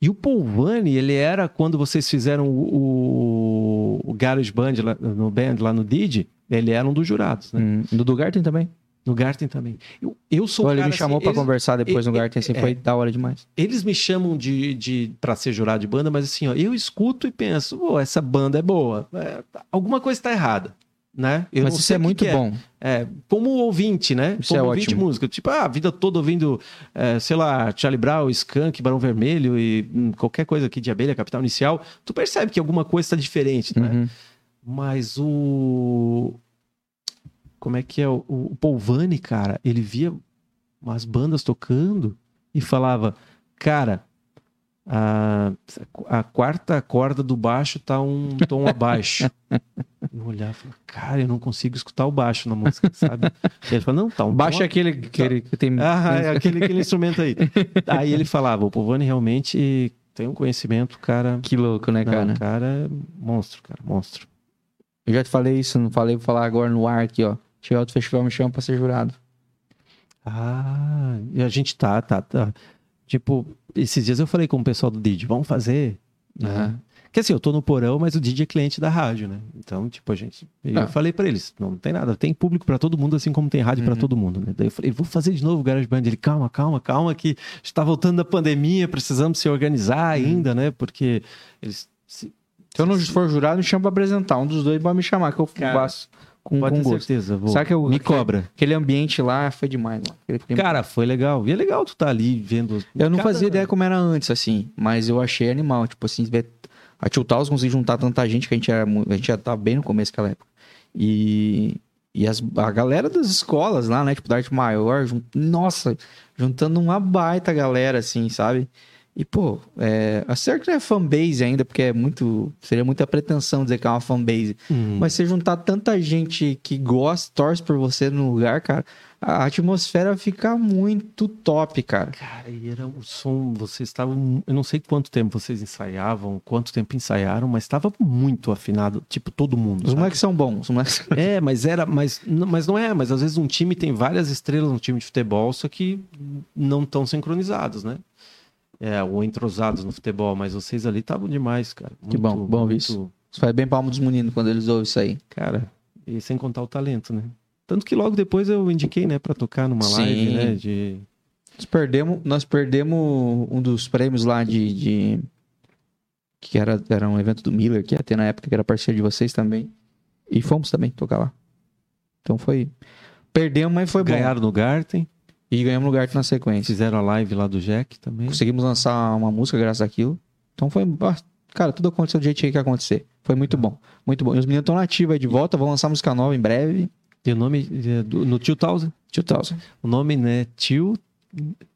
E o Polvani, ele era quando vocês fizeram o, o, o Garage Band lá, no Band, lá no Didi, ele era um dos jurados, né? Hum, do do Garten também. No Garten também. Eu, eu sou Olha, ele cara, me chamou assim, pra eles, conversar depois no Garten, assim, é. foi da hora demais. eles me chamam de, de para ser jurado de banda, mas assim, ó, eu escuto e penso, pô, essa banda é boa. É, tá- alguma coisa está errada, né? Eu Mas isso é muito que bom. É, como ouvinte, né? Isso como é ouvinte de ótimo. música. Tipo, ah, a vida toda ouvindo, é, sei lá, Charlie Brown, Skank, Barão Vermelho e hum, qualquer coisa aqui de abelha, capital inicial, tu percebe que alguma coisa está diferente, né? Uhum. Mas o. Como é que é? O, o Polvani, cara, ele via umas bandas tocando e falava, cara. A, a quarta corda do baixo tá um tom abaixo. Eu olhava e falava, cara, eu não consigo escutar o baixo na música, sabe? Ele falou, não, tá um Baixo tom é aquele, aquele que tem. ah, é aquele, aquele instrumento aí. Aí ele falava, o Povani realmente tem um conhecimento, cara. Que louco, né, Não, cara? cara, é monstro, cara, monstro. Eu já te falei isso, não falei, vou falar agora no ar aqui, ó. Chegar outro festival, me chama pra ser jurado. Ah, e a gente tá, tá, tá. Tipo, esses dias eu falei com o pessoal do Didi, vamos fazer. né? Aham. Que assim, eu tô no porão, mas o Didi é cliente da rádio, né? Então, tipo, a gente. Eu Ah. falei pra eles, não tem nada, tem público pra todo mundo, assim como tem rádio pra Uhum. todo mundo, né? Daí eu falei, vou fazer de novo o Garage Band. Ele, calma, calma, calma, que está voltando da pandemia, precisamos se organizar Uhum. ainda, né? Porque eles. se- Se eu não for jurado, me chama pra apresentar. Um dos dois pode me chamar, que eu Cara, faço com, Pode com gosto. certeza, vou. Sabe que eu- Me que- cobra. Aquele ambiente lá foi demais. Aquele Cara, foi legal. E é legal tu tá ali vendo. Eu não Cada- fazia ideia como era antes, assim, mas eu achei animal. Tipo assim, ver a Tio Taus conseguiu juntar tanta gente que a gente, era, a gente já tava bem no começo daquela época. E, e as, a galera das escolas lá, né? Tipo, da arte maior, jun- nossa, juntando uma baita galera, assim, sabe? E, pô, é, a certo que não é fanbase ainda, porque é muito. Seria muita pretensão dizer que é uma fanbase. Hum. Mas você juntar tanta gente que gosta, torce por você no lugar, cara, a atmosfera fica muito top, cara. Cara, e era o som, vocês estavam. Eu não sei quanto tempo vocês ensaiavam, quanto tempo ensaiaram, mas estava muito afinado, tipo, todo mundo. Os sabe? moleques são bons. Os moleques... É, mas era, mas, mas não é, mas às vezes um time tem várias estrelas no time de futebol, só que não estão sincronizados, né? É, ou entrosados no futebol, mas vocês ali estavam demais, cara. Que bom, bom ouvir isso. Isso faz bem palmo dos meninos quando eles ouvem isso aí. Cara, e sem contar o talento, né? Tanto que logo depois eu indiquei, né, pra tocar numa Sim. live, né, de... Nós perdemos, nós perdemos um dos prêmios lá de. de- que era, era um evento do Miller, que ia ter na época, que era parceiro de vocês também. E fomos também tocar lá. Então foi. Perdemos, mas foi bom. Ganharam no Garten, E ganhamos lugar na sequência. fizeram a live lá do Jack também. Conseguimos lançar uma música graças àquilo. Então foi. ah, Cara, tudo aconteceu do jeito que que acontecer. Foi muito bom. Muito bom. E os meninos estão nativos aí de volta, vão lançar música nova em breve. E o nome, é, no Tio Thousand, 2000. o nome, né, Tio,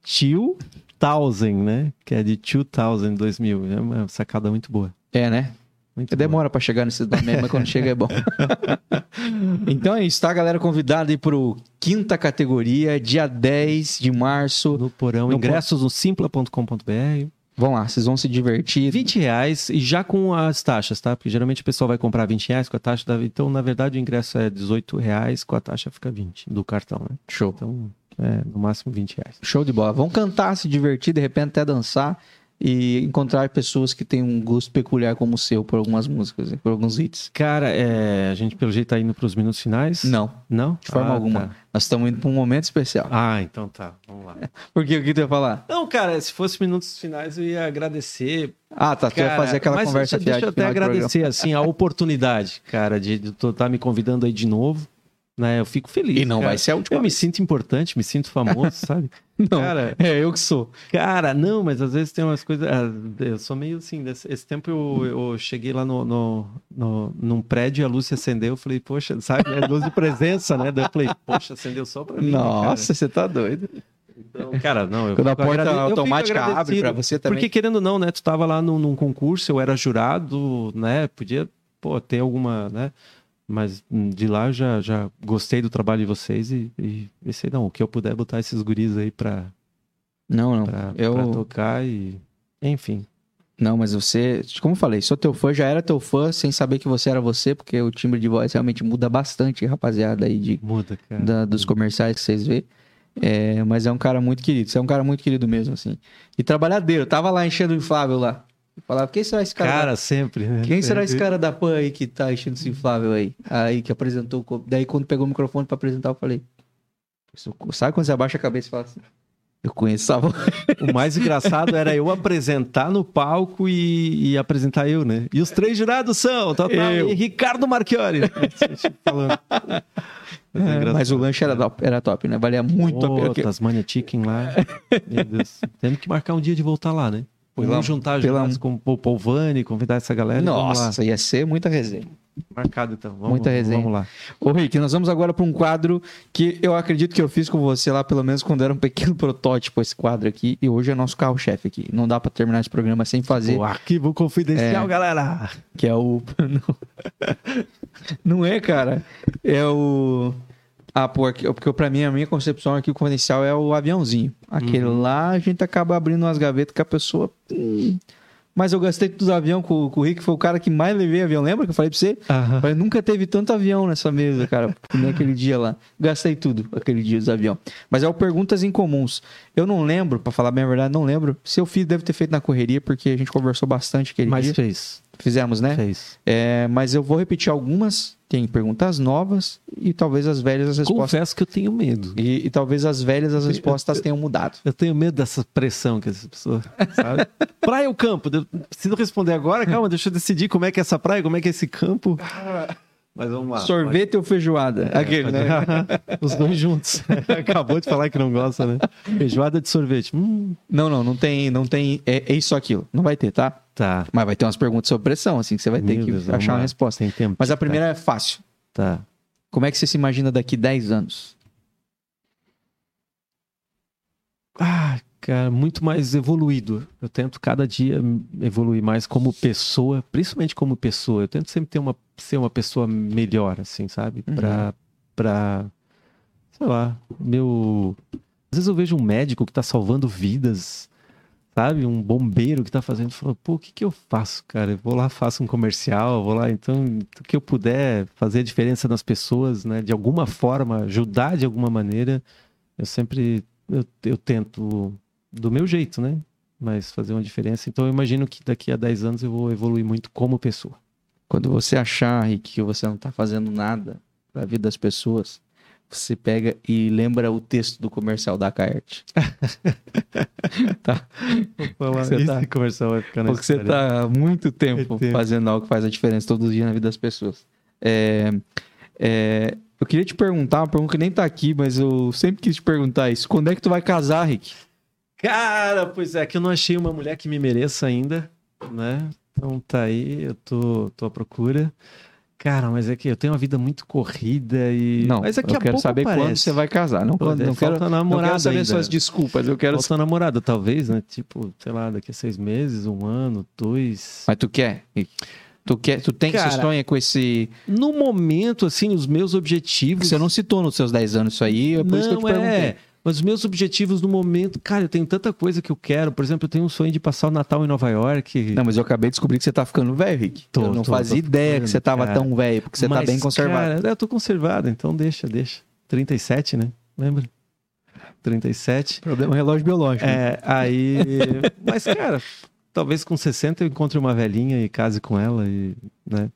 Tio Thousand, né, que é de 2000, 2000. É uma sacada muito boa. É, né? Muito. Demora pra chegar nesses nomes, mas quando chega é bom. então é isso, tá, galera? Convidada aí pro quinta categoria, dia 10 de março. No porão, No ingressos no simpla.com.br. Vamos lá, vocês vão se divertir. 20 reais e já com as taxas, tá? Porque geralmente o pessoal vai comprar 20 reais com a taxa da... Então, na verdade, o ingresso é 18 reais, com a taxa fica 20 do cartão, né? Show. Então, é no máximo 20 reais. Show de bola. Vão cantar, se divertir, de repente até dançar e encontrar pessoas que têm um gosto peculiar como o seu por algumas músicas, por alguns hits. Cara, é, a gente pelo jeito tá indo pros minutos finais? Não, Não? de forma Ah, alguma. tá. Nós estamos indo para um momento especial. Ah, então tá. Vamos lá. Por quê? O que tu ia falar? Não, cara, se fosse minutos finais eu ia agradecer. Ah, tá. Tu ia Cara, fazer aquela mas conversa deixa, deixa eu até agradecer, assim, a oportunidade, cara, de tu estar me convidando aí de novo. Né? Eu fico feliz. E não cara. vai ser a última Eu me vez. sinto importante, me sinto famoso, sabe? Não, Cara, é eu que sou. Cara, não, mas às vezes tem umas coisas. ah, Eu sou meio assim. Desse, esse tempo eu, eu cheguei lá no, no, no- num prédio e a luz se acendeu. Eu falei, poxa, sabe? É luz de presença, né? Daí eu falei, poxa, acendeu só pra mim. Nossa, você tá doido. cara? Então, cara, não. Eu Quando a porta agrade- automática abre pra você também. Porque querendo ou não, né? Tu tava lá num, num concurso, eu era jurado, né? Podia, pô, ter alguma, né? Mas hum, de lá eu já, já gostei do trabalho de vocês e, e pensei, não, o que eu puder botar esses guris aí pra, Não, não. pra, eu... pra tocar e. Enfim. Não, mas você, como eu falei, sou teu fã, já era teu fã sem saber que você era você, porque o timbre de voz realmente muda bastante, rapaziada, aí de, Muda, cara. da- dos comerciais que vocês vê. É, mas é um cara muito querido, você é um cara muito querido mesmo, assim. E trabalhadeiro, tava lá enchendo o inflável lá. Falava, quem será esse cara? Cara, da- sempre, né? Quem será esse cara da PAN aí que tá enchendo esse inflável aí? Aí que apresentou. Daí quando pegou o microfone pra apresentar, eu falei. Sabe quando você abaixa a cabeça e fala assim? Eu conheço essa voz. O mais engraçado era eu apresentar no palco e, e apresentar eu, né? E os três jurados são, tá, Eu. Ricardo Marchiori. Falando. Mas é engraçado. Mas o lanche era top, era top, né? Valia muito a pena. Tasmania Chicken lá. Meu Deus. Temos que marcar um dia de voltar lá, né? Pela- Vamos juntar pela- com o Polvani, convidar essa galera. Nossa, ia ser muita resenha. Marcado então. Vamos, Muita resenha. Vamos lá. Ô, Rick, nós vamos agora para um quadro que eu acredito que eu fiz com você lá, pelo menos quando era um pequeno protótipo, esse quadro aqui. E hoje é nosso carro-chefe aqui. Não dá para terminar esse programa sem fazer, O arquivo confidencial, É. galera. que é o. Não é, cara. É o. Ah, pô, porque pra mim, a minha concepção aqui, o confidencial é o aviãozinho. Aquele lá, a gente acaba abrindo umas gavetas que a pessoa. hum. Mas eu gastei tudo do avião com, com o Rick, foi o cara que mais levei avião. Lembra que eu falei pra você? Aham. Mas nunca teve tanto avião nessa mesa, cara, que nem aquele dia lá. Gastei tudo aquele dia dos avião. Mas é o Perguntas Incomuns. Eu não lembro, pra falar bem a verdade, não lembro. Se eu fiz, deve ter feito na correria, porque a gente conversou bastante aquele Mas dia. fez. Fizemos, né? Fez. É, mas eu vou repetir algumas. Tem perguntas novas e talvez as velhas as respostas. Confesso que eu tenho medo. E, e talvez as velhas as respostas tenham mudado. Eu tenho medo dessa pressão que essa pessoa, sabe? praia ou campo? Eu preciso responder agora? Calma, deixa eu decidir como é que é essa praia, como é que é esse campo. Mas vamos lá. Sorvete ou feijoada? Aquele, né? Os dois juntos. Acabou de falar que não gosta, né? Feijoada de sorvete. Hum, Não, não, não tem, não tem. É, é isso aquilo. Não vai ter, tá? Tá. Mas vai ter umas perguntas sobre pressão, assim, que você vai ter Meu que Deus, achar uma resposta. Tem tempo. Mas a primeira é fácil. Tá. Como é que você se imagina daqui 10 anos? Ah, cara, muito mais evoluído. Eu tento cada dia evoluir mais como pessoa, principalmente como pessoa. Eu tento sempre ter uma, ser uma pessoa melhor, assim, sabe? Uhum. Pra, pra, sei lá, meu... Às vezes eu vejo um médico que tá salvando vidas, sabe? Um bombeiro que tá fazendo, fala, pô, o que que eu faço, cara? Eu vou lá, faço um comercial, vou lá, então, o que eu puder fazer a diferença nas pessoas, né? De alguma forma, ajudar de alguma maneira, eu sempre, eu, eu tento do meu jeito, né? Mas fazer uma diferença. Então eu imagino que daqui a 10 anos eu vou evoluir muito como pessoa. Quando você achar, Rick, que você não tá fazendo nada pra vida das pessoas, você pega e lembra o texto do comercial da Caert. tá? Você Esse tá- comercial vai ficar na Porque você história. tá há muito tempo É fazendo algo que faz a diferença todos os dias na vida das pessoas. É, é, eu queria te perguntar, uma pergunta que nem tá aqui, mas eu sempre quis te perguntar isso. Quando é que tu vai casar, Rick? Cara, pois é, que eu não achei uma mulher que me mereça ainda, né? Então tá aí, eu tô, tô à procura. Cara, mas é que eu tenho uma vida muito corrida e. Não, mas daqui eu a quero saber quando parece. você vai casar. Não, quando, não, quero, falta não namorada quero saber ainda. suas desculpas. Eu quero Falta namorada, talvez, né? Tipo, sei lá, daqui a seis meses, um ano, dois. Mas tu quer? Tu quer? Tu tem? Cara, você sonha com esse? No momento, assim, os meus objetivos. Você não citou nos seus 10 anos isso aí, é por isso que eu te não perguntei. é. Mas os meus objetivos no momento, cara, eu tenho tanta coisa que eu quero. Por exemplo, eu tenho um sonho de passar o Natal em Nova York. Não, mas eu acabei de descobrir que você tá ficando velho, Rick. Tô, eu não tô, fazia tô ideia que ficando, você tava cara. tão velho, porque você tá Mas, bem conservado. Cara, eu tô conservado, então deixa, deixa. 37, né? Lembra? 37. Problema relógio biológico. É, aí. Mas, cara, talvez com 60 eu encontre uma velhinha e case com ela e, né?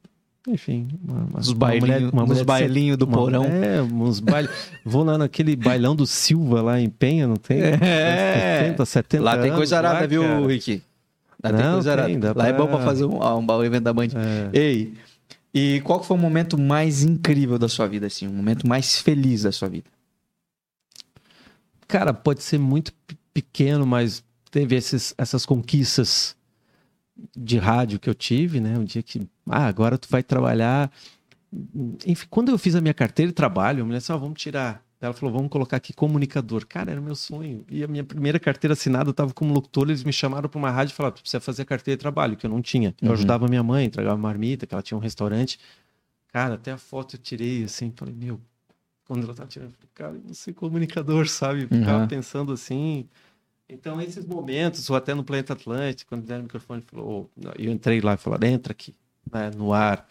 Enfim, uma, uma, uma bailinhos mulher- bailinhos do uma- porão. É, uns bailes. Vou lá naquele bailão do Silva lá em Penha, não tem? É. 60, 70 Lá tem coisa arada, lá, viu, cara. Rick? Lá tem Não, coisa arada. tem, Lá é pra- bom pra fazer um, um, um evento da Band. É. Ei, e qual foi o momento mais incrível da sua vida, assim? O momento mais feliz da sua vida? Cara, pode ser muito pe- pequeno, mas teve esses, essas conquistas de rádio que eu tive, né? Um dia que, ah, agora tu vai trabalhar. Enfim, quando eu fiz a minha carteira de trabalho, a mulher disse, ó, vamos tirar. Ela falou, vamos colocar aqui comunicador. Cara, era o meu sonho. E a minha primeira carteira assinada, eu tava como locutor, eles me chamaram para uma rádio e falaram, tu precisa fazer a carteira de trabalho, que eu não tinha. Eu Uhum. ajudava minha mãe, entregava marmita, que ela tinha um restaurante. Cara, até a foto eu tirei, assim, falei, meu, quando ela tava tirando, eu falei, cara, eu vou ser comunicador, sabe? Eu Ficava Uhum. pensando assim. Então, esses momentos, ou até no Planeta Atlântico, quando deram o microfone, falou, oh, eu entrei lá e falaram, entra aqui, né, no ar.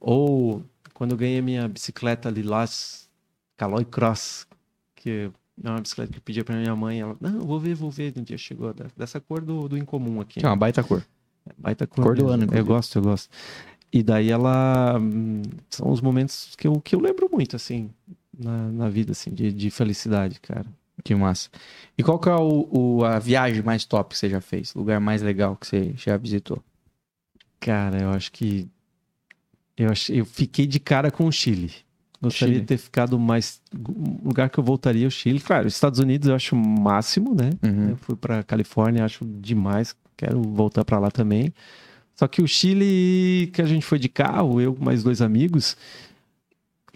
Ou quando eu ganhei minha bicicleta Lilás Caloi Cross, que é uma bicicleta que eu pedi para minha mãe, ela, não, vou ver, vou ver, um dia chegou, dessa cor do, do incomum aqui. Que é uma baita cor. Baita cor, Cor do ano, Eu gosto, eu gosto. E daí ela. hum, São os momentos que eu, que eu lembro muito, assim, na, na vida, assim, de, de felicidade, cara. Que massa. E qual que é o, o- a viagem mais top que você já fez? Lugar mais legal que você já visitou? Cara, eu acho que. Eu, ach... eu fiquei de cara com o Chile. Gostaria Chile. de ter ficado mais. Um lugar que eu voltaria é o Chile. Claro, os Estados Unidos eu acho o máximo, né? Uhum. Eu fui pra Califórnia, acho demais. Quero voltar pra lá também. Só que o Chile, que a gente foi de carro, eu com mais dois amigos.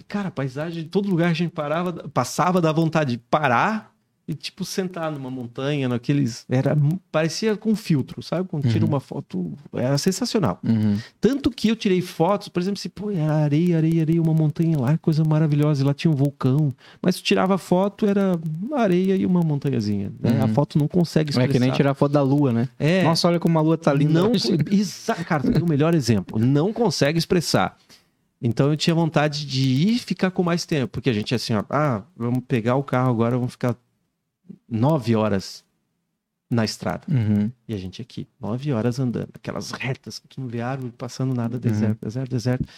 Cara, a paisagem, todo lugar a gente parava, passava, dá vontade de parar e, tipo, sentar numa montanha, naqueles. Era, parecia com filtro, sabe? Quando tira Uhum. uma foto. Era sensacional. Uhum. Tanto que eu tirei fotos, por exemplo, se pô, era areia, areia, areia, uma montanha lá, coisa maravilhosa, e lá tinha um vulcão. Mas tu tirava foto, era areia e uma montanhazinha. né? Uhum. A foto não consegue É expressar. que nem tirar foto da lua, né? É, Nossa, olha como a lua tá linda. não, exa- cara, deu o melhor exemplo. Não consegue expressar. Então eu tinha vontade de ir e ficar com mais tempo, porque a gente assim, ó, ah, vamos pegar o carro agora, vamos ficar nove horas na estrada. Uhum. E a gente aqui, nove horas andando, aquelas retas que não vê árvore passando nada, Uhum. deserto, deserto, deserto.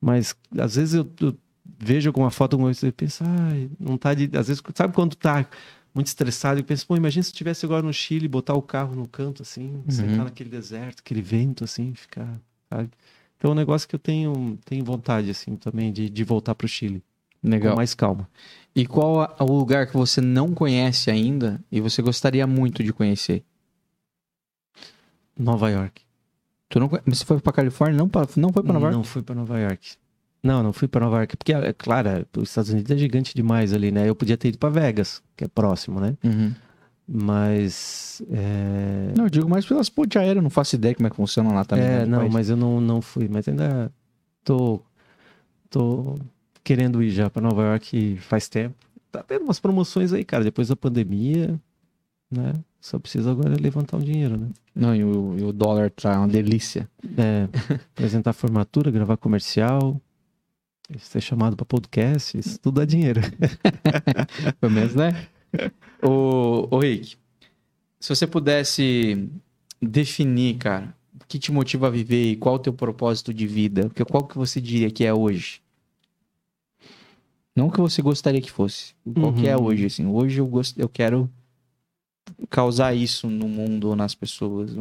Mas às vezes eu, eu vejo alguma foto alguma coisa e penso, ai, não tá de. Às vezes, sabe quando tá muito estressado e pensa, pô, imagina se eu estivesse agora no Chile, botar o carro no canto assim, sentar naquele deserto, aquele vento assim, ficar. Sabe? Então é um negócio que eu tenho, tenho vontade, assim, também, de, de voltar pro Chile. Legal. Com mais calma. E qual o lugar que você não conhece ainda e você gostaria muito de conhecer? Nova York. Tu não, você foi pra Califórnia? Não, pra, não foi pra Nova York? Não fui para Nova York. Não, não fui para Nova York. Porque, é claro, é, os Estados Unidos é gigante demais ali, né? Eu podia ter ido para Vegas, que é próximo, né? Uhum. Mas. É, Não, eu digo mais pelas pontes aéreas, não faço ideia como é que funciona lá também. né, é no não, país. mas eu não, não fui. Mas ainda tô, tô querendo ir já para Nova York faz tempo. Tá tendo umas promoções aí, cara, depois da pandemia, né? Só precisa agora levantar um dinheiro, né? Não, e o, e o dólar tá uma delícia. É, apresentar formatura, gravar comercial, ser chamado para podcast, isso tudo dá dinheiro. Pelo menos, né? ô, ô, Rick, se você pudesse definir, cara, o que te motiva a viver e qual o teu propósito de vida, qual que você diria que é hoje? Não que você gostaria que fosse, qual que é Uhum. hoje, assim. Hoje eu, gosto, eu quero causar isso no mundo ou nas pessoas.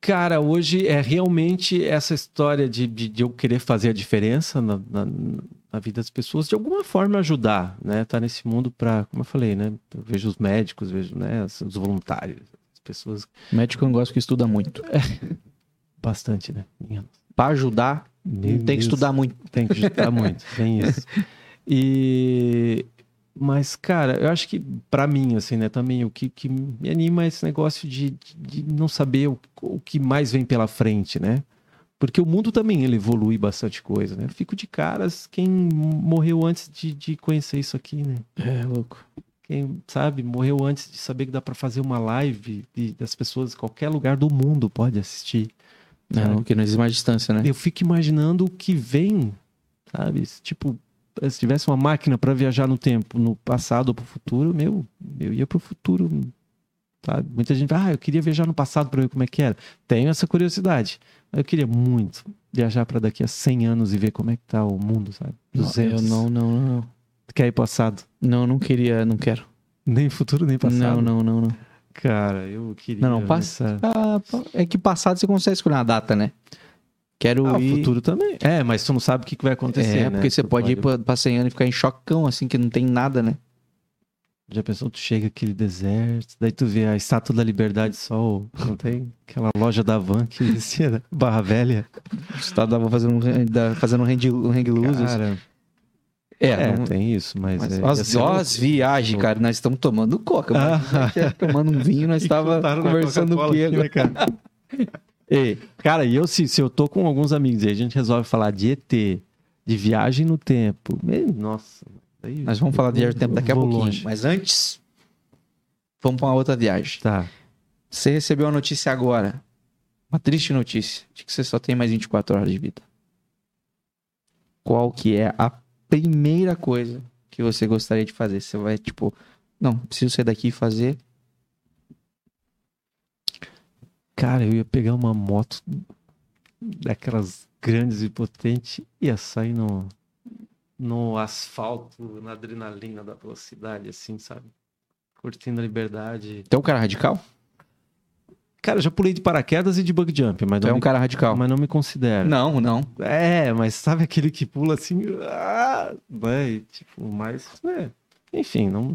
Cara, hoje é realmente essa história de, de, de eu querer fazer a diferença na, na, na vida das pessoas, de alguma forma ajudar, né? Tá nesse mundo para, como eu falei, né? Eu vejo os médicos, vejo né, os os voluntários, as pessoas Médico é um negócio que estuda muito. bastante, né? Pra ajudar, Tem que Deus. estudar muito. Tem que estudar muito, tem isso. E mas cara, eu acho que pra mim assim, né, também o que, que me anima é esse negócio de, de não saber o, o que mais vem pela frente, né? Porque o mundo também ele evolui bastante coisa, né? Eu fico de caras quem morreu antes de, de conhecer isso aqui, né? É, louco. Quem, sabe, morreu antes de saber que dá pra fazer uma live e das pessoas, qualquer lugar do mundo pode assistir. Não, sabe? porque não existe mais distância, né? Eu fico imaginando o que vem, sabe? Tipo, se tivesse uma máquina pra viajar no tempo, no passado ou pro futuro, meu, eu ia pro futuro, sabe? Muita gente fala, ah, eu queria viajar no passado pra ver como é que era. Tenho essa curiosidade. Eu queria muito viajar pra daqui a 100 anos e ver como é que tá o mundo, sabe? Não, 200. eu não, não, não, não. Quer ir passado? Não, não queria, não quero. Nem futuro, nem passado. Não, não, não, não. Cara, eu queria. Não, não, passa- essa- Ah, é que passado você consegue escolher uma data, né? Quero Ah, o ir. futuro também. É, mas tu não sabe o que vai acontecer, é, né? porque você Tu pode, ir pra, pra 100 anos e ficar em chocão, assim, que não tem nada, né? Já pensou, tu chega aquele deserto, daí tu vê a Estátua da Liberdade só, o- não tem? Aquela loja da van que existia, né? Barra Velha. Você tava fazendo um, da- fazendo um hang, um hang assim. Cara, É, é, não- tem isso, mas... mas é, as, ó, viagens, cara, nós estamos tomando coca. Ah. mas a gente ia tomando um vinho, nós estava conversando o quê aqui, né, cara? Ei, cara, e eu se, se eu tô com alguns amigos e a gente resolve falar de ET, de viagem no tempo, meu, nossa... aí Nós vamos falar de viagem do tempo daqui a pouquinho. longe. Mas antes, vamos para uma outra viagem. Tá. Você recebeu a notícia agora. Uma triste notícia de que você só tem mais 24 horas de vida. Qual que é a primeira coisa que você gostaria de fazer? Você vai, tipo, não, preciso sair daqui e fazer. Cara, eu ia pegar uma moto daquelas grandes e potentes, ia sair no, no asfalto, na adrenalina da velocidade, assim, sabe? Curtindo a liberdade. Um cara radical? Cara, eu já pulei de paraquedas e de bug jump, mas é um me, cara radical? mas não me considero. Não, não. É, mas sabe aquele que pula assim, ah, vai, tipo, mais, é, enfim, não...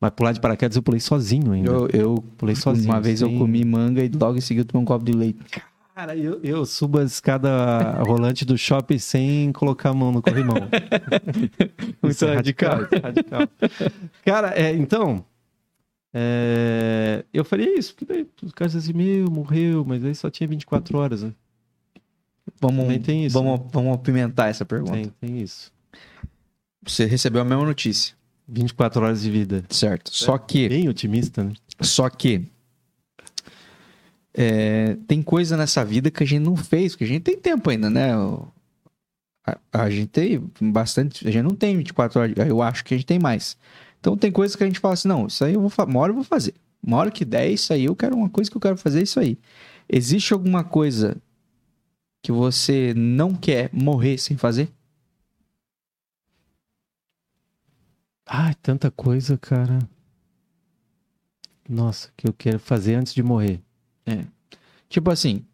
Mas pular de paraquedas eu pulei sozinho ainda. Eu, eu pulei sozinho. uma vez eu comi manga e logo em seguida eu tomei um copo de leite. Cara, eu, eu subo a escada rolante do shopping sem colocar a mão no corrimão. Muito Isso é radical. isso é radical. Cara, é, então. É, eu faria isso, porque daí os caras assim, meu, morreu, mas aí só tinha 24 horas, né? Vamos, Também tem isso, vamos, vamos apimentar essa pergunta. Tem, tem isso. Você recebeu a mesma notícia, 24 horas de vida. certo? Só que Bem otimista, né? Só que é, tem coisa nessa vida que a gente não fez, porque a gente tem tempo ainda, né? A, a gente tem bastante. A gente não tem 24 horas. Eu acho que a gente tem mais. Então tem coisas que a gente fala assim: não, isso aí eu vou uma hora eu vou fazer. Uma hora que der isso aí, eu quero uma coisa que eu quero fazer é isso aí. Existe alguma coisa que você não quer morrer sem fazer? Ai, tanta coisa, cara. Nossa, que eu quero fazer antes de morrer. Tipo assim,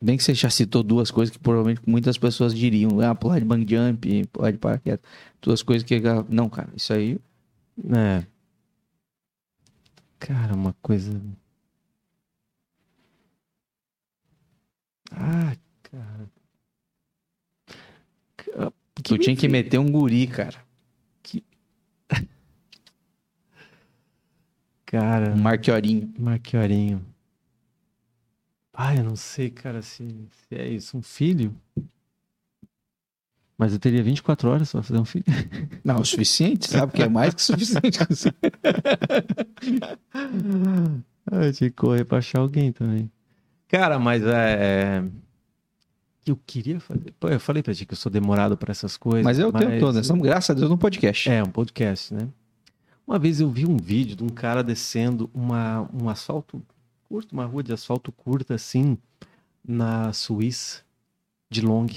bem que você já citou duas coisas que provavelmente muitas pessoas diriam, ah, pular de bang jump, pular de paraquedas, duas coisas que, não, cara, isso aí, É. Cara, uma coisa. Ah, cara. Ca- tu tinha que me- meter um guri, cara, Cara, um marquiorinho. Marquiorinho. Ah, eu não sei, cara, se, se é isso. Um filho? Mas eu teria 24 horas pra fazer um filho. Não, o suficiente, sabe? Que é mais que suficiente. Eu tinha que correr pra achar alguém também. Cara, mas é. Eu queria fazer. Pô, eu falei pra ti que eu sou demorado pra essas coisas. Mas é o tempo todo, estamos, graças a Deus, no podcast. É, um podcast, né? Uma vez eu vi um vídeo de um cara descendo uma, um asfalto curto, uma rua de asfalto curta, assim, na Suíça, de long.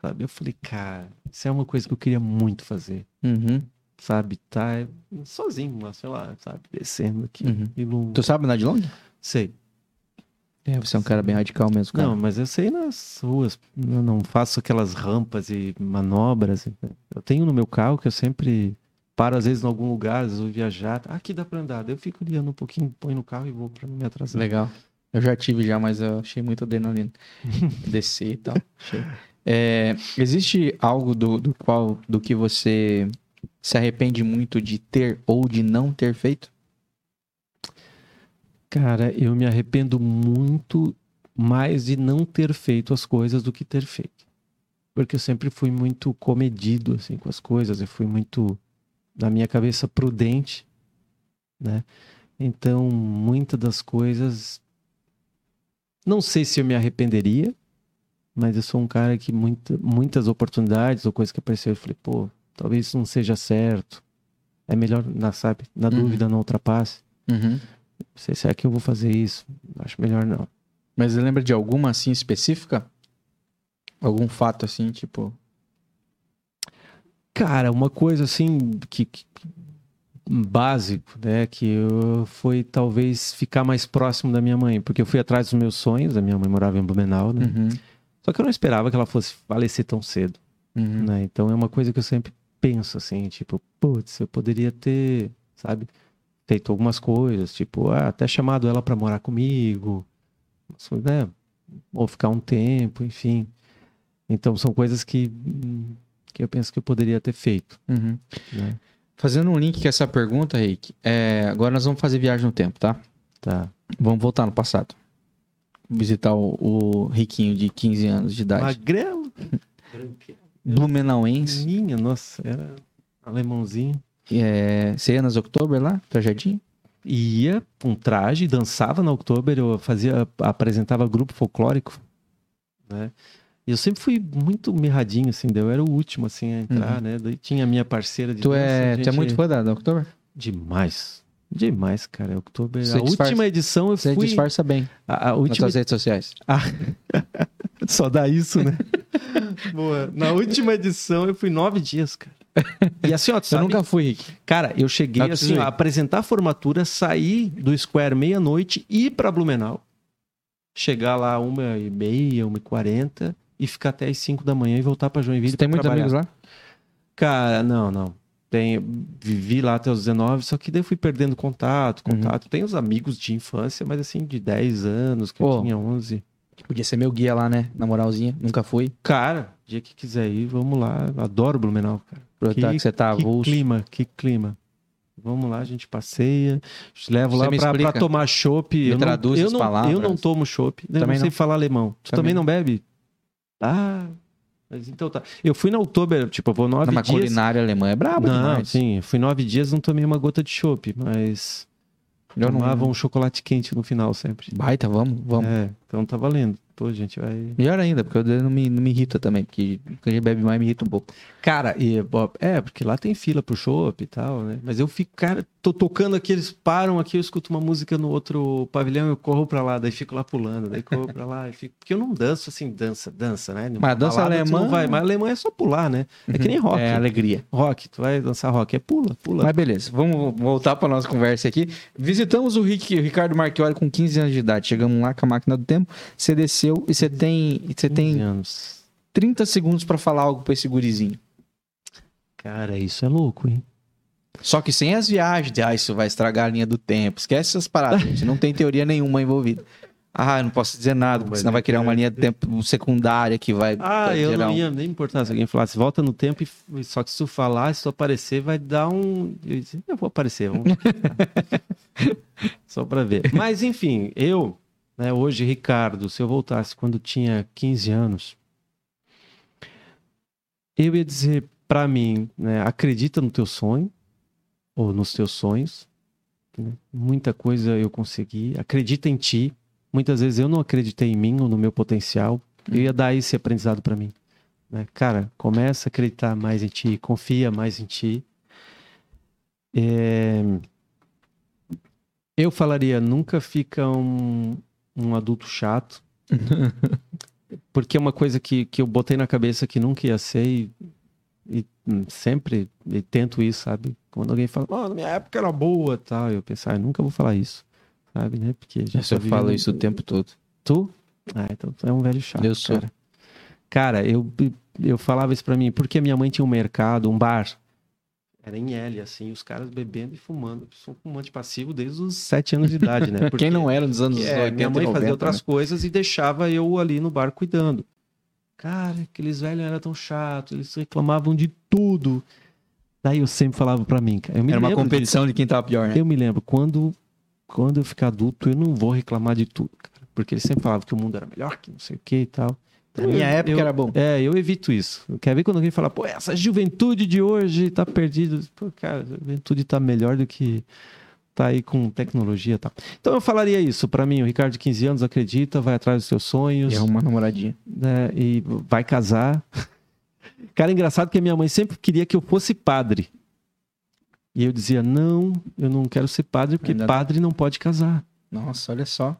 Sabe? Eu falei, cara, isso é uma coisa que eu queria muito fazer. Uhum. Sabe? Tá sozinho, mas sei lá, sabe? Descendo aqui. Uhum. E. Tu sabe nadar de long? Sei. É, você é um cara bem radical mesmo, cara. Não, mas eu sei nas ruas. Eu não faço aquelas rampas e manobras. Eu tenho no meu carro que eu sempre paro, às vezes, em algum lugar, às vezes vou viajar. Ah, aqui dá pra andar. Daí eu fico olhando um pouquinho, põe no carro e vou pra não me atrasar. Legal. Eu já tive já, mas eu achei muito adrenalina. Descer e tal. Achei. É, existe algo do, do qual do que você se arrepende muito de ter ou de não ter feito? Cara, eu me arrependo muito mais de não ter feito as coisas do que ter feito. Porque eu sempre fui muito comedido assim com as coisas, eu fui muito na minha cabeça prudente, né? Então, muitas das coisas não sei se eu me arrependeria, mas eu sou um cara que muita, muitas oportunidades ou coisas que apareceu, eu falei, pô, talvez isso não seja certo. É melhor, na, sabe, na Uhum. dúvida não ultrapasse. Uhum. Sei se é que eu vou fazer isso. Acho melhor não. Mas você lembra de alguma assim específica? Algum fato assim, tipo. Cara, uma coisa assim que, que- básico, né, que eu, foi talvez ficar mais próximo da minha mãe, porque eu fui atrás dos meus sonhos, a minha mãe morava em Blumenau, né? Uhum. Só que eu não esperava que ela fosse falecer tão cedo, Uhum. né? Então é uma coisa que eu sempre penso assim, tipo, putz, eu poderia ter, sabe, feito algumas coisas, tipo, ah, até chamado ela pra morar comigo, né? Ou ficar um tempo, enfim. Então são coisas que que eu penso que eu poderia ter feito, Uhum. né? Fazendo um link com essa pergunta, Rick, é, agora nós vamos fazer viagem no tempo, tá? Tá. Vamos voltar no passado. Visitar o, o Riquinho de 15 anos de idade. Magrelo. Blumenauense. Minha, nossa, era alemãozinho. É, você ia nas Oktober lá? Ia com traje, dançava na Oktober, eu fazia, apresentava grupo folclórico, né? E eu sempre fui muito mirradinho, assim, eu era o último, assim, a entrar, né? Daí tinha a minha parceira de Tu dança, é, a tu é gente- muito fã da, da Oktober? Demais. Demais, cara. Oktober. Você a disfarça- última edição eu Você fui. disfarça bem A, a nas última suas redes sociais. Ah, só dá isso, né? Boa. Na última edição eu fui nove dias, cara. E assim, ó, tu Eu sabe, nunca fui, Rick. cara, eu cheguei preciso assim, ó, a apresentar a formatura, sair do Square meia-noite, ir pra Blumenau, chegar lá uma e meia, uma e quarenta e ficar até as cinco da manhã e voltar pra Joinville. Você tem muitos trabalhar. amigos lá? Cara, não, não. Tem, vivi lá até os 19, só que daí eu fui perdendo contato, Uhum. contato. Tem os amigos de infância, mas assim, de 10 anos, que Pô. eu tinha 11. Podia ser meu guia lá, né? Na moralzinha. Nunca fui. Cara, dia que quiser ir, vamos lá. Adoro Blumenau, cara. Aproveitar que, você tá que clima, que clima. Vamos lá, a gente passeia. Levo lá me pra, pra tomar chopp. Eu, não, traduz eu, as não, palavras. eu não tomo chopp. Eu Também não sei não. falar alemão. Tu Também também não bebe? Ah, mas então tá. Eu fui na Oktober, tipo, eu vou nove Não, mas dias. culinária alemã é braba não, demais. sim. Fui nove dias, não tomei uma gota de chopp, mas Eu não... tomava um chocolate quente no final sempre. Baita, vamos, vamos. É, então tá valendo. Pô, gente vai... Melhor ainda, porque eu não me, não me irrita também, porque quando a gente bebe mais me irrita um pouco. Cara, e, é, porque lá tem fila pro chopp e tal, né? Mas eu fico, cara, tô tocando aqui, eles param aqui, eu escuto uma música no outro pavilhão, eu corro pra lá, daí fico lá pulando, daí corro pra lá, e fico... porque eu não danço assim, dança, dança, né? Numa Mas dança balada, alemã- Não vai, mas alemã é só pular, né? É que nem rock. É alegria. Rock, tu vai dançar rock, é pula, pula. Mas beleza, vamos voltar para nossa conversa aqui. Visitamos o, Rick, o Ricardo Marchiori com 15 anos de idade. Chegamos lá com a máquina do tempo. Você e você tem, você 15 tem anos. 30 segundos para falar algo para esse gurizinho. Cara, isso é louco, hein? Só que sem as viagens, de, ah, isso vai estragar a linha do tempo. Esquece essas paradas, gente. Não tem teoria nenhuma envolvida. Ah, eu não posso dizer nada, porque senão vai criar uma é- linha do tempo secundária que vai, Ah, vai eu não um- ia nem importar se alguém falasse, volta no tempo, e, só que se tu falar, se tu aparecer, vai dar um. Eu, disse, eu vou aparecer, vamos. só pra ver. Mas enfim, eu, né, hoje, Ricardo, se eu voltasse quando tinha 15 anos, eu ia dizer pra mim, né, acredita no teu sonho, ou nos teus sonhos. né? Muita coisa eu consegui, acredita em ti. Muitas vezes eu não acreditei em mim ou no meu potencial. Eu ia dar esse aprendizado pra mim. né? Cara, começa a acreditar mais em ti, confia mais em ti. É, Eu falaria, nunca fica um, um adulto chato. Porque é uma coisa que, que eu botei na cabeça que nunca ia ser e, e, sempre e tento isso, sabe? Quando alguém fala, oh, na minha época era boa tal, eu pensar, eu nunca vou falar isso, sabe? Né? Porque já Você tô fala vivendo- isso o tempo todo. Tu? Ah, então tu é um velho chato. Eu sou. Cara, cara eu, eu falava isso pra mim, porque minha mãe tinha um mercado, um bar. Era em L, assim, os caras bebendo e fumando. Sou fumante passivo desde os sete anos de idade, né? Porque, Quem não era nos anos é, 80 minha mãe e 90, fazia outras né? coisas e deixava eu ali no bar cuidando. Cara, aqueles velhos eram tão chatos, eles reclamavam de tudo. Daí eu sempre falava pra mim, cara. Eu Era uma competição de quem tava pior, né? eu me lembro, quando, quando eu ficar adulto, eu não vou reclamar de tudo, cara. porque ele sempre falava que o mundo era melhor, que não sei o que e tal. Na minha eu- época eu- era bom. É, eu evito isso. Quer ver quando alguém fala, pô, essa juventude de hoje tá perdida. Pô, cara, a juventude tá melhor do que tá aí com tecnologia e tal. Então eu falaria isso. Pra mim, o Ricardo de 15 anos acredita, vai atrás dos seus sonhos E arrumar uma namoradinha. né, e vai casar. Cara, engraçado que a minha mãe sempre queria que eu fosse padre. E eu dizia, não, eu não quero ser padre, porque Ainda- padre não pode casar. Nossa, olha só.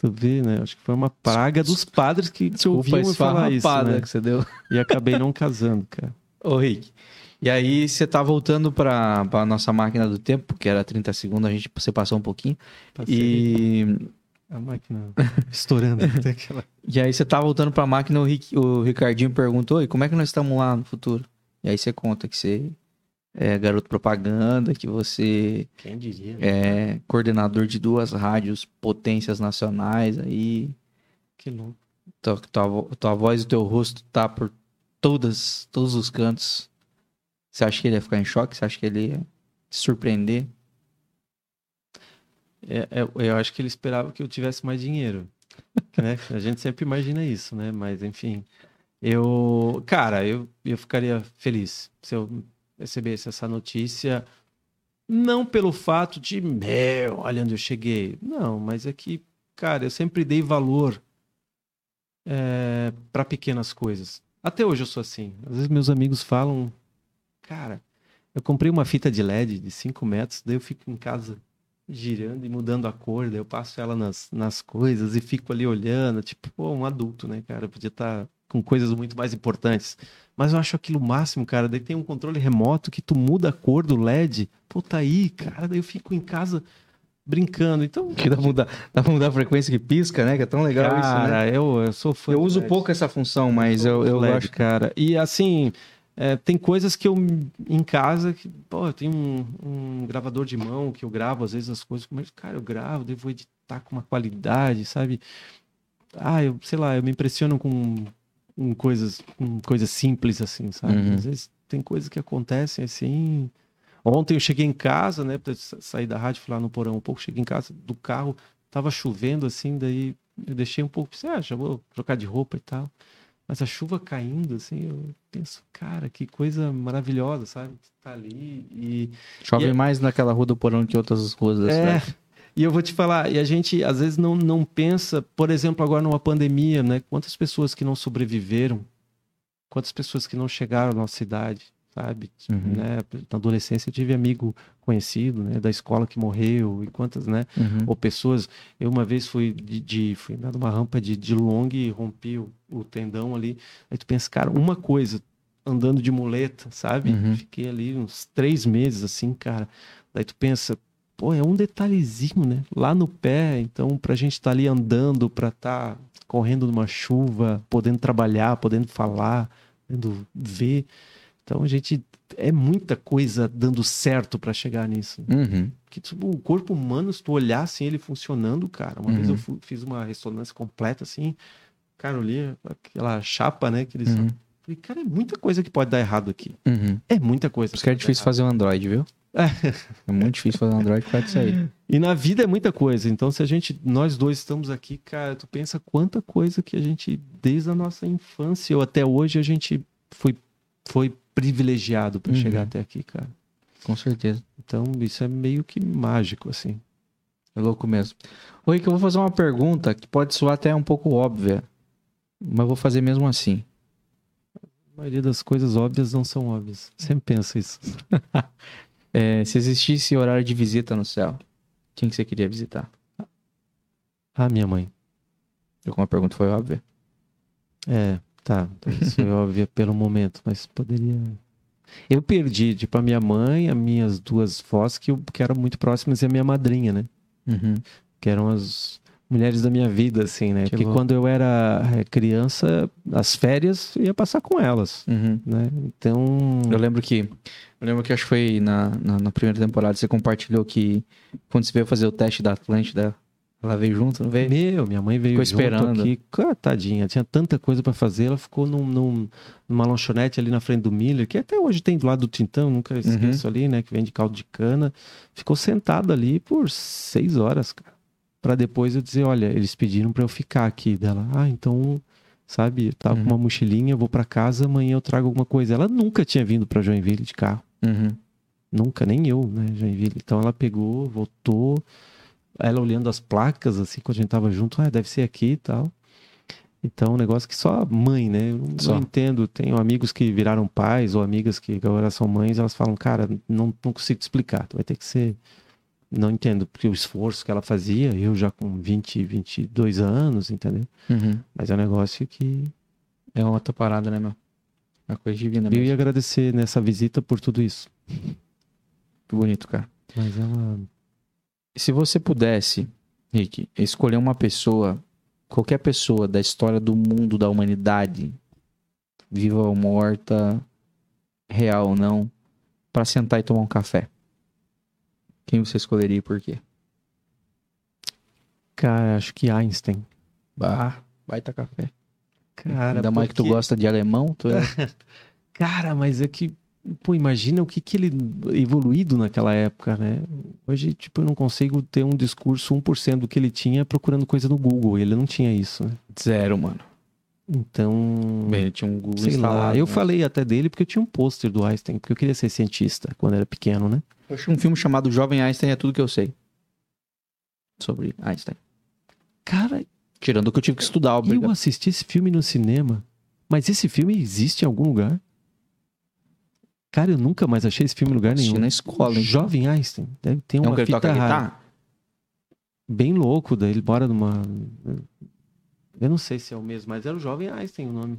Tu vê, né? Acho que foi uma praga dos padres que, Desculpa ouviam a falar isso, né? que você deu. E acabei não casando, cara. Ô, Rick. E aí, você tá voltando pra, pra nossa máquina do tempo, que era 30 segundos, a gente, você passou um pouquinho. Passei E, a máquina estourando. até aquela- e aí, você tá voltando pra máquina, o, Rick- o Ricardinho perguntou, e como é que nós estamos lá no futuro? E aí, você conta que você é garoto propaganda, que você Quem diria? é coordenador de duas rádios potências nacionais, aí Que louco. tua, tua, tua voz e teu rosto tá por todas, todos os cantos. Você acha que ele ia ficar em choque? Você acha que ele ia se surpreender? É, é, eu acho que ele esperava que eu tivesse mais dinheiro. né? A gente sempre imagina isso, né? Mas, enfim. Eu. Cara, eu, eu ficaria feliz se eu recebesse essa notícia. Não pelo fato de, meu, olha onde eu cheguei. Não, mas é que, cara, eu sempre dei valor para pequenas coisas. Até hoje eu sou assim. Às vezes meus amigos falam, cara, eu comprei uma fita de LED de 5 metros, daí eu fico em casa girando e mudando a cor, daí eu passo ela nas, nas coisas e fico ali olhando, tipo, pô, um adulto, né, cara? Eu podia estar com coisas muito mais importantes. Mas eu acho aquilo máximo, cara. Daí tem um controle remoto que tu muda a cor do LED. Pô, tá aí, cara. Daí eu fico em casa brincando. Então, Que dá pra mudar, dá pra mudar a frequência que pisca, né? Que é tão legal isso, né? cara, eu, eu sou fã Eu uso LED. pouco essa função, mas eu, eu LED, acho cara. E assim, é, tem coisas que eu em casa, que, pô, eu tenho um, um gravador de mão que eu gravo às vezes as coisas, mas cara, eu gravo, daí eu vou editar com uma qualidade, sabe? Ah, eu sei lá, eu me impressiono com, com coisas, com coisas simples assim, sabe? Uhum. Às vezes tem coisas que acontecem assim. Ontem eu cheguei em casa, né, pra sa- sair da rádio, fui lá no porão um pouco, cheguei em casa do carro, tava chovendo assim, daí eu deixei um pouco, pensei, ah, já vou trocar de roupa e tal. Mas a chuva caindo, assim, eu penso, cara, que coisa maravilhosa, sabe? Tá ali e. chove E é- mais naquela rua do porão que outras ruas da É. cidade. E eu vou te falar, e a gente às vezes não, não pensa, por exemplo, agora numa pandemia, né? Quantas pessoas que não sobreviveram, quantas pessoas que não chegaram à nossa idade, sabe? Uhum. Né? Na adolescência eu tive amigo conhecido, né? Da escola que morreu, e quantas, né? Uhum. ou pessoas. Eu uma vez fui de, de fui numa rampa de, de long e rompi o, o tendão ali. Aí tu pensa, cara, uma coisa, andando de muleta, sabe? Uhum. Fiquei ali uns três meses assim, cara. Daí tu pensa, pô, é um detalhezinho, né? Lá no pé, então, pra gente estar ali andando, pra estar correndo numa chuva, podendo trabalhar, podendo falar, podendo ver. Então a gente é muita coisa dando certo pra chegar nisso. Uhum. Que tipo, o corpo humano, se tu olhar assim, ele funcionando, cara. Uma vez Uhum. eu fu- fiz uma ressonância completa, assim, cara, eu li aquela chapa, né? Que eles. Uhum. Falei, cara, é muita coisa que pode dar errado aqui. Uhum. É muita coisa. Por isso que é difícil fazer um Android, viu? É muito difícil fazer um Android por causa disso aí. E na vida é muita coisa. Então, se a gente, nós dois estamos aqui, cara, tu pensa quanta coisa que a gente, desde a nossa infância ou até hoje, a gente foi, foi privilegiado para Uhum. chegar até aqui, cara. Com certeza. Então, isso é meio que mágico, assim. É louco mesmo. Oi, que eu vou fazer uma pergunta que pode soar até um pouco óbvia, mas vou fazer mesmo assim. A maioria das coisas óbvias não são óbvias. Sempre penso isso. É, se existisse horário de visita no céu, quem que você queria visitar? Ah, minha mãe. Alguma pergunta foi óbvia? É, tá. Isso é óbvio pelo momento, mas poderia. Eu perdi, tipo, a minha mãe, as minhas duas vós, que, eu, que eram muito próximas, e a minha madrinha, né? Uhum. Que eram as mulheres da minha vida, assim, né? Que Porque louco. quando eu era é, criança, as férias, ia passar com elas, Uhum. né? Então. Eu lembro que. Eu lembro que acho que foi na, na, na primeira temporada você compartilhou que quando você veio fazer o teste da Atlântida, ela veio junto, não veio? Meu, minha mãe veio Ficou junto esperando. aqui. Cara, tadinha, tinha tanta coisa pra fazer. Ela ficou num, num- numa lanchonete ali na frente do Miller, que até hoje tem do lado do Tintão, nunca esqueço ali, né? Que vende caldo de cana. Ficou sentada ali por seis horas, cara. Pra depois eu dizer, olha, eles pediram pra eu ficar aqui. Dela, ah, então, sabe, tá Uhum. com uma mochilinha, eu vou pra casa, amanhã eu trago alguma coisa. Ela nunca tinha vindo pra Joinville de carro. Uhum. Nunca, nem eu, né, Joinville. Então ela pegou, voltou, ela olhando as placas, assim, quando a gente tava junto, ah, deve ser aqui e tal. Então, um negócio que só mãe, né? Eu não entendo. Tenho amigos que viraram pais ou amigas que agora são mães, elas falam, cara, não, não consigo te explicar. Tu vai ter que ser. Não entendo, porque o esforço que ela fazia, eu já com 20, 22 anos, entendeu? Uhum. Mas é um negócio que É uma outra parada, né, meu? É uma coisa divina eu mesmo. ia agradecer nessa visita por tudo isso. Que bonito, cara. Mas ela. Se você pudesse, Rick, escolher uma pessoa, qualquer pessoa da história do mundo, da humanidade, viva ou morta, real ou não, pra sentar e tomar um café, quem você escolheria e por quê? Cara, acho que Einstein. Bah, baita café. Cara, Ainda mais que tu gosta de alemão, tu é... Cara, mas é que, pô, imagina o que, que ele evoluído naquela época, né? Hoje, tipo, eu não consigo ter um discurso 1% do que ele tinha procurando coisa no Google. Ele não tinha isso, né? zero, mano. Então, Bem, ele tinha um Google sei lá. Eu né? falei até dele porque eu tinha um pôster do Einstein, porque eu queria ser cientista quando era pequeno, né? Eu achei um filme chamado Jovem Einstein é tudo que eu sei. Sobre Einstein. Cara, Tirando o que eu tive que estudar, eu obrigado. assisti esse filme no cinema, mas esse filme existe em algum lugar? Cara, eu nunca mais achei esse filme em lugar Assisti nenhum. na escola, hein? Jovem Einstein. Deve ter É uma um que ele fita toca rara. guitarra? bem louco, daí ele mora numa. Eu não sei se é o mesmo, mas era o jovem Einstein o nome.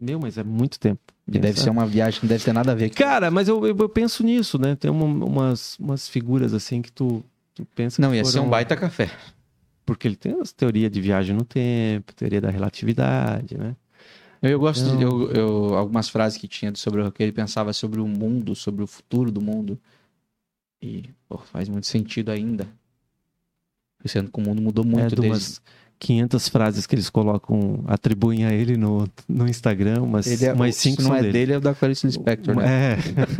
Meu, mas é muito tempo. E deve ser uma viagem que não deve ter nada a ver. Cara, mas eu, eu, eu penso nisso, né? Tem uma- umas, umas figuras assim que tu, tu pensa Não, ia ser um baita café. Porque ele tem as teorias de viagem no tempo, teoria da relatividade, né? Eu, eu gosto de Não. eu, eu- algumas frases que tinha sobre o que ele pensava sobre o mundo, sobre o futuro do mundo. E pô, faz muito sentido ainda. Sendo que o mundo mudou é muito de desde... umas 500 frases que eles colocam, atribuem a ele no, no Instagram, umas, Ele é, umas não é dele. dele, é o da Clarice Lispector, né? É.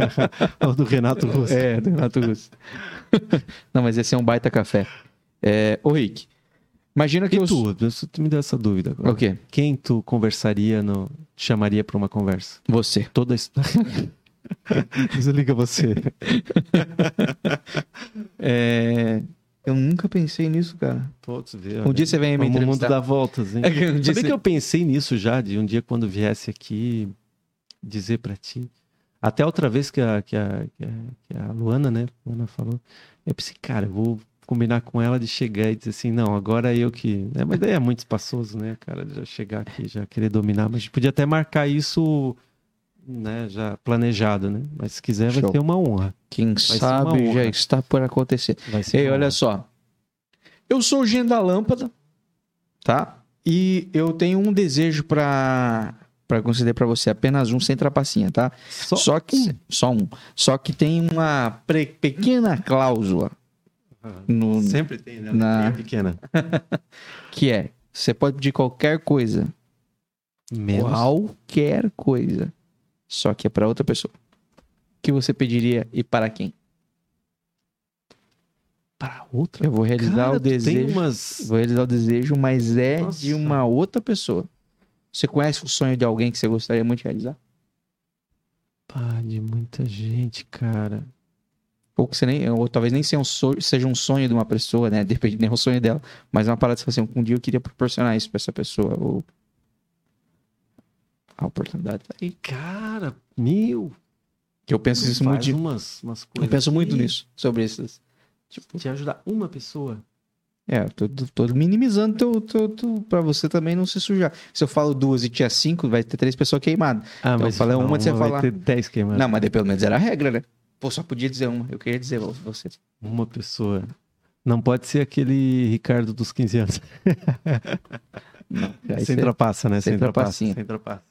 o do Renato Russo. É, do Renato Russo. não, mas esse é um baita café. É, ô Rick, imagina que E eu... tu? Tu me deu essa dúvida agora. O quê? Quem tu conversaria, no... te chamaria pra uma conversa? Você. Toda a história. Desliga você. É... Eu nunca pensei nisso, cara. Todos ver. Um dia você vem me Como o mundo entrevistar. dá voltas, hein? É que um Sabia você- que eu pensei nisso já, de um dia quando viesse aqui dizer pra ti. Até outra vez que a, que a, que a, Luana, né? Luana falou. Eu pensei, cara, eu vou combinar com ela de chegar e dizer assim, não, agora eu que. né, Mas daí é muito espaçoso, né, cara? de Já chegar aqui, já querer dominar. Mas a gente podia até marcar isso, né, já planejado, né? Mas se quiser, vai Show. ser uma honra. Quem uma sabe já honra. está por acontecer. Vai Ei, olha honra. só. Eu sou o Gênio da Lâmpada, tá? E eu tenho um desejo pra para conceder pra você, apenas um sem trapacinha, tá? Só, Só que só um. Só que tem uma pre- pequena cláusula no Sempre tem, né? Na- pequena. que é, você pode pedir qualquer coisa, Menos. qualquer coisa, só que é pra outra pessoa. O que você pediria e para quem? Para outra. Eu vou realizar Cara, o desejo. umas. Vou realizar o desejo, mas é Nossa. de uma outra pessoa. Você conhece o sonho de alguém que você gostaria muito de realizar? Pá, de muita gente, cara. Ou que você nem, ou talvez nem seja um sonho, seja um sonho de uma pessoa, né? Depende nem o sonho dela, mas é uma parada que você fala assim, um dia eu queria proporcionar isso pra essa pessoa, ou a oportunidade tá aí. Cara, meu. Que eu penso isso muito, umas, umas eu penso muito nisso, sobre esses. Tipo, Te ajudar uma pessoa. é, eu tô, tô- minimizando teu, teu, teu, pra você também não se sujar. Se eu falo duas e tinha cinco, vai ter três pessoas queimadas. Ah, Então, falei uma de você vai falar. ter 10 queimadas. Não, mas daí pelo menos era a regra, né? Pô, só podia dizer uma. Eu queria dizer você. Uma pessoa. Não pode ser aquele Ricardo dos 15 anos. Aí Sem trapaça, né? sem Sem trapaça. Sem trapaça.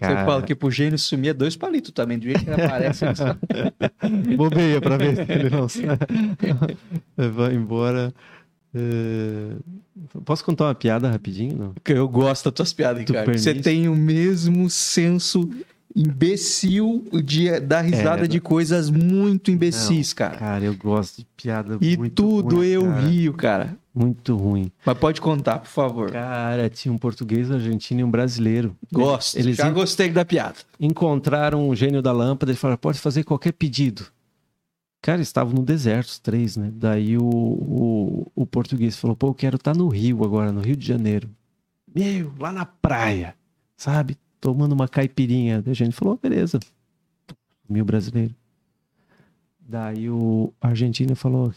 Você fala que pro gênio sumir é dois palitos também. Do jeito que ele aparece, só- Bobeia pra ver se ele não vai embora. É, Posso contar uma piada rapidinho? Não? eu gosto das tuas piadas, Tu cara. Você tem o mesmo senso imbecil de dar risada de coisas muito imbecis, cara. Cara, eu gosto de piada E muito tudo ruim, eu cara. rio, cara. Muito ruim. Mas pode contar, por favor. Cara, tinha um português, um argentino e um brasileiro. Gosto. Eles Já en- gostei da piada. encontraram um gênio da lâmpada e falaram: pode fazer qualquer pedido. Cara, estavam no deserto, os três, né? Daí o, o, o português falou: pô, eu quero estar no Rio agora, no Rio de Janeiro. Meu, lá na praia, sabe? Tomando uma caipirinha. Daí o gênio falou: beleza. Mil brasileiro. Daí o argentino falou: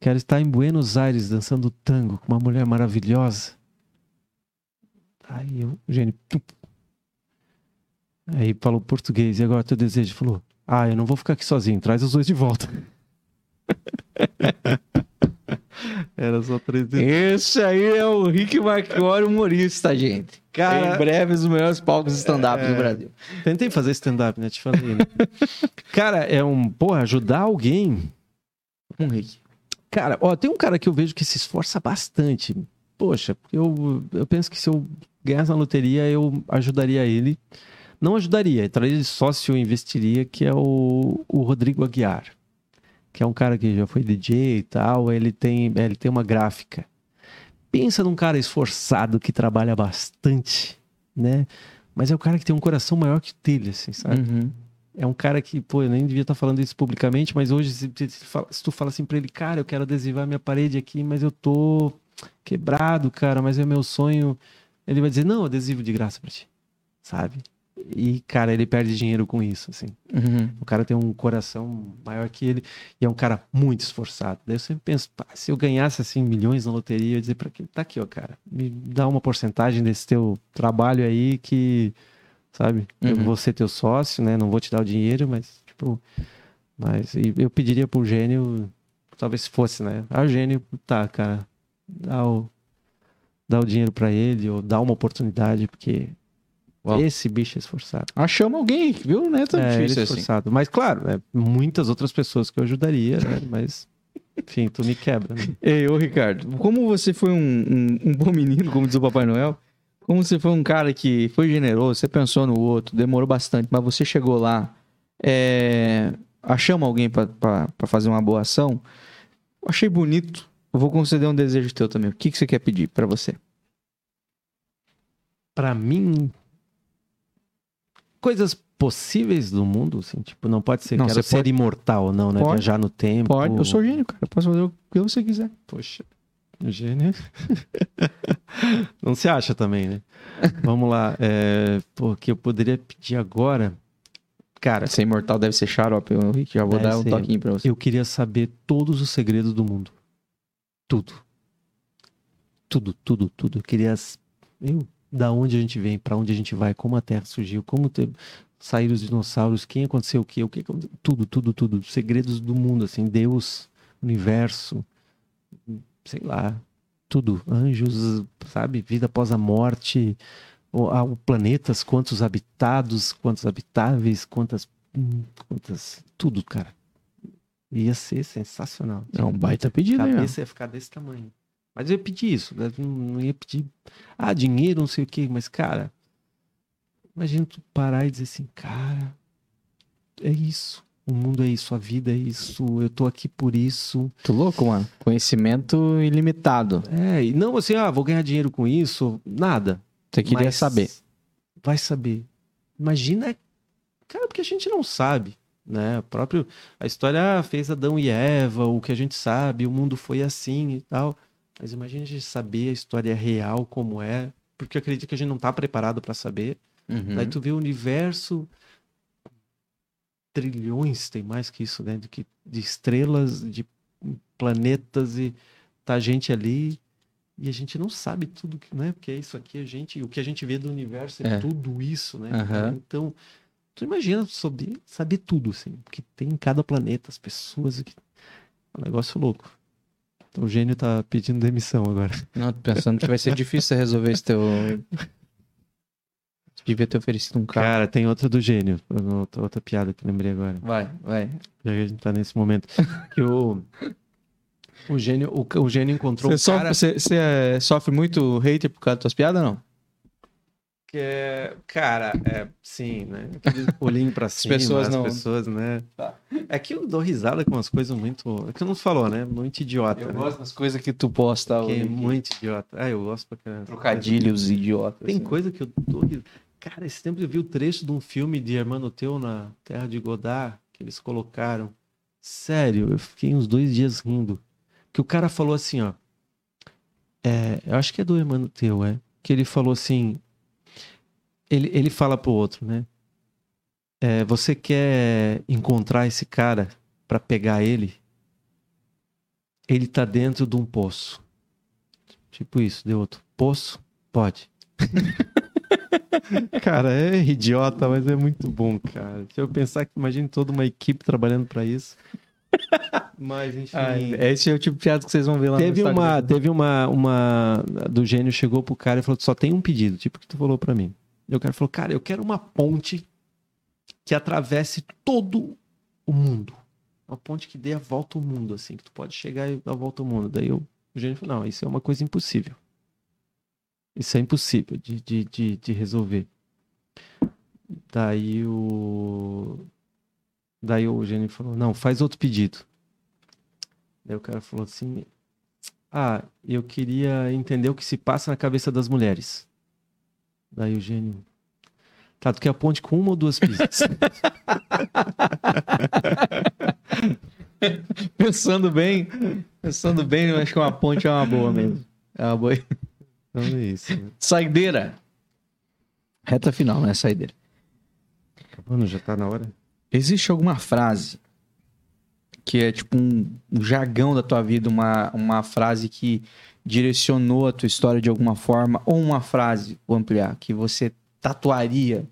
quero estar em Buenos Aires dançando tango com uma mulher maravilhosa. Aí o tum, Aí falou português, e agora teu desejo? Falou, ah, eu não vou ficar aqui sozinho, traz os dois de volta. Era só três. Esse aí é o Rick Marchiori humorista, gente. Cara- em breve, os melhores palcos stand-up do Brasil. Tentei fazer stand-up, né? Te falei, né? Cara, é um, porra, ajudar alguém. Um Rick. Cara, ó, tem um cara que eu vejo que se esforça bastante. Poxa, eu, eu penso que se eu ganhasse na loteria, eu ajudaria ele. Não ajudaria, entraria de sócio e investiria, que é o, o Rodrigo Aguiar. Que é um cara que já foi DJ e tal, ele tem, ele tem uma gráfica. Pensa num cara esforçado que trabalha bastante, né? Mas é um cara que tem um coração maior que o dele, assim, sabe? Uhum. É um cara que, pô, eu nem devia estar falando isso publicamente, mas hoje, se, se- se tu fala assim pra ele, cara, eu quero adesivar minha parede aqui, mas eu tô quebrado, cara, mas é meu sonho. Ele vai dizer, não, adesivo de graça pra ti, sabe? E, cara, ele perde dinheiro com isso, assim. Uhum. O cara tem um coração maior que ele e é um cara muito esforçado. Daí eu sempre penso, pá, se eu ganhasse, assim, milhões na loteria, eu ia dizer pra quem tá aqui, ó, cara, me dá uma porcentagem desse teu trabalho aí que, sabe, eu Uhum. vou ser teu sócio, né? Não vou te dar o dinheiro, mas, tipo, mas eu pediria pro gênio, talvez se fosse, né? Ah, o gênio, tá, cara, dá o, dá o dinheiro pra ele ou dá uma oportunidade, porque Uau. esse bicho é esforçado. Achamos alguém, viu? Não é tão É, ele é difícil assim. esforçado. Mas, claro, né, muitas outras pessoas que eu ajudaria, né? Mas, enfim, tu me quebra, né? Ei, ô Ricardo, como você foi um, um- um bom menino, como diz o Papai Noel, como você foi um cara que foi generoso, você pensou no outro, demorou bastante, mas você chegou lá, é, achamos alguém pra fazer uma boa ação, eu achei bonito, eu vou conceder um desejo teu também. O que, que você quer pedir pra você? Pra mim, coisas possíveis do mundo, assim, tipo, não pode ser, Não, quero ser pode- imortal, não, né? Pode. Viajar no tempo. Pode, eu sou gênio, cara, eu posso fazer o que você quiser. Poxa, gênio. não se acha também, né? Vamos lá, é, pô, o que eu poderia pedir agora, cara, Ser imortal deve ser xarope, eu já vou dar um ser. toquinho pra você. eu queria saber todos os segredos do mundo. Tudo. Tudo, tudo, tudo. Eu queria. Eu, da onde a gente vem, pra onde a gente vai, como a Terra surgiu, como te- saíram os dinossauros, quem aconteceu o quê, o que. Tudo, tudo, tudo. Segredos do mundo, assim. Deus, universo, sei lá. Tudo. Anjos, sabe? Vida após a morte. O, a- planetas, quantos habitados, quantos habitáveis, quantas. Quantas. Tudo, cara. Ia ser sensacional. É um baita pedido, A hein? cabeça ia ficar desse tamanho. Mas eu ia pedir isso. né? Não ia pedir. Ah, dinheiro, não sei o quê. Mas, cara. Imagina tu parar e dizer assim, cara. É isso. O mundo é isso. A vida é isso. Eu tô aqui por isso. Tô louco, mano. Conhecimento ilimitado. É, e não assim, ah, vou ganhar dinheiro com isso. Nada. Você queria Mas saber. Vai saber. Imagina, cara, porque a gente não sabe, né? O próprio a história ah, fez Adão e Eva, o que a gente sabe, o mundo foi assim e tal. Mas imagina a gente saber a história real como é, porque acredito que a gente não tá preparado para saber. Uhum. Daí tu vê o universo trilhões, tem mais que isso, né? De, que, de estrelas, de planetas e tá a gente ali e a gente não sabe tudo, que- né? Porque é isso aqui, a gente, o que a gente vê do universo é, É. tudo isso, né? Aham. Então, tu imagina saber, saber tudo, assim, que tem em cada planeta, as pessoas, que... é um negócio louco. Então, o gênio tá pedindo demissão agora. Não, tô pensando que vai ser difícil você resolver esse teu. Devia ter oferecido um carro. Cara, tem outra do gênio, outra, outra piada que eu lembrei agora. Vai, vai. Já que a gente tá nesse momento. Que o, o, gênio, o, o gênio encontrou Você, um cara... sofre, você, você, é, sofre muito hater por causa das tuas piadas, não? Que é, cara, é, sim, né? Olhinho pra cima, pessoas as não- pessoas, né? Tá. É que eu dou risada com umas coisas muito. É que tu não falou, né? Muito idiota. Eu né? gosto das coisas que tu posta. Que é muito idiota. Ah, eu gosto pra caramba. Trocadilhos idiotas. Tem assim. coisa que eu dou risada. Cara, esse tempo eu vi o trecho de um filme de Hermano Teu na Terra de Godard, que eles colocaram. Sério, eu fiquei uns dois dias rindo. Que o cara falou assim, ó. É, eu acho que é do Hermano Teu, é. Que ele falou assim. Ele, ele fala pro outro, né? É, você quer encontrar esse cara pra pegar ele? Ele tá dentro de um poço. Tipo isso, deu outro. Poço? Pode. cara, é idiota, mas é muito bom, cara. Se eu pensar que imagine toda uma equipe trabalhando pra isso. Mas enfim. Ah, esse é o tipo de piada que vocês vão ver lá Teve no Instagram. uma, teve uma, uma do gênio chegou pro cara e falou: só tem um pedido, tipo que tu falou pra mim. E o cara falou: cara, eu quero uma ponte que atravesse todo o mundo. Uma ponte que dê a volta ao mundo, assim, que tu pode chegar e dar a volta ao mundo. Daí eu, o gênio falou: não, isso é uma coisa impossível. Isso é impossível de, de, de, de resolver. Daí o. Daí o gênio falou: não, faz outro pedido. Daí o cara falou assim: Ah, eu queria entender o que se passa na cabeça das mulheres. Daí o gênio. Tá, tu quer a ponte com uma ou duas pistas? Pensando bem, pensando bem, eu acho que uma ponte é uma boa mesmo. É uma boa. Então é isso. Né? Saideira. Reta final, né? Saideira. Mano, já tá na hora. Existe alguma frase que é tipo um, um jargão da tua vida, uma, uma frase que direcionou a tua história de alguma forma, ou uma frase, vou ampliar, que você tatuaria,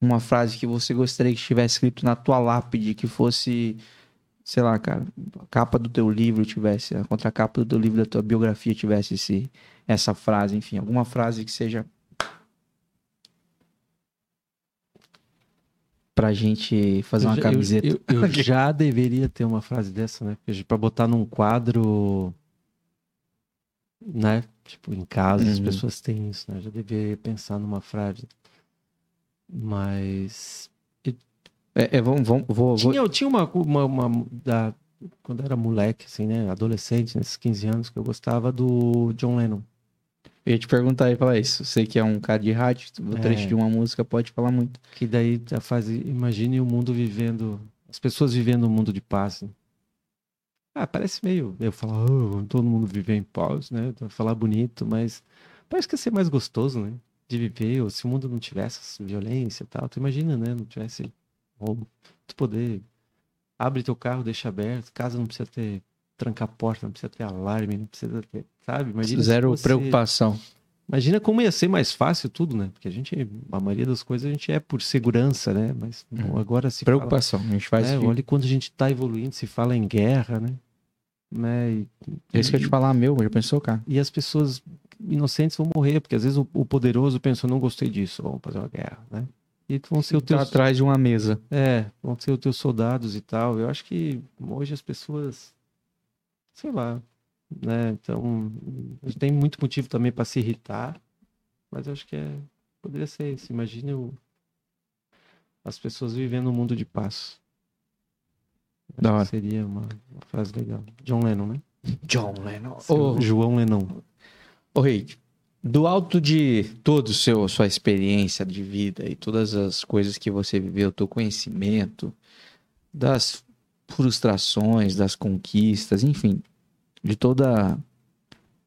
uma frase que você gostaria que estivesse escrito na tua lápide, que fosse, sei lá, cara, a capa do teu livro tivesse, a contracapa do teu livro, da tua biografia tivesse esse, essa frase, enfim, alguma frase que seja pra gente fazer uma Eu já- camiseta. Eu, eu- eu já deveria ter uma frase dessa, né? Pra botar num quadro. Né? Tipo, em casa as Uhum. pessoas têm isso, né? Eu já deveria pensar numa frase. Mas. É, é, vamos, vamos, vou, vou- Tinha, tinha uma, uma, uma- da, quando era moleque, assim, né? Adolescente, nesses 15 anos, que eu gostava do John Lennon. Eu ia te perguntar e falar isso. Sei que é um cara de rádio, o trecho É. de uma música pode falar muito. Que daí já faz. Imagine o mundo vivendo. As pessoas vivendo um mundo de paz. né? Ah, parece meio. Eu falar, "Oh, todo mundo viver em paz, né? Falar bonito, mas parece que ia ser mais gostoso, né? De viver. Ou se o mundo não tivesse violência e tal. Tu imagina, né? Não tivesse roubo. Tu poder. Abre teu carro, deixa aberto. Casa não precisa ter. Trancar a porta, não precisa ter alarme, não precisa ter. Sabe? Imagina Zero fosse- preocupação. Imagina como ia ser mais fácil tudo, né? Porque a gente, a maioria das coisas a gente é por segurança, né? Mas bom, agora se fala, Preocupação. A gente faz. é, olha quando a gente tá evoluindo, se fala em guerra, né? né? E, É isso que eu ia te falar, meu. Já pensou, cara? e as pessoas inocentes vão morrer, porque às vezes o, o poderoso pensou, não gostei disso, vamos fazer uma guerra, né? E vão ser os Tá teus, atrás de uma mesa. é, vão ser os teus soldados e tal. Eu acho que hoje as pessoas, sei lá, né? Então, tem muito motivo também para se irritar, mas eu acho que é, poderia ser isso. Imagine o, as pessoas vivendo um mundo de paz. Acho Da hora. Seria uma, uma frase legal. John Lennon, né? John Lennon. Seu João Lennon. Ô, Rei, do alto de toda sua experiência de vida e todas as coisas que você viveu, teu conhecimento, das frustrações, das conquistas, enfim, de toda,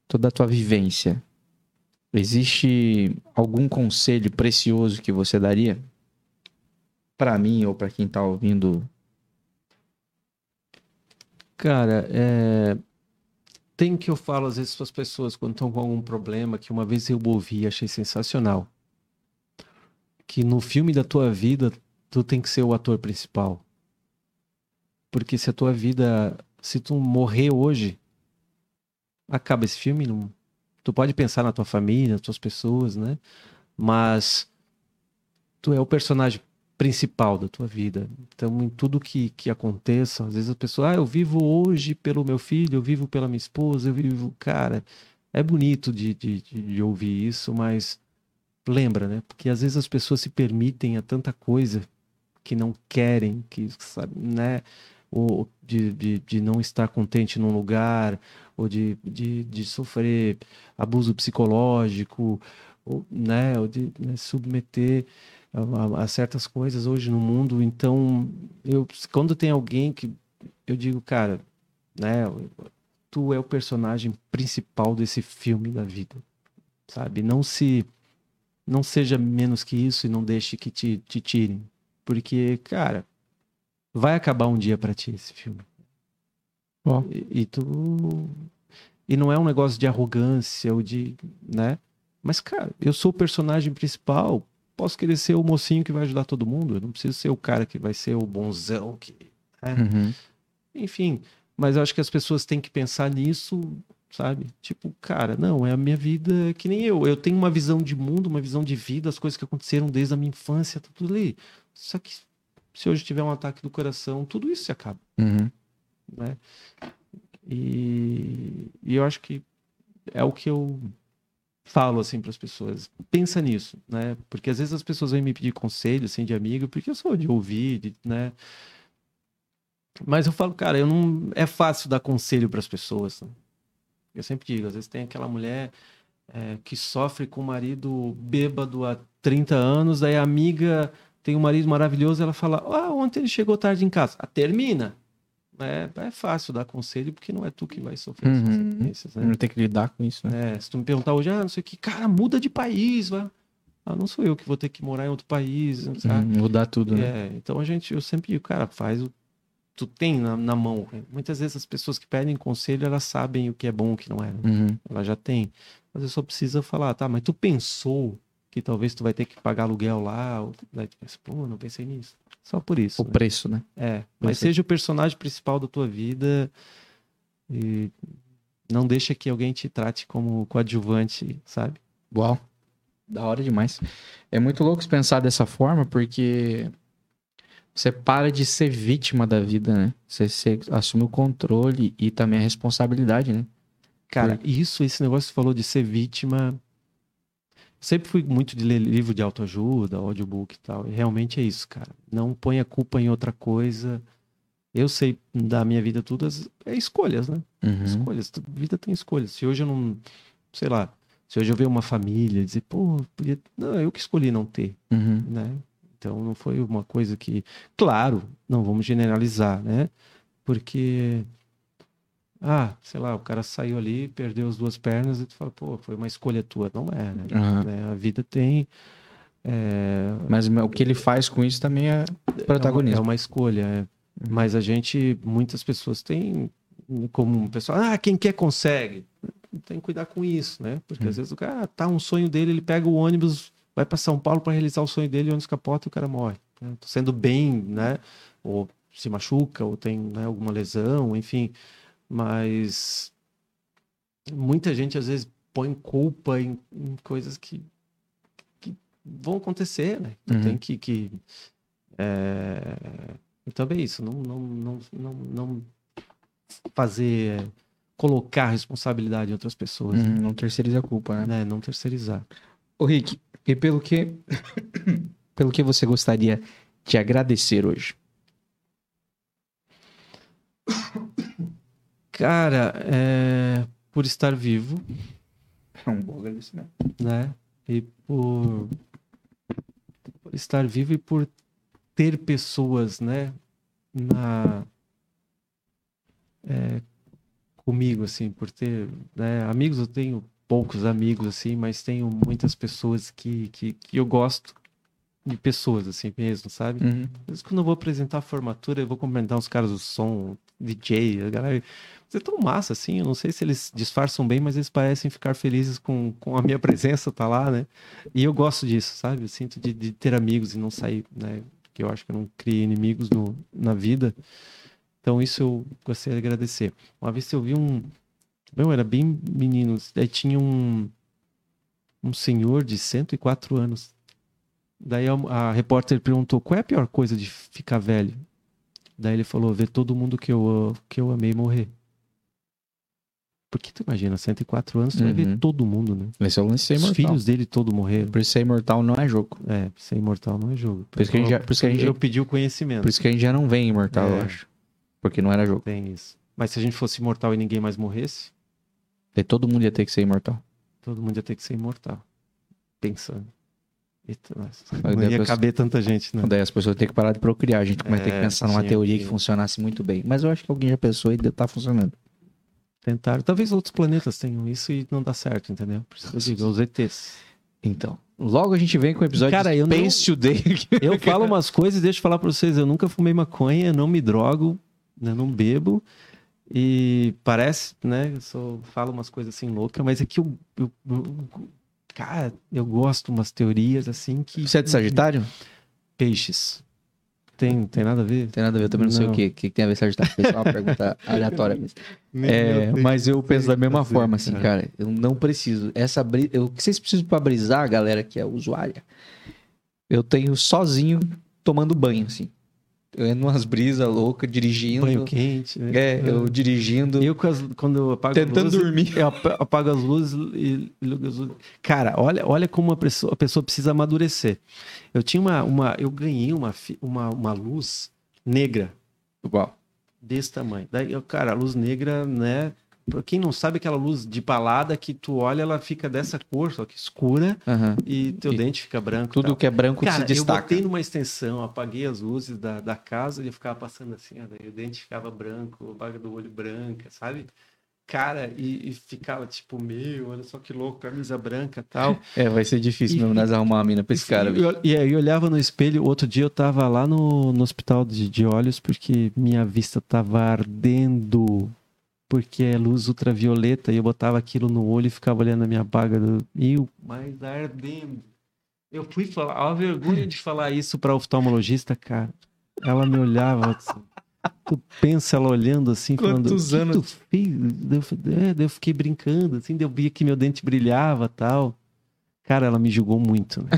toda a tua vivência, existe algum conselho precioso que você daria? Para mim ou para quem tá ouvindo? Cara, é... tem que eu falo às vezes para as pessoas quando estão com algum problema, que uma vez eu ouvi e achei sensacional. Que no filme da tua vida, tu tem que ser o ator principal. Porque se a tua vida, se tu morrer hoje, acaba esse filme, não... tu pode pensar na tua família, nas tuas pessoas, né? Mas tu é o personagem principal da tua vida. Então, em tudo que, que aconteça, às vezes a pessoa, ah, eu vivo hoje pelo meu filho, eu vivo pela minha esposa, eu vivo. Cara, é bonito de, de, de, ouvir isso, mas lembra, né? Porque às vezes as pessoas se permitem a tanta coisa que não querem, que, sabe, né? Ou de, de, de não estar contente num lugar, ou de, de, de sofrer abuso psicológico, ou, né? Ou de né, submeter a, a- certas coisas hoje no mundo. Então, eu, quando tem alguém que eu digo, cara, né? Tu é o personagem principal desse filme da vida, sabe? Não se não seja menos que isso e não deixe que te, te tirem. Porque, cara, vai acabar um dia pra ti esse filme. E, e tu. E não é um negócio de arrogância ou de. né? Mas, cara, eu sou o personagem principal. Posso querer ser o mocinho que vai ajudar todo mundo. Eu não preciso ser o cara que vai ser o bonzão que. né? Uhum. Enfim, mas eu acho que as pessoas têm que pensar nisso, sabe? Tipo, cara, não, é a minha vida que nem eu. Eu tenho uma visão de mundo, uma visão de vida, as coisas que aconteceram desde a minha infância, tudo ali. Só que se hoje tiver um ataque do coração, tudo isso se acaba, Uhum. Né? E, e eu acho que é o que eu falo assim para as pessoas. Pensa nisso, né? Porque às vezes as pessoas vêm me pedir conselho assim de amigo, porque eu sou de ouvir, de, né? Mas eu falo, cara, eu não é fácil dar conselho para as pessoas. né? Eu sempre digo, às vezes tem aquela mulher é, que sofre com o marido bêbado há 30 anos, aí a amiga tem um marido maravilhoso, ela fala: "Ah, ontem ele chegou tarde em casa". Ah, termina. É, é fácil dar conselho porque não é tu que vai sofrer as Uhum. consequências, né? Não tem que lidar com isso, né? É, se tu me perguntar hoje, ah, não sei o que, cara, muda de país, vai. Ah, não sou eu que vou ter que morar em outro país, sabe? Uhum, Mudar tudo, né? É, então a gente, eu sempre digo, cara, faz o tu tem na, na mão. Muitas vezes as pessoas que pedem conselho, elas sabem o que é bom e o que não é. né? Uhum. Ela já tem. Mas eu só precisa falar, tá, mas tu pensou que talvez tu vai ter que pagar aluguel lá? Ou, daí tu pensa, pô, não pensei nisso. Só por isso. O né? preço, né? É, mas Perfeito. seja o personagem principal da tua vida e não deixa que alguém te trate como coadjuvante, sabe? Uau. Da hora demais. É muito louco pensar dessa forma, porque você para de ser vítima da vida, né? Você, você assume o controle e também a responsabilidade, né? Cara, isso, esse negócio que você falou de ser vítima. Sempre fui muito de ler livro de autoajuda, audiobook e tal. E realmente é isso, cara. Não põe a culpa em outra coisa. Eu sei da minha vida tudo, é escolhas, né? Uhum. Escolhas. Vida tem escolhas. Se hoje eu não. Sei lá. Se hoje eu ver uma família e dizer, pô, podia. Não, eu que escolhi não ter, Uhum. né? Então não foi uma coisa que. Claro, não vamos generalizar, né? Porque. Ah, sei lá, o cara saiu ali, perdeu as duas pernas e tu fala, pô, foi uma escolha tua. Não é, né? Né? A vida tem. É, Mas o que ele faz com isso também é é uma, protagonismo. é uma escolha. é. Mas a gente, muitas pessoas têm como um pessoal, ah, quem quer consegue. Tem que cuidar com isso, né? Porque às vezes o cara tá um sonho dele, ele pega o ônibus, vai para São Paulo para realizar o sonho dele, o ônibus capota e o cara morre. Né? Sendo bem, né? Ou se machuca, ou tem né, alguma lesão, enfim. Mas muita gente às vezes põe culpa em, em coisas que, que vão acontecer, né? Uhum. tem que, que é... Então é isso, não, não, não, não, não fazer, colocar a responsabilidade em outras pessoas, Uhum, Não terceiriza a culpa, né? né? Não terceirizar. Ô Rick, e pelo que pelo que você gostaria de agradecer hoje? Cara, é... por estar vivo, É um bom agradecimento. né? E por, por estar vivo e por ter pessoas, né? Na é, comigo, assim, por ter né? amigos, eu tenho poucos amigos, assim, mas tenho muitas pessoas que, que, que eu gosto de pessoas, assim mesmo, sabe? Uhum. Às vezes, quando eu vou apresentar a formatura, eu vou cumprimentar os caras do som, DJ, a galera. Você é tão massa, assim. Eu não sei se eles disfarçam bem, mas eles parecem ficar felizes com, com a minha presença, tá lá, né? E eu gosto disso, sabe? Eu sinto de, de ter amigos e não sair, né? Porque eu acho que eu não criei inimigos no, na vida. Então, isso eu gostaria de agradecer. Uma vez eu vi um. Meu, era bem menino. Daí tinha um. Um senhor de 104 anos. Daí a, a repórter perguntou: qual é a pior coisa de ficar velho? Daí ele falou: ver todo mundo que eu, que eu amei morrer. Porque tu imagina, 104 anos, tu vai ver Uhum. todo mundo, né? Esse é o lance ser Os imortal. filhos dele todo morreram. Por isso ser imortal não é jogo. É, ser imortal não é jogo. Por isso que a gente já- por isso que a gente- Eu pedi o conhecimento. Por isso que a gente já não vem imortal, eu É. acho. Porque não era jogo. Tem isso. Mas se a gente fosse imortal e ninguém mais morresse, Daí todo mundo ia ter que ser imortal. todo mundo ia ter que ser imortal. Pensando. Eita, nossa. Mas Não ia pessoa- caber tanta gente, né? Daí as pessoas têm que parar de procriar. A gente vai ter que É, pensar numa tinha teoria que... que- funcionasse muito bem. Mas eu acho que alguém já pensou e tá funcionando. Tentaram. Talvez outros planetas tenham isso e não dá certo, entendeu? Por isso que eu digo, os ETs. Então, logo a gente vem com o episódio Cara, eu não- Space Today. Eu falo umas coisas e deixa eu falar pra vocês. Eu nunca fumei maconha, não me drogo, né, não bebo. E parece, né? Eu sou, falo umas coisas assim loucas, mas é que eu, eu- eu- Cara, eu gosto umas teorias assim que. Você é de Sagitário? Peixes. Tem, tem nada a ver? Tem nada a ver, eu também não, sei o Não. que. O que que tem a ver Sagitário? Foi só uma pergunta aleatória mesmo. É, mas eu penso da mesma fazer, forma, assim, cara. cara. Eu não preciso. Essa bri... eu, o que vocês precisam pra brisar, galera que é usuária? Eu tenho sozinho tomando banho, assim. Eu umas brisas loucas, dirigindo. Banho quente. né? É, eu dirigindo. Eu, com as- quando eu apago Tentando as luzes, dormir. Eu ap- apago as luzes e ligo as luzes. Cara, olha, olha como a pessoa, a pessoa precisa amadurecer. Eu tinha uma, uma eu ganhei uma, uma, uma luz negra Igual. desse tamanho. Daí, eu, cara, a luz negra, né? Pra quem não sabe, aquela luz de balada que tu olha, ela fica dessa cor, só que escura, Aham. e teu E dente fica branco. Tudo tal. que é branco Cara, se eu destaca. botei numa extensão, apaguei as luzes da, da casa e eu ficava passando assim, o dente ficava branco, a baga do olho branca, sabe? Cara, e, e ficava tipo, meu, olha só que louco, camisa branca e tal. É, vai ser difícil E- mesmo nós arrumar uma mina pra esse cara. E, eu- e aí eu olhava no espelho, outro dia eu tava lá no, no hospital de, de olhos porque minha vista tava ardendo. Porque é luz ultravioleta e eu botava aquilo no olho e ficava olhando a minha baga do. Meu, mas ardendo. Eu fui falar, a vergonha de falar isso pra oftalmologista, cara. Ela me olhava assim. Tu pensa ela olhando assim, falando. Quantos "O que anos?" Tu fez? Eu, é, eu fiquei brincando, assim, eu via que meu dente brilhava tal. Cara, ela me julgou muito, né?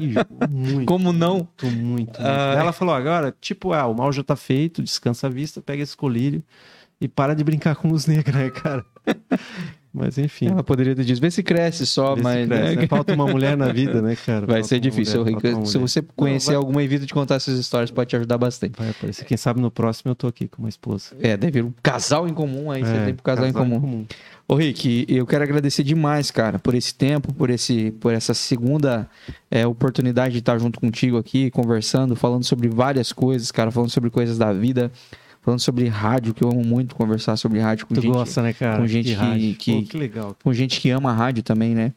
Me julgou muito. Como não? Muito, muito. muito. Ai. Ela falou agora, tipo, ah, o mal já tá feito, descansa a vista, pega esse colírio e para de brincar com luz negra, né, cara? Mas enfim. Ela poderia ter dito, vê se cresce só, vê mas. cresce, né? né? Falta uma mulher na vida, né, cara? Vai Falta ser difícil. mulher, Se você conhecer vai- alguma evita de contar essas histórias, pode te ajudar bastante. Vai aparecer. Quem sabe no próximo eu tô aqui com uma esposa. É, deve vir um casal em comum aí, você É, tem pro casal, em comum. Ô, Rick, eu quero agradecer demais, cara, por esse tempo, por, esse, por essa segunda é, oportunidade de estar junto contigo aqui, conversando, falando sobre várias coisas, cara, falando sobre coisas da vida, falando sobre rádio, que eu amo muito conversar sobre rádio com Tu gente, gosta, né, cara? com gente que- que- Pô, que legal. com gente que ama rádio também, né?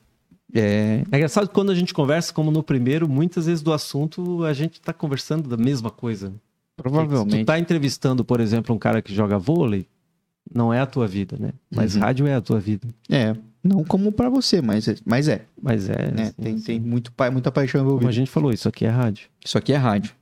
É, É engraçado que quando a gente conversa, como no primeiro, muitas vezes do assunto a gente tá conversando da mesma coisa. Se provavelmente. tu tá entrevistando, por exemplo, um cara que joga vôlei, não é a tua vida, né? Mas Uhum. rádio é a tua vida. É, não como pra você, mas, é- mas é, Mas é. né? assim, Tem, assim. tem muito, muita paixão Como a envolvida. gente falou, isso aqui é rádio. Isso aqui é rádio.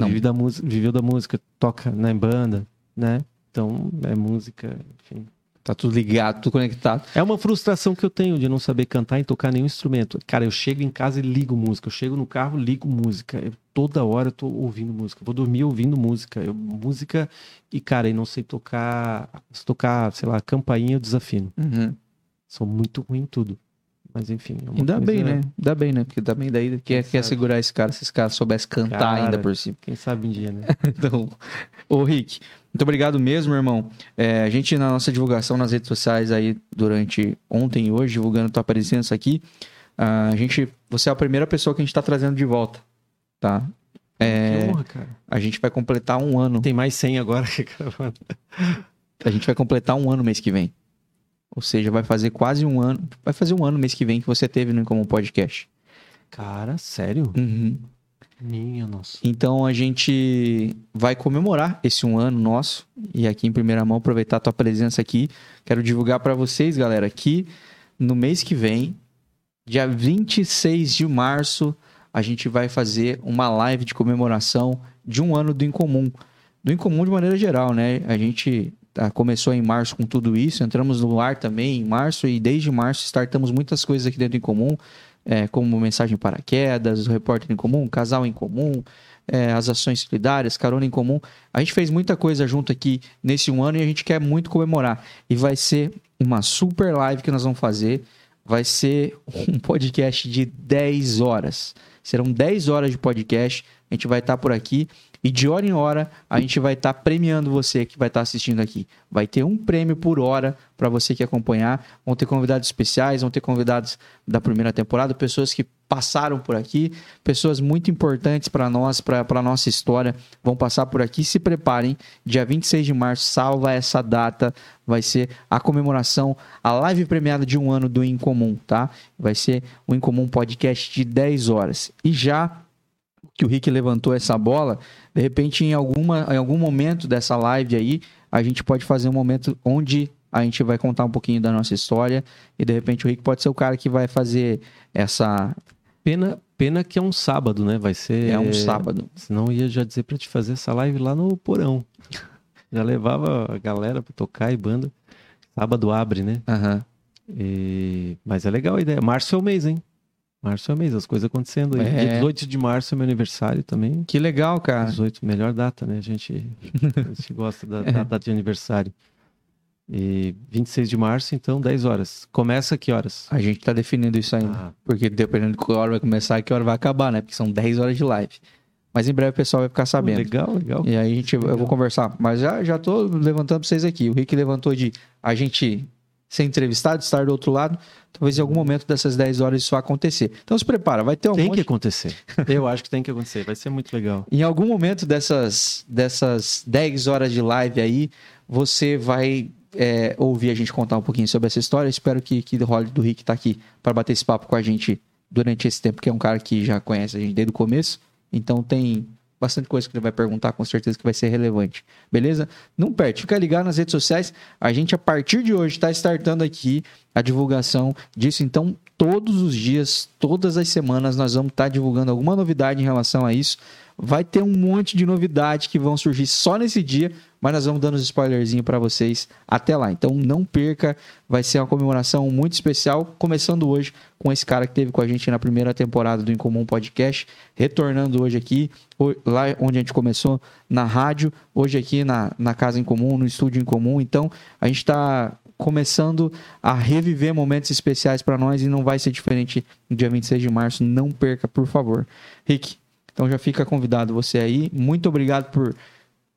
Tu vive da música, viveu da música, toca né, em banda, né? Então é música, enfim. Tá tudo ligado, tudo conectado. É uma frustração que eu tenho de não saber cantar e tocar nenhum instrumento. Cara, eu chego em casa e ligo música. Eu chego no carro, ligo música. Eu- toda hora eu tô ouvindo música. Vou dormir ouvindo música. Eu- música e, cara, e não sei tocar. Se tocar, sei lá, campainha, eu desafino. Uhum. Sou muito ruim em tudo. Mas enfim. É Ainda coisa- bem, né? Ainda bem, né? Porque também daí quer, quer sabe? segurar esse cara, se esse cara soubesse cantar Cara. ainda por cima. Quem sabe um dia, né? Então, ô Rick, muito obrigado mesmo, irmão. É, a gente, na nossa divulgação nas redes sociais aí, durante ontem e hoje, divulgando tua presença aqui, a gente, você é a primeira pessoa que a gente tá trazendo de volta, tá? É, Que honra, cara. a gente vai completar um ano. Tem mais 100 agora que. A gente vai completar um ano mês que vem. Ou seja, vai fazer quase um ano. Vai fazer um ano mês que vem que você teve no Incomum Podcast. Cara, sério? Uhum. Minha nossa. Então a gente vai comemorar esse um ano nosso e aqui em primeira mão aproveitar a tua presença aqui. Quero divulgar para vocês, galera, que no mês que vem, dia 26 de março, a gente vai fazer uma live de comemoração de um ano do Incomum. Do Incomum de maneira geral, né? A gente tá, começou em março com tudo isso, entramos no ar também em março e desde março startamos muitas coisas aqui dentro do Incomum. é, como Mensagem para Quedas, o Repórter em Comum, Casal em Comum, é, as ações solidárias, Carona em Comum. A gente fez muita coisa junto aqui nesse um ano e a gente quer muito comemorar. E vai ser uma super live que nós vamos fazer. Vai ser um podcast de 10 horas. Serão 10 horas de podcast. A gente vai estar por aqui e de hora em hora a gente vai estar premiando você que vai estar assistindo aqui. Vai ter um prêmio por hora para você que acompanhar. Vão ter convidados especiais, vão ter convidados da primeira temporada, pessoas que passaram por aqui, pessoas muito importantes para nós, para a nossa história, vão passar por aqui. Se preparem, dia 26 de março, salva essa data, vai ser a comemoração, a live premiada de um ano do Incomum, tá? Vai ser o Incomum Podcast de 10 horas. E já que o Rick levantou essa bola, de repente em, alguma, em algum momento dessa live aí, a gente pode fazer um momento onde a gente vai contar um pouquinho da nossa história e de repente o Rick pode ser o cara que vai fazer essa Pena, pena que é um sábado, né? Vai ser. é um sábado. Senão eu ia já dizer pra te fazer essa live lá no porão. Já levava a galera pra tocar e banda. Sábado abre, né? Aham. E- Mas é legal a ideia. Março é o mês, hein? Março é o mês, as coisas acontecendo aí. É. Dia 18 de março é meu aniversário também. Que legal, cara. 18, melhor data, né? A gente, a gente gosta da, da data de aniversário. E 26 de março, então, 10 horas. Começa que horas? A gente tá definindo isso ainda. Ah. Porque dependendo de que hora vai começar e que hora vai acabar, né? Porque são 10 horas de live. Mas em breve o pessoal vai ficar sabendo. Legal, legal. E aí a gente, eu vou Legal. conversar. Mas já, já tô levantando pra vocês aqui. O Rick levantou de a gente ser entrevistado, estar do outro lado. Talvez em algum momento dessas 10 horas isso vá acontecer. Então se prepara, vai ter um Tem monte... que acontecer. Eu acho que tem que acontecer. Vai ser muito legal. Em algum momento dessas, dessas 10 horas de live aí, você vai é, ouvir a gente contar um pouquinho sobre essa história. Espero que, que o Holly do Rick tá aqui para bater esse papo com a gente durante esse tempo, que é um cara que já conhece a gente desde o começo. Então tem bastante coisa que ele vai perguntar, com certeza que vai ser relevante. Beleza? Não perde, fica ligado nas redes sociais. A gente, a partir de hoje, está startando aqui a divulgação disso. Então, todos os dias, todas as semanas, nós vamos estar divulgando alguma novidade em relação a isso. Vai ter um monte de novidade que vão surgir só nesse dia, mas nós vamos dando os spoilerzinhos para vocês até lá. Então não perca, vai ser uma comemoração muito especial, começando hoje com esse cara que teve com a gente na primeira temporada do Incomum Podcast, retornando hoje aqui, lá onde a gente começou, na rádio, hoje aqui na, na Casa em Comum, no Estúdio em Comum. Então a gente está começando a reviver momentos especiais para nós e não vai ser diferente no dia 26 de março. Não perca, por favor. Rick, então já fica convidado você aí. Muito obrigado por,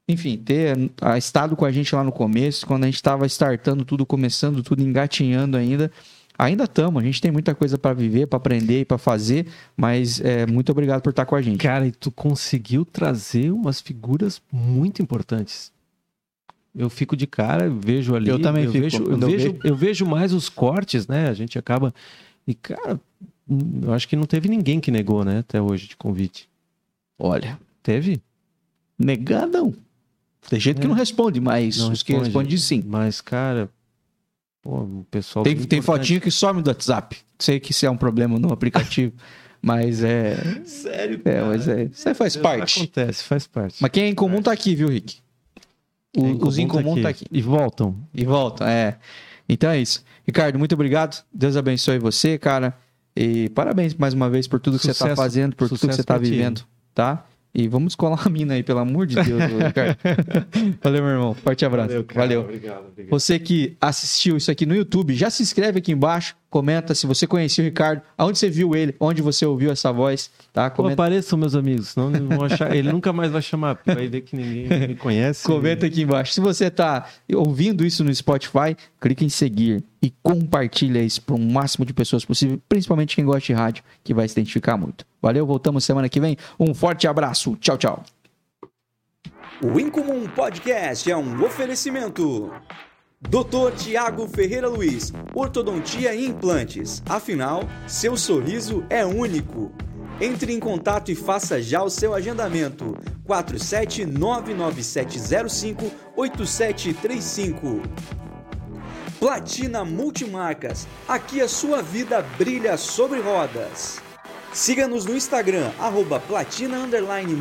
enfim, ter ah, estado com a gente lá no começo, quando a gente estava startando tudo, começando tudo, engatinhando ainda. Ainda estamos, a gente tem muita coisa para viver, para aprender e para fazer, mas é, muito obrigado por estar com a gente. Cara, e tu conseguiu trazer umas figuras muito importantes. Eu fico de cara, vejo ali. Eu também eu fico, Vejo, eu, vejo, vejo. eu vejo mais os cortes, né? A gente acaba. E, cara, eu acho que não teve ninguém que negou, né? Até hoje, de convite. Olha, Teve? negar não. Tem gente que É. não responde, mas Não os que responde. respondem sim. Mas, cara. Pô, o pessoal. Tem, tem fotinho que some do WhatsApp. Sei que isso é um problema no aplicativo, mas é. Sério, É, mas é. Isso aí faz parte. Acontece, faz parte. Mas quem é em comum tá aqui, viu, Rick? O- Quem os em comum tá aqui. E voltam. E volta, é. Então é isso. Ricardo, muito obrigado. Deus abençoe você, cara. E parabéns mais uma vez por tudo que você tá Sucesso- fazendo, por tudo que sucesso você tá pra ti. vivendo, tá? E vamos colar a mina aí, pelo amor de Deus, Ricardo. Valeu, meu irmão. Forte abraço. Valeu. Obrigado, obrigado. Você que assistiu isso aqui no YouTube, já se inscreve aqui embaixo, comenta se você conhecia o Ricardo, aonde você viu ele, onde você ouviu essa voz, tá? Pô, Comenta, apareçam, meus amigos, senão achar. Ele nunca mais vai chamar, porque vai ver que ninguém me conhece. comenta aqui embaixo. Se você tá ouvindo isso no Spotify, clique em seguir e compartilha isso para o máximo de pessoas possível, principalmente quem gosta de rádio, que vai se identificar muito. Valeu, voltamos semana que vem. Um forte abraço. Tchau, tchau. O Incomum Podcast é um oferecimento. Dr. Tiago Ferreira Luiz, Ortodontia e Implantes. Afinal, seu sorriso é único. Entre em contato e faça já o seu agendamento. 47997058735. Platina Multimarcas. Aqui a sua vida brilha sobre rodas. Siga-nos no Instagram, arroba platina underline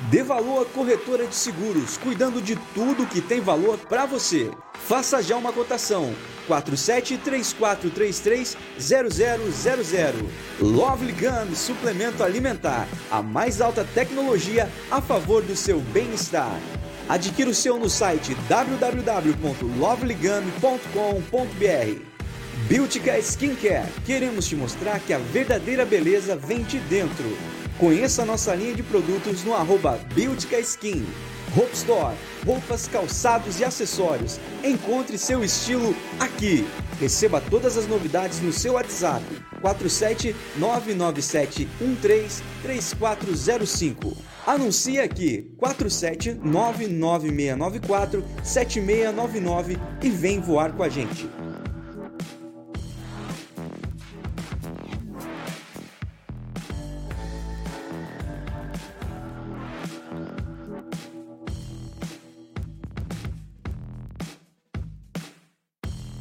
multimarcas. Valor Corretora de Seguros, cuidando de tudo que tem valor para você. Faça já uma cotação. 4734330000. Lovely Gum Suplemento Alimentar, a mais alta tecnologia a favor do seu bem-estar. Adquira o seu no site www.lovelygum.com.br. Beautica Skincare, queremos te mostrar que a verdadeira beleza vem de dentro. Conheça nossa linha de produtos no arroba Beautica Skin. Hope Store, roupas, calçados e acessórios. Encontre seu estilo aqui. Receba todas as novidades no seu WhatsApp 47 3405. Anuncie aqui 47 7699 7699 e vem voar com a gente.